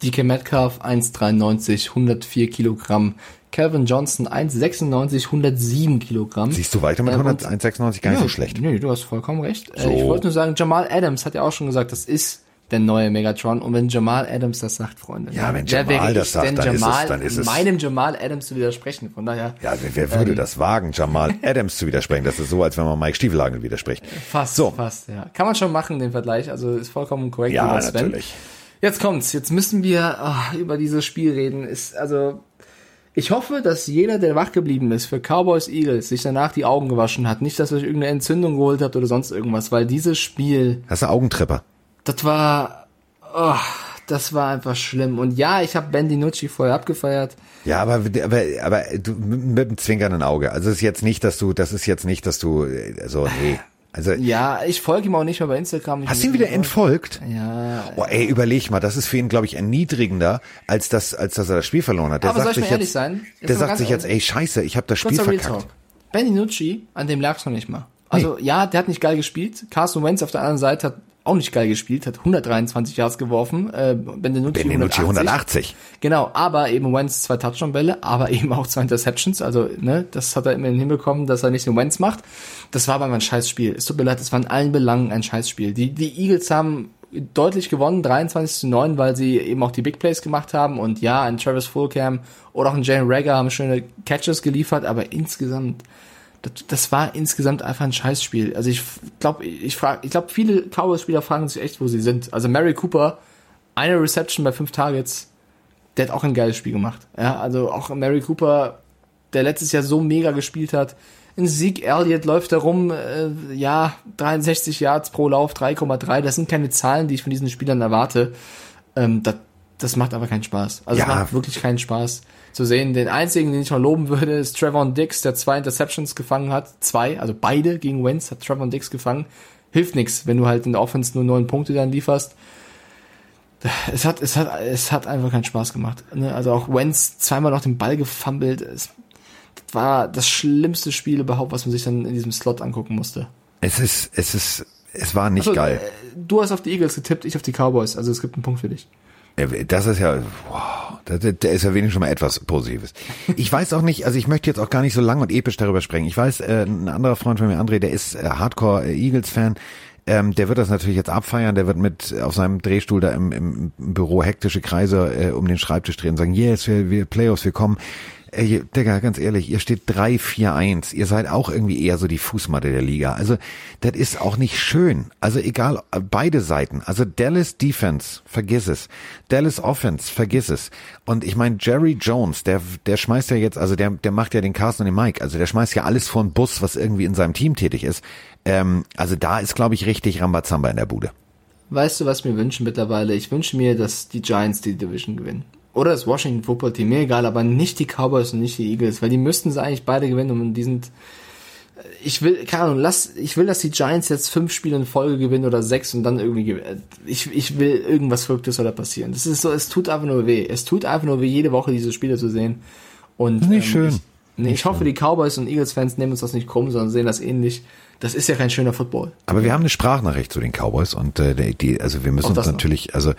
DK Metcalf 1,93, 104 Kilogramm. Calvin Johnson 1,96, 107 Kilogramm. Siehst du weiter mit 1,96 gar nicht ja, so schlecht. Nee, du hast vollkommen recht. So. Ich wollte nur sagen, Jamal Adams hat ja auch schon gesagt, das ist der neue Megatron. Und wenn Jamal Adams das sagt, Freunde. Ja, wenn Jamal das sagt, dann Jamal, ist es, dann ist es. meinem Jamal Adams zu widersprechen. Von daher. Ja, wer, wer würde ähm, das wagen, Jamal Adams zu widersprechen? Das ist so, als wenn man Mike Stiefelhagen widerspricht. Fast, so. fast, ja. Kann man schon machen, den Vergleich. Also ist vollkommen korrekt. Ja, natürlich. Jetzt kommt's. Jetzt müssen wir oh, über dieses Spiel reden. Ist, also, Ich hoffe, dass jeder, der wach geblieben ist für Cowboys Eagles, sich danach die Augen gewaschen hat. Nicht, dass er sich irgendeine Entzündung geholt hat oder sonst irgendwas, weil dieses Spiel. Das ist ein Augentrepper. Das war. Oh, das war einfach schlimm. Und ja, ich habe Ben DiNucci vorher abgefeiert. Ja, aber, aber, aber du, mit einem zwinkernden Auge. Also es ist jetzt nicht, dass du, das ist jetzt nicht, dass du, so, nee. Also, ja, ich folge ihm auch nicht mehr bei Instagram. Hast du ihn wieder entfolgt? Ja. Oh, ey, überleg mal, das ist für ihn, glaube ich, erniedrigender, als das, als dass er das Spiel verloren hat. Der Aber sagt soll ich mal ehrlich jetzt, sein? Jetzt der sagt sich jetzt, ey, scheiße, ich habe das Spiel Kurzer Real verkackt. Talk. Ben DiNucci, an dem lag's noch nicht mal. Also ja, der hat nicht geil gespielt. Carson Wentz auf der anderen Seite hat auch nicht geil gespielt, hat 123 Yards geworfen. Äh, Ben DiNucci, Ben DiNucci 180. Genau, aber eben Wentz zwei Touchdown-Bälle, aber eben auch zwei Interceptions. Also, ne, das hat er immerhin hinbekommen, dass er nicht nur Wentz macht. Das war aber ein Scheißspiel. Es tut mir leid, es war in allen Belangen ein Scheißspiel. Die, die Eagles haben deutlich gewonnen, 23 zu 9, weil sie eben auch die Big Plays gemacht haben. Und ja, ein Travis Fulcam oder auch ein Jalen Rager haben schöne Catches geliefert, aber insgesamt, das, das war insgesamt einfach ein Scheißspiel. Also ich glaube, ich frage, ich glaube, viele Cowboys-Spieler fragen sich echt, wo sie sind. Also Mary Cooper, eine Reception bei fünf Targets, der hat auch ein geiles Spiel gemacht. Ja, also auch Mary Cooper, der letztes Jahr so mega gespielt hat. Ein Sieg Elliott läuft da rum, äh, ja, 63 Yards pro Lauf, 3,3. Das sind keine Zahlen, die ich von diesen Spielern erwarte. Ähm, das, das macht aber keinen Spaß. Also Ja. es macht wirklich keinen Spaß zu sehen. Den einzigen, den ich mal loben würde, ist Trevor Dix, der zwei Interceptions gefangen hat. Zwei, also beide gegen Wentz hat Trevor Dix gefangen. Hilft nix, wenn du halt in der Offense nur neun Punkte dann lieferst. Es hat, es hat, es hat einfach keinen Spaß gemacht. Ne? Also auch Wentz zweimal noch den Ball gefummelt. Es, das war das schlimmste Spiel überhaupt, was man sich dann in diesem Slot angucken musste. Es ist, es ist, es war nicht Also, geil. äh, Du hast auf die Eagles getippt, ich auf die Cowboys. Also es gibt einen Punkt für dich. Das ist ja, wow, das, ist ja wenigstens schon mal etwas Positives. Ich weiß auch nicht, also ich möchte jetzt auch gar nicht so lang und episch darüber sprechen. Ich weiß, äh, ein anderer Freund von mir, André, der ist äh, Hardcore-Eagles-Fan. Ähm, der wird das natürlich jetzt abfeiern, der wird mit auf seinem Drehstuhl da im, im Büro hektische Kreise äh, um den Schreibtisch drehen und sagen, yes, wir, wir Playoffs, wir kommen. Ey, Digga, ganz ehrlich, ihr steht 3-4-1. Ihr seid auch irgendwie eher so die Fußmatte der Liga. Also, das ist auch nicht schön. Also, egal, beide Seiten. Also, Dallas Defense, vergiss es. Dallas Offense, vergiss es. Und ich meine, Jerry Jones, der, der schmeißt ja jetzt, also der, der macht ja den Carsten und den Mike. Also, der schmeißt ja alles vor den Bus, was irgendwie in seinem Team tätig ist. Ähm, also, da ist, glaube ich, richtig Rambazamba in der Bude. Weißt du, was ich mir wünsche mittlerweile? Ich wünsche mir, dass die Giants die Division gewinnen. Oder das Washington Football Team, mir egal, aber nicht die Cowboys und nicht die Eagles, weil die müssten sie eigentlich beide gewinnen und die sind, ich will, keine Ahnung, lass, ich will, dass die Giants jetzt fünf Spiele in Folge gewinnen oder sechs und dann irgendwie gewinnen. Ich, ich will irgendwas Verrücktes soll da passieren. Das ist so, es tut einfach nur weh. Es tut einfach nur weh, jede Woche diese Spiele zu sehen. Und, Nicht schön. Ich, nee, ich hoffe, die Cowboys und Eagles-Fans nehmen uns das nicht krumm, sondern sehen das ähnlich. Das ist ja kein schöner Football. Aber wir haben eine Sprachnachricht zu den Cowboys und äh, die- also wir müssen Auch uns natürlich, also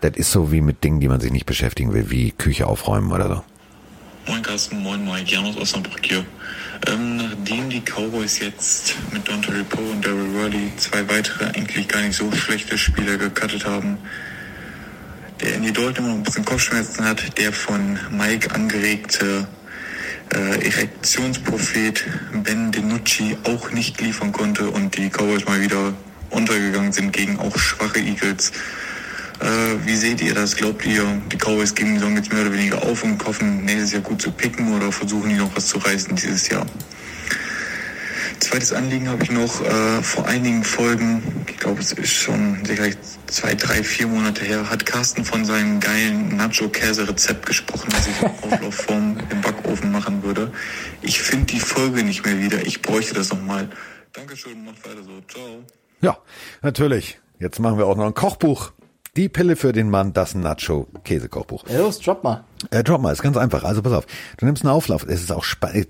das ist so wie mit Dingen, die man sich nicht beschäftigen will, wie Küche aufräumen oder so. Moin Carsten, moin Mike, Jan aus Osnabrück hier. Ähm, nachdem die Cowboys jetzt mit Dante Poe und Daryl Worley zwei weitere eigentlich gar nicht so schlechte Spieler gecuttet haben, der Andy Dalton immer noch ein bisschen Kopfschmerzen hat, der von Mike angeregte äh, Erektionsprophet Ben DiNucci auch nicht liefern konnte und die Cowboys mal wieder untergegangen sind gegen auch schwache Eagles. Äh, wie seht ihr das? Glaubt ihr, die Cowboys geben die Saison jetzt mehr oder weniger auf und hoffen, nächstes Jahr gut zu picken oder versuchen die noch was zu reißen dieses Jahr? Zweites Anliegen habe ich noch äh, vor einigen Folgen, ich glaube es ist schon sicherlich zwei, drei, vier Monate her, hat Carsten von seinem geilen Nacho-Käse-Rezept gesprochen, das ich in Auflaufform im Backofen machen würde. Ich finde die Folge nicht mehr wieder. Ich bräuchte das nochmal. Dankeschön, macht weiter so. Ciao. Ja, natürlich. Jetzt machen wir auch noch ein Kochbuch. Die Pille für den Mann, das Nacho-Käsekochbuch. Ja, los, drop mal. Äh, drop mal, ist ganz einfach. Also pass auf, du nimmst einen Auflauf. Es ist auch spannend.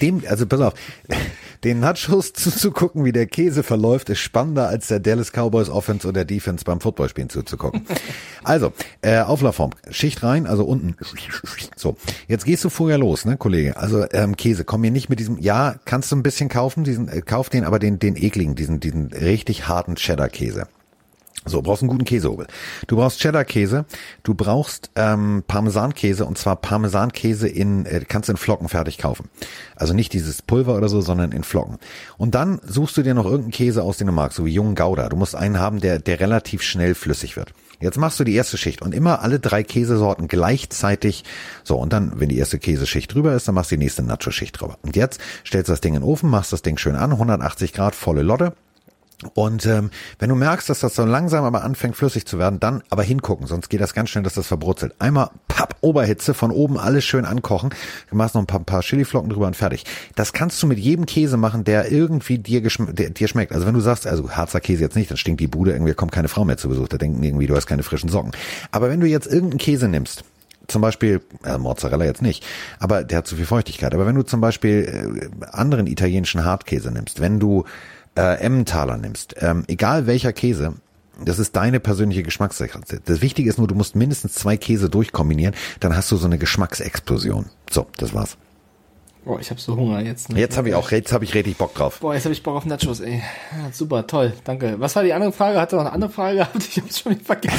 Dem, also pass auf, den Nachos zuzugucken, wie der Käse verläuft, ist spannender als der Dallas Cowboys Offense oder Defense beim Footballspielen zuzugucken. Also, äh, Auflaufform. Schicht rein, also unten. So, jetzt gehst du vorher los, ne, Kollege? Also ähm, Käse, komm mir nicht mit diesem, ja, kannst du ein bisschen kaufen, diesen, äh, kauf den, aber den, den ekligen, diesen, diesen richtig harten Cheddar-Käse. So, brauchst einen guten Käsehobel. Du brauchst Cheddar-Käse, du brauchst ähm, Parmesankäse und zwar Parmesankäse in, äh, kannst du in Flocken fertig kaufen. Also nicht dieses Pulver oder so, sondern in Flocken. Und dann suchst du dir noch irgendeinen Käse aus, den du magst, so wie jungen Gouda. Du musst einen haben, der, der relativ schnell flüssig wird. Jetzt machst du die erste Schicht und immer alle drei Käsesorten gleichzeitig. So, und dann, wenn die erste Käseschicht drüber ist, dann machst du die nächste Nacho-Schicht drüber. Und jetzt stellst du das Ding in den Ofen, machst das Ding schön an, 180 Grad, volle Lotte und ähm, wenn du merkst, dass das so langsam aber anfängt flüssig zu werden, dann aber hingucken, sonst geht das ganz schnell, dass das verbrutzelt. Einmal papp, Oberhitze, von oben alles schön ankochen. Du machst noch ein paar, paar Chiliflocken drüber und fertig. Das kannst du mit jedem Käse machen, der irgendwie dir, der, dir schmeckt. Also wenn du sagst, also Harzer Käse jetzt nicht, dann stinkt die Bude, irgendwie kommt keine Frau mehr zu Besuch, da denken irgendwie, du hast keine frischen Socken. Aber wenn du jetzt irgendeinen Käse nimmst, zum Beispiel, äh, Mozzarella jetzt nicht, aber der hat zu viel Feuchtigkeit. Aber wenn du zum Beispiel äh, anderen italienischen Hartkäse nimmst, wenn du äh, Emmentaler nimmst, ähm, egal welcher Käse, das ist deine persönliche Geschmackssache. Das Wichtige ist nur, du musst mindestens zwei Käse durchkombinieren, dann hast du so eine Geschmacksexplosion. So, das war's. Boah, ich habe so Hunger jetzt. Ne? Jetzt habe ich auch, jetzt habe ich richtig Bock drauf. Boah, jetzt habe ich Bock auf Nachos, ey. Super, toll, danke. Was war die andere Frage? Hat er noch eine andere Frage gehabt? Ich habe schon wieder vergessen.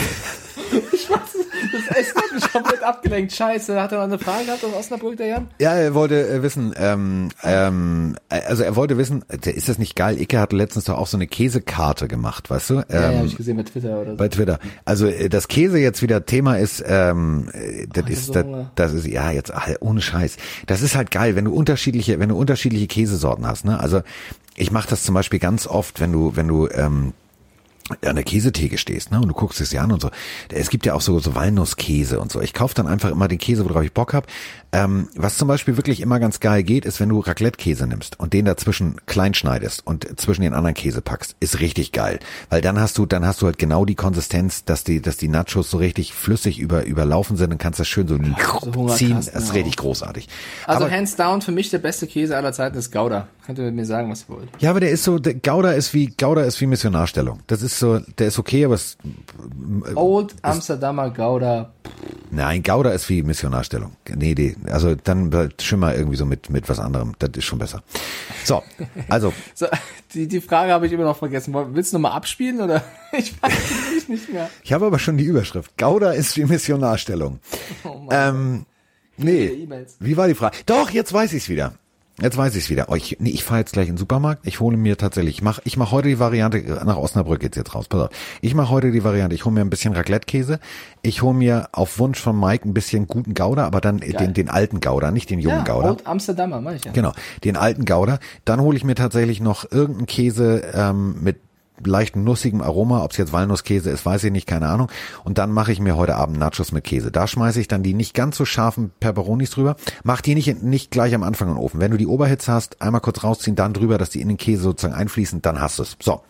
ich weiß das mich komplett abgelenkt. Scheiße, hat er noch eine Frage gehabt aus Osnabrück, der Jan? Ja, er wollte äh, wissen, ähm, ähm, also er wollte wissen, ist das nicht geil? Icke hatte letztens doch auch so eine Käsekarte gemacht, weißt du? Ähm, ja, ja habe ich gesehen bei Twitter oder so. Bei Twitter. Also äh, das Käse jetzt wieder Thema ist, ähm, äh, das oh, ist, das, das ist, ja, jetzt ohne Scheiß. Das ist halt geil, wenn du unterschiedliche, wenn du unterschiedliche Käsesorten hast, ne? Also ich mache das zum Beispiel ganz oft, wenn du, wenn du, ähm, an der Käsetheke stehst, ne, und du guckst es dir an und so. Es gibt ja auch so, so Walnusskäse und so. Ich kaufe dann einfach immer den Käse, worauf ich Bock hab. Ähm, was zum Beispiel wirklich immer ganz geil geht, ist, wenn du Raclette-Käse nimmst und den dazwischen klein schneidest und zwischen den anderen Käse packst, ist richtig geil. Weil dann hast du, dann hast du halt genau die Konsistenz, dass die, dass die Nachos so richtig flüssig über, überlaufen sind und kannst das schön so, so ziehen. Das ist richtig großartig. Also aber, hands down, für mich der beste Käse aller Zeiten ist Gouda. Könnt ihr mir sagen, was ihr wollt? Ja, aber der ist so, der Gouda ist wie, Gouda ist wie Missionarstellung. Das ist so, der ist okay, aber es, Old Amsterdamer Gouda. Nein, Gouda ist wie Missionarstellung. Nee, nee, also dann schimmer irgendwie so mit, mit was anderem. Das ist schon besser. So, also. so, die, die Frage habe ich immer noch vergessen. Willst du nochmal abspielen oder? Ich weiß nicht mehr. Ich habe aber schon die Überschrift. Gouda ist wie Missionarstellung. Oh ähm, nee. Wie war die Frage? Doch, jetzt weiß ich's wieder. Jetzt weiß ich es wieder. Oh, ich, nee, ich fahre jetzt gleich in den Supermarkt. Ich hole mir tatsächlich, ich mache ich mach heute die Variante, nach Osnabrück geht's jetzt raus. Pass auf. Ich mache heute die Variante, ich hole mir ein bisschen Raclette-Käse. Ich hole mir auf Wunsch von Mike ein bisschen guten Gouda, aber dann den, den alten Gouda, nicht den jungen ja, Gouda. Old Amsterdamer, mach ich ja. Genau, den alten Gouda. Dann hole ich mir tatsächlich noch irgendeinen Käse ähm, mit leichten nussigem Aroma, ob es jetzt Walnusskäse ist, weiß ich nicht, keine Ahnung. Und dann mache ich mir heute Abend Nachos mit Käse. Da schmeiße ich dann die nicht ganz so scharfen Peperonis drüber. Mach die nicht, nicht gleich am Anfang in den Ofen. Wenn du die Oberhitze hast, einmal kurz rausziehen, dann drüber, dass die in den Käse sozusagen einfließen, dann hast du es. So,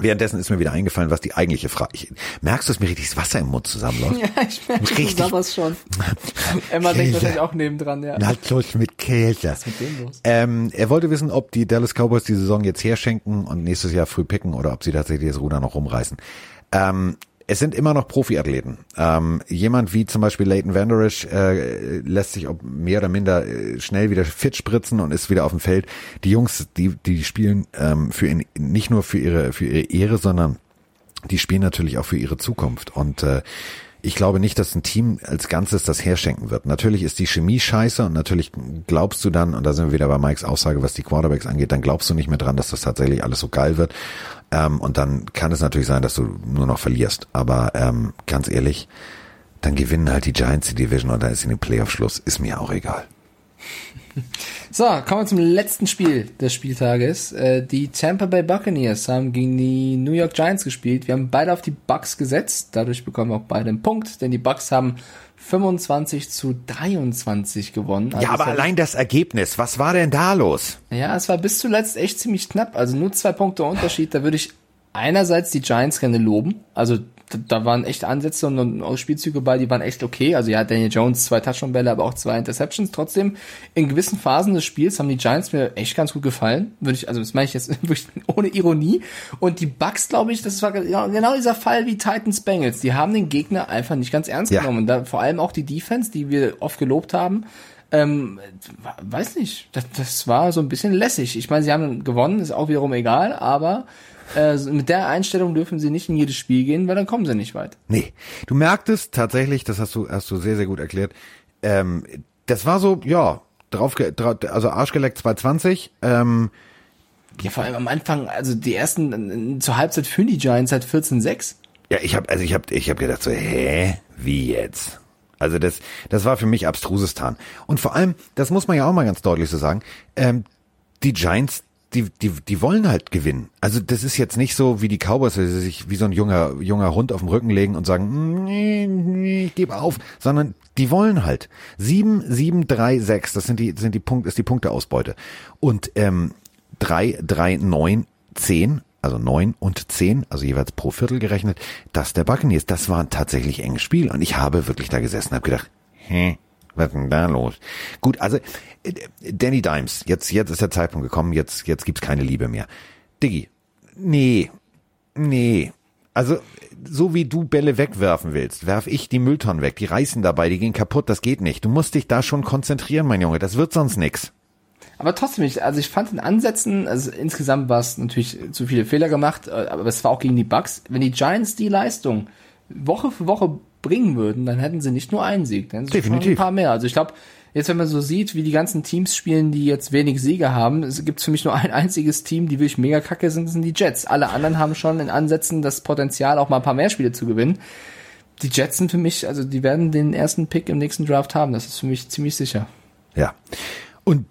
Währenddessen ist mir wieder eingefallen, was die eigentliche Frage. Ich, merkst du, dass mir richtig das Wasser im Mund zusammenläuft? Ja, ich merke richtig. das schon. Emma denkt wahrscheinlich auch nebendran, ja. Nachos mit Käse. Was ist mit dem los? Ähm, er wollte wissen, ob die Dallas Cowboys die Saison jetzt herschenken und nächstes Jahr früh picken oder ob sie tatsächlich das Ruder noch rumreißen. Ähm, es sind immer noch Profiathleten. Ähm, jemand wie zum Beispiel Leighton Vanderish äh, lässt sich auch mehr oder minder äh, schnell wieder fit spritzen und ist wieder auf dem Feld. Die Jungs, die die spielen ähm, für ihn nicht nur für ihre für ihre Ehre, sondern die spielen natürlich auch für ihre Zukunft und äh, ich glaube nicht, dass ein Team als Ganzes das herschenken wird. Natürlich ist die Chemie scheiße und natürlich glaubst du dann, und da sind wir wieder bei Mikes Aussage, was die Quarterbacks angeht, dann glaubst du nicht mehr dran, dass das tatsächlich alles so geil wird. Ähm, und dann kann es natürlich sein, dass du nur noch verlierst. Aber ähm, ganz ehrlich, dann gewinnen halt die Giants die Division und dann ist in den Playoff Schluss. Ist mir auch egal. So, kommen wir zum letzten Spiel des Spieltages. Äh, die Tampa Bay Buccaneers haben gegen die New York Giants gespielt. Wir haben beide auf die Bucks gesetzt. Dadurch bekommen wir auch beide einen Punkt, denn die Bucks haben 25 zu 23 gewonnen. Also ja, aber allein das Ergebnis, was war denn da los? Ja, es war bis zuletzt echt ziemlich knapp. Also nur zwei Punkte Unterschied. Da würde ich einerseits die Giants gerne loben. Also da waren echt Ansätze und, und Spielzüge bei, die waren echt okay. Also ja, Daniel Jones zwei Touchdown-Bälle, aber auch zwei Interceptions. Trotzdem, in gewissen Phasen des Spiels haben die Giants mir echt ganz gut gefallen. Würde ich, also das meine ich jetzt wirklich ohne Ironie. Und die Bucks, glaube ich, das war genau dieser Fall wie Titans Bengals. Die haben den Gegner einfach nicht ganz ernst ja. genommen. Und da, vor allem auch die Defense, die wir oft gelobt haben, Ähm, weiß nicht, das, das war so ein bisschen lässig. Ich meine, sie haben gewonnen, ist auch wiederum egal, aber äh, mit der Einstellung dürfen sie nicht in jedes Spiel gehen, weil dann kommen sie nicht weit. Nee, du merktest tatsächlich, das hast du, hast du sehr, sehr gut erklärt, ähm, das war so, ja, drauf, also Arschgeleckt 220, ähm, ja, vor allem am Anfang, also die ersten zur Halbzeit führen die Giants halt 14-6. Ja, ich habe also ich habe ich habe gedacht so, hä, wie jetzt? Also das das war für mich abstrusestan. Und vor allem, das muss man ja auch mal ganz deutlich so sagen, ähm, die Giants die, die, die wollen halt gewinnen. Also das ist jetzt nicht so wie die Cowboys, die sich wie so ein junger, junger Hund auf den Rücken legen und sagen, nee, nee, ich gebe auf, sondern die wollen halt. Sieben, sieben, drei, sechs, das sind die, sind die Punkt, ist die Punkteausbeute. Und ähm, drei, drei, neun, zehn, also neun und zehn, also jeweils pro Viertel gerechnet, das der Buccaneers. Das war ein tatsächlich enges Spiel und ich habe wirklich da gesessen und habe gedacht, hä, was ist denn da los? Gut, also äh, Danny Dimes, jetzt, jetzt ist der Zeitpunkt gekommen, jetzt, jetzt gibt's keine Liebe mehr. Diggi, nee, nee. Also, so wie du Bälle wegwerfen willst, werf ich die Mülltonnen weg. Die reißen dabei, die gehen kaputt, das geht nicht. Du musst dich da schon konzentrieren, mein Junge. Das wird sonst nix. Aber trotzdem, ich, also ich fand in Ansätzen, also insgesamt war es natürlich zu viele Fehler gemacht, äh, aber es war auch gegen die Bucks. Wenn die Giants die Leistung Woche für Woche bringen würden, dann hätten sie nicht nur einen Sieg, dann hätten sie ein paar mehr. Also ich glaube, jetzt wenn man so sieht, wie die ganzen Teams spielen, die jetzt wenig Siege haben, es gibt für mich nur ein einziges Team, die wirklich mega kacke sind, das sind die Jets. Alle anderen haben schon in Ansätzen das Potenzial, auch mal ein paar mehr Spiele zu gewinnen. Die Jets sind für mich, also die werden den ersten Pick im nächsten Draft haben, das ist für mich ziemlich sicher. Ja. Und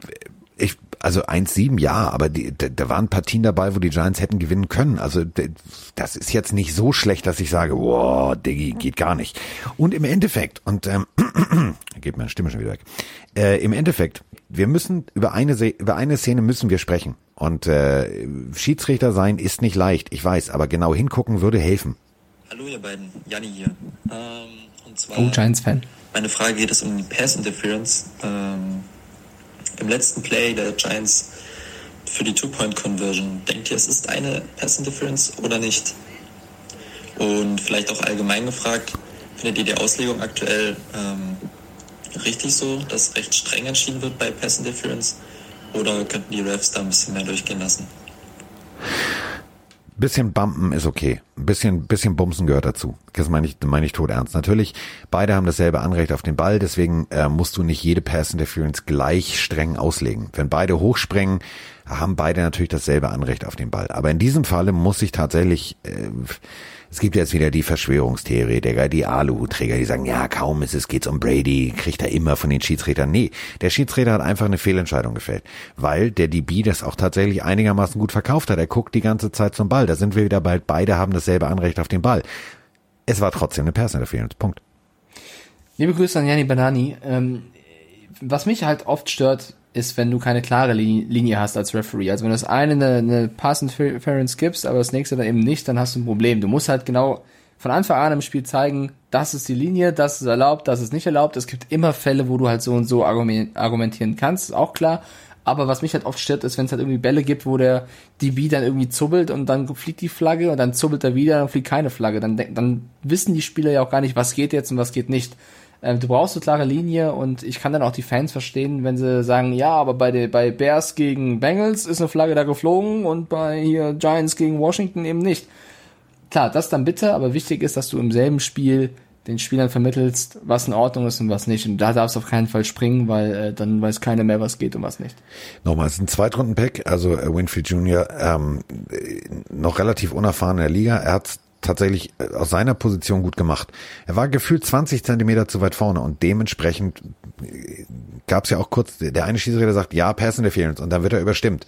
also 1-7 ja, aber die, da, da waren Partien dabei, wo die Giants hätten gewinnen können. Also das ist jetzt nicht so schlecht, dass ich sage, wow, Diggi, geht gar nicht. Und im Endeffekt, und ähm, geht meine Stimme schon wieder weg, äh, im Endeffekt, wir müssen über eine, über eine Szene müssen wir sprechen. Und äh, Schiedsrichter sein ist nicht leicht, ich weiß, aber genau hingucken würde helfen. Hallo ihr beiden, Janni hier. Ähm, und zwar oh, Giants-Fan. Meine Frage geht es um die Pass Interference. Ähm, im letzten Play der Giants für die Two-Point-Conversion. Denkt ihr, es ist eine Pass-Interference oder nicht? Und vielleicht auch allgemein gefragt, findet ihr die Auslegung aktuell ähm, richtig so, dass recht streng entschieden wird bei Pass-Interference? Oder könnten die Refs da ein bisschen mehr durchgehen lassen? Bisschen Bumpen ist okay. Ein bisschen, bisschen Bumsen gehört dazu. Das meine ich, meine ich tot ernst. Natürlich, beide haben dasselbe Anrecht auf den Ball, deswegen äh, musst du nicht jede Pass Interference gleich streng auslegen. Wenn beide hochsprengen, haben beide natürlich dasselbe Anrecht auf den Ball. Aber in diesem Falle muss ich tatsächlich, äh, es gibt jetzt wieder die Verschwörungstheorie, der, die Aluhutträger, die sagen, ja, kaum ist es, geht's um Brady, kriegt er immer von den Schiedsrichtern. Nee, der Schiedsrichter hat einfach eine Fehlentscheidung gefällt, weil der DB das auch tatsächlich einigermaßen gut verkauft hat. Er guckt die ganze Zeit zum Ball. Da sind wir wieder bald, beide haben dasselbe Anrecht auf den Ball. Es war trotzdem eine Personal Punkt. Liebe Grüße an Janni Banani. Ähm, was mich halt oft stört, ist, wenn du keine klare Linie hast als Referee. Also wenn du das eine eine, eine Pass Interference gibst, aber das nächste dann eben nicht, dann hast du ein Problem. Du musst halt genau von Anfang an im Spiel zeigen, das ist die Linie, das ist erlaubt, das ist nicht erlaubt. Es gibt immer Fälle, wo du halt so und so argumentieren kannst, ist auch klar. Aber was mich halt oft stört, ist, wenn es halt irgendwie Bälle gibt, wo der DB dann irgendwie zubbelt und dann fliegt die Flagge und dann zubbelt er wieder, dann fliegt keine Flagge. Dann, dann wissen die Spieler ja auch gar nicht, was geht jetzt und was geht nicht. Ähm, du brauchst eine klare Linie und ich kann dann auch die Fans verstehen, wenn sie sagen, ja, aber bei, der, bei Bears gegen Bengals ist eine Flagge da geflogen und bei hier Giants gegen Washington eben nicht. Klar, das dann bitte, aber wichtig ist, dass du im selben Spiel den Spielern vermittelst, was in Ordnung ist und was nicht. Und da darfst du auf keinen Fall springen, weil äh, dann weiß keiner mehr, was geht und was nicht. Nochmal, es ist ein Zweitrunden-Pack, also äh, Winfield Jr. Ähm, noch relativ unerfahren in der Liga. Er hat tatsächlich äh, aus seiner Position gut gemacht. Er war gefühlt 20 Zentimeter zu weit vorne und dementsprechend äh, gab es ja auch kurz, der eine Schiedsrichter sagt, ja, Pass Interference und dann wird er überstimmt.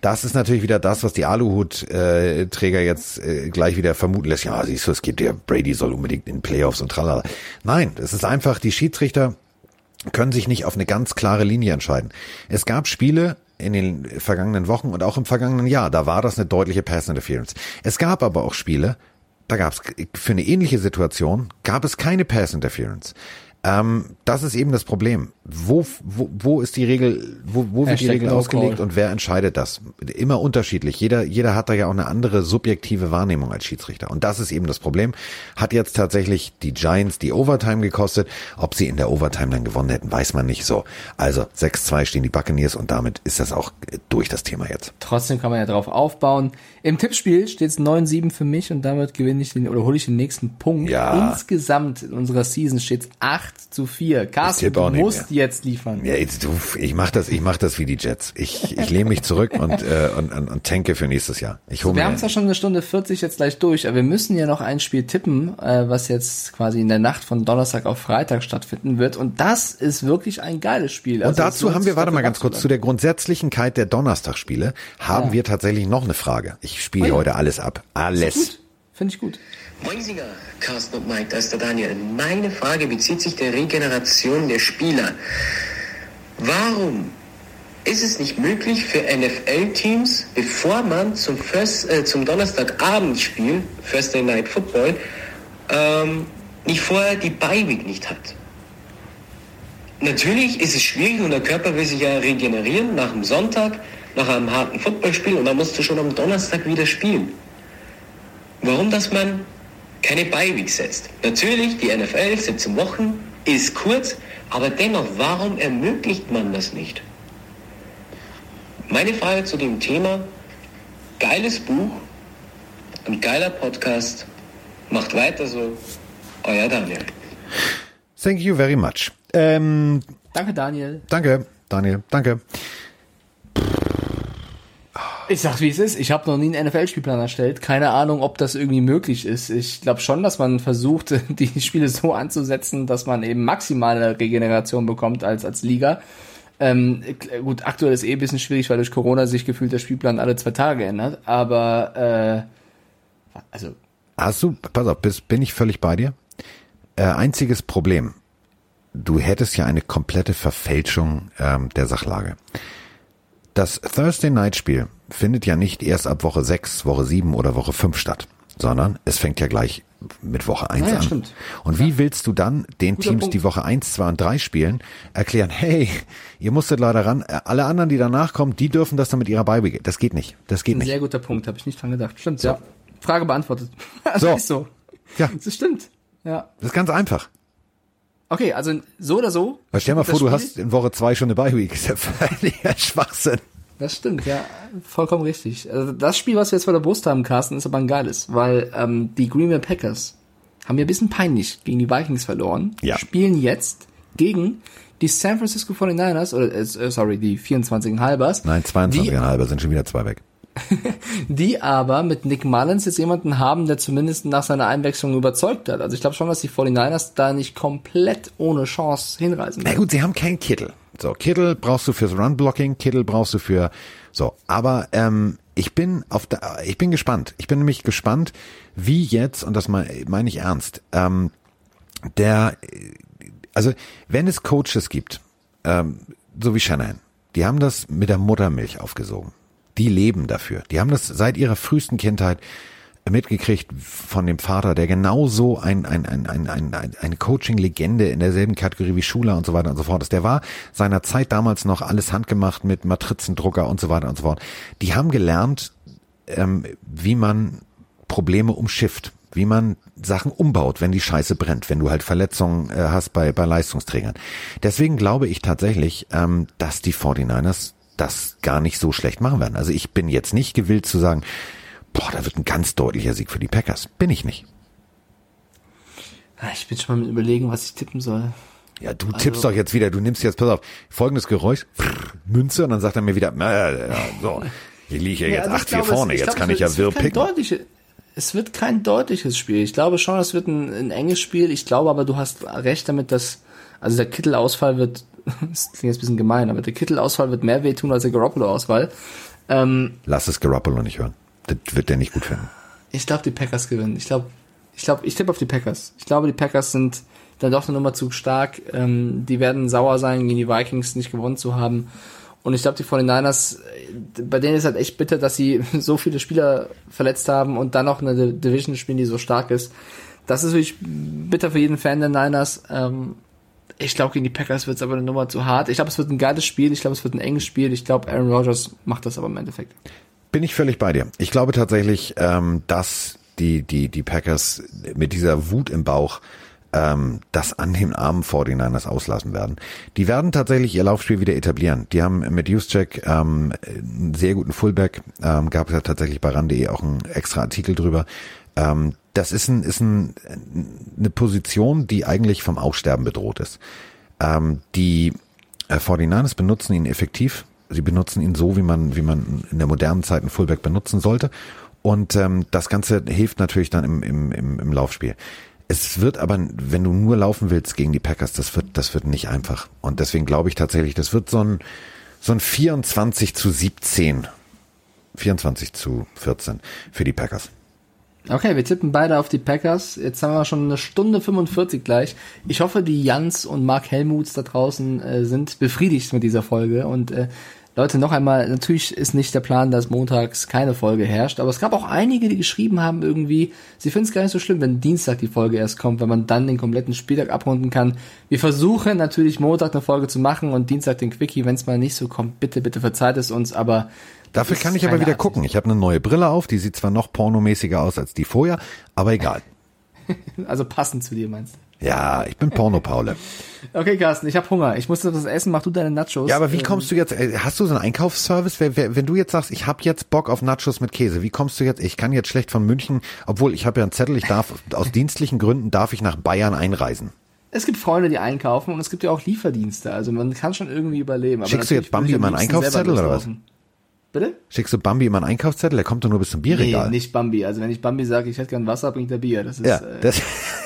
Das ist natürlich wieder das, was die Aluhut-Träger jetzt äh, gleich wieder vermuten lässt. Ja, siehst du, es geht ja, Brady soll unbedingt in Playoffs und tralala. Nein, es ist einfach, die Schiedsrichter können sich nicht auf eine ganz klare Linie entscheiden. Es gab Spiele, in den vergangenen Wochen und auch im vergangenen Jahr, da war das eine deutliche Pass Interference. Es gab aber auch Spiele, da gab es für eine ähnliche Situation gab es keine Pass Interference. Ähm, das ist eben das Problem. Wo, wo, wo ist die Regel, wo, wo wird die Regel no ausgelegt call. und wer entscheidet das? Immer unterschiedlich. Jeder, jeder hat da ja auch eine andere subjektive Wahrnehmung als Schiedsrichter. Und das ist eben das Problem. Hat jetzt tatsächlich die Giants die Overtime gekostet. Ob sie in der Overtime dann gewonnen hätten, weiß man nicht so. Also 6-2 stehen die Buccaneers und damit ist das auch durch das Thema jetzt. Trotzdem kann man ja drauf aufbauen. Im Tippspiel steht es 9-7 für mich und damit gewinne ich den oder hole ich den nächsten Punkt. Ja. Insgesamt in unserer Season steht es 8 zu 4. Carsten, du musst mehr. jetzt liefern. Ja, jetzt, du, ich mach das, ich mach das wie die Jets. Ich, ich lehne mich zurück und, äh, und, und, und tanke für nächstes Jahr. Ich hole Wir mir, haben zwar schon eine Stunde 40 jetzt gleich durch, aber wir müssen ja noch ein Spiel tippen, äh, was jetzt quasi in der Nacht von Donnerstag auf Freitag stattfinden wird. Und das ist wirklich ein geiles Spiel. Und Also es dazu haben wir, warte mal ganz kurz, zu der. Grundsätzlichkeit der Donnerstagsspiele haben Ja. wir tatsächlich noch eine Frage. Ich spiele Oh ja. heute alles ab. Alles. Gut, finde ich gut. Moinsinger, Carsten und Mike, da ist der Daniel. Meine Frage bezieht sich der Regeneration der Spieler. Warum ist es nicht möglich für NFL-Teams, bevor man zum, First, äh, zum Donnerstagabendspiel, Thursday Night Football, ähm, nicht vorher die Bye-Week nicht hat? Natürlich ist es schwierig und der Körper will sich ja regenerieren nach dem Sonntag, nach einem harten Footballspiel und dann musst du schon am Donnerstag wieder spielen. Warum, dass man keine Beiweek setzt? Natürlich, die NFL, 17 Wochen, ist kurz, aber dennoch, warum ermöglicht man das nicht? Meine Frage zu dem Thema, geiles Buch, ein geiler Podcast, macht weiter so, euer Daniel. Thank you very much. Ähm, Danke, Daniel. danke, Daniel, danke. Ich sag, wie es ist. Ich habe noch nie einen NFL-Spielplan erstellt. Keine Ahnung, ob das irgendwie möglich ist. Ich glaube schon, dass man versucht, die Spiele so anzusetzen, dass man eben maximale Regeneration bekommt als, als Liga. Ähm, gut, aktuell ist eh ein bisschen schwierig, weil durch Corona sich gefühlt der Spielplan alle zwei Tage ändert. Aber, äh, also, Hast du, pass auf, bist, bin ich völlig bei dir. Äh, einziges Problem. Du hättest ja eine komplette Verfälschung ähm, der Sachlage. Das Thursday Night Spiel findet ja nicht erst ab Woche 6, Woche 7 oder Woche 5 statt, sondern es fängt ja gleich mit Woche 1 Ah ja, an. stimmt. Und wie willst du dann den Guter Teams, Punkt. die Woche 1, 2 und 3 spielen, erklären, hey, ihr musstet leider ran, äh, alle anderen, die danach kommen, die dürfen das dann mit ihrer Beibe. Das geht nicht. Das geht ein nicht. sehr guter Punkt, habe ich nicht dran gedacht. Stimmt, ja. Frage beantwortet. So. ist so. Ja, Das stimmt. Ja. das ist ganz einfach. Okay, also so oder so. Weil stell mal vor, du Spiel- hast in Woche 2 schon eine Bye-Week. Das ist ja völliger Schwachsinn. Das stimmt, ja, vollkommen richtig. Also das Spiel, was wir jetzt vor der Brust haben, Carsten, ist aber ein geiles, weil ähm, die Green Bay Packers haben ja ein bisschen peinlich gegen die Vikings verloren, Ja. spielen jetzt gegen die San Francisco 49ers, oder äh, sorry, die 24 Halbers, Nein, 22 die, halber sind schon wieder zwei weg. die aber mit Nick Mullins jetzt jemanden haben, der zumindest nach seiner Einwechslung überzeugt hat. Also ich glaube schon, dass die 49ers da nicht komplett ohne Chance hinreisen Na gut, sie haben keinen Kittel. So, Kittel brauchst du fürs Run-Blocking, Kittel brauchst du für, so, aber, ähm, ich bin auf der, ich bin gespannt. Ich bin nämlich gespannt, wie jetzt, und das meine meine ich ernst, ähm, der, also, wenn es Coaches gibt, ähm, so wie Shanahan, die haben das mit der Muttermilch aufgesogen. Die leben dafür. Die haben das seit ihrer frühesten Kindheit mitgekriegt von dem Vater, der genauso ein, ein, ein, ein, ein, ein eine Coaching-Legende in derselben Kategorie wie Schuler und so weiter und so fort ist. Der war seiner Zeit damals noch alles handgemacht mit Matrizendrucker und so weiter und so fort. Die haben gelernt, ähm, wie man Probleme umschifft, wie man Sachen umbaut, wenn die Scheiße brennt, wenn du halt Verletzungen äh, hast bei, bei Leistungsträgern. Deswegen glaube ich tatsächlich, ähm, dass die 49ers das gar nicht so schlecht machen werden. Also ich bin jetzt nicht gewillt zu sagen, boah, da wird ein ganz deutlicher Sieg für die Packers. Bin ich nicht. Ah, Ich bin schon mal mit überlegen, was ich tippen soll. Ja, du tippst doch jetzt wieder, du nimmst jetzt, pass auf, folgendes Geräusch, Münze, und dann sagt er mir wieder, äh, ja, so, hier liege ich ja jetzt also ich acht hier glaube, es- vorne, jetzt glaube, kann ich ja wirr picken. Es wird kein deutliches Spiel. Ich glaube schon, es wird ein, ein enges Spiel. Ich glaube aber, du hast recht damit, dass, also der Kittelausfall wird, das klingt jetzt ein bisschen gemein, aber der Kittelausfall wird mehr wehtun als der Garoppolo-Ausfall. Ähm, Lass es Garoppolo nicht hören. Das wird der nicht gut finden. ich glaube, die Packers gewinnen. Ich glaube, ich glaube, ich tippe auf die Packers. Ich glaube, die Packers sind dann doch eine Nummer zu stark. Ähm, die werden sauer sein, gegen die Vikings nicht gewonnen zu haben. Und ich glaube, die 49ers, äh, bei denen ist halt echt bitter, dass sie so viele Spieler verletzt haben und dann noch eine Di- Division spielen, die so stark ist. Das ist wirklich bitter für jeden Fan der Niners. Ähm, Ich glaube, gegen die Packers wird es aber eine Nummer zu hart. Ich glaube, es wird ein geiles Spiel. Ich glaube, es wird ein enges Spiel. Ich glaube, Aaron Rodgers macht das aber im Endeffekt. Bin ich völlig bei dir. Ich glaube tatsächlich, ähm, dass die, die, die Packers mit dieser Wut im Bauch ähm, das an den armen 49ers auslassen werden. Die werden tatsächlich ihr Laufspiel wieder etablieren. Die haben mit Juszczyk ähm, einen sehr guten Fullback, ähm, gab es ja tatsächlich bei RAN.de auch einen extra Artikel drüber. Ähm, das ist, ein, ist ein, eine Position, die eigentlich vom Aussterben bedroht ist. Ähm, die äh, 49ers benutzen ihn effektiv. Sie benutzen ihn so, wie man, wie man in der modernen Zeit einen Fullback benutzen sollte. Und ähm, das Ganze hilft natürlich dann im, im, im, im Laufspiel. Es wird aber, wenn du nur laufen willst gegen die Packers, das wird, das wird nicht einfach. Und deswegen glaube ich tatsächlich, das wird so ein, so ein 24 zu 17, 24 zu 14 für die Packers. Okay, wir tippen beide auf die Packers. Jetzt haben wir schon eine Stunde 45 gleich. Ich hoffe, die Jans und Mark Helmuts da draußen äh, sind befriedigt mit dieser Folge und äh, Leute, noch einmal, natürlich ist nicht der Plan, dass montags keine Folge herrscht, aber es gab auch einige, die geschrieben haben irgendwie, sie finden es gar nicht so schlimm, wenn Dienstag die Folge erst kommt, wenn man dann den kompletten Spieltag abrunden kann. Wir versuchen natürlich Montag eine Folge zu machen und Dienstag den Quickie, wenn es mal nicht so kommt, bitte, bitte verzeiht es uns, aber Dafür kann ich aber wieder gucken. Ich habe eine neue Brille auf, die sieht zwar noch pornomäßiger aus als die vorher, aber egal. also passend zu dir meinst du? Ja, ich bin Porno-Paule. okay, Carsten, ich habe Hunger. Ich muss das essen, mach du deine Nachos. Ja, aber wie kommst du jetzt, äh, hast du so einen Einkaufsservice? Wenn du jetzt sagst, ich habe jetzt Bock auf Nachos mit Käse, wie kommst du jetzt, ich kann jetzt schlecht von München, obwohl ich habe ja einen Zettel, ich darf, aus dienstlichen Gründen darf ich nach Bayern einreisen. Es gibt Freunde, die einkaufen und es gibt ja auch Lieferdienste, also man kann schon irgendwie überleben. Schickst du jetzt Bambi immer einen Einkaufszettel oder was? Bitte? Schickst du Bambi immer einen Einkaufszettel? Der kommt doch nur bis zum Bierregal. Nee, nicht Bambi. Also wenn ich Bambi sage, ich hätte gern Wasser, bringt er Bier. Das ist, ja, das äh,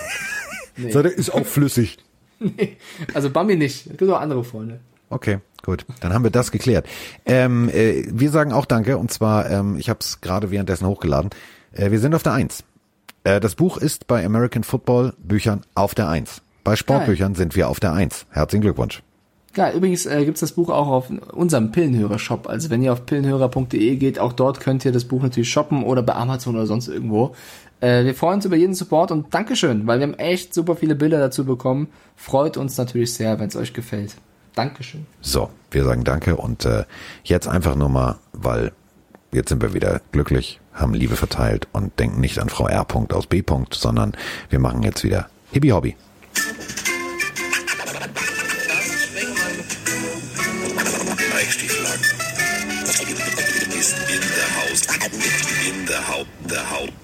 Nee. So, der ist auch flüssig. nee, also Bambi nicht. Es gibt auch andere Freunde. Okay, gut. Dann haben wir das geklärt. Ähm, äh, wir sagen auch Danke und zwar, ähm, ich habe es gerade währenddessen hochgeladen. Äh, wir sind auf der Eins. Äh, das Buch ist bei American Football Büchern auf der Eins. Bei Sportbüchern Geil. sind wir auf der Eins. Herzlichen Glückwunsch. Ja, übrigens äh, gibt das Buch auch auf unserem Pillenhörer-Shop. Also wenn ihr auf pillenhörer.de geht, auch dort könnt ihr das Buch natürlich shoppen oder bei Amazon oder sonst irgendwo. Äh, wir freuen uns über jeden Support und Dankeschön, weil wir haben echt super viele Bilder dazu bekommen. Freut uns natürlich sehr, wenn es euch gefällt. Dankeschön. So, wir sagen Danke und äh, jetzt einfach nur mal, weil jetzt sind wir wieder glücklich, haben Liebe verteilt und denken nicht an Frau R. aus B. sondern wir machen jetzt wieder Hibby Hobby. In the house, the house.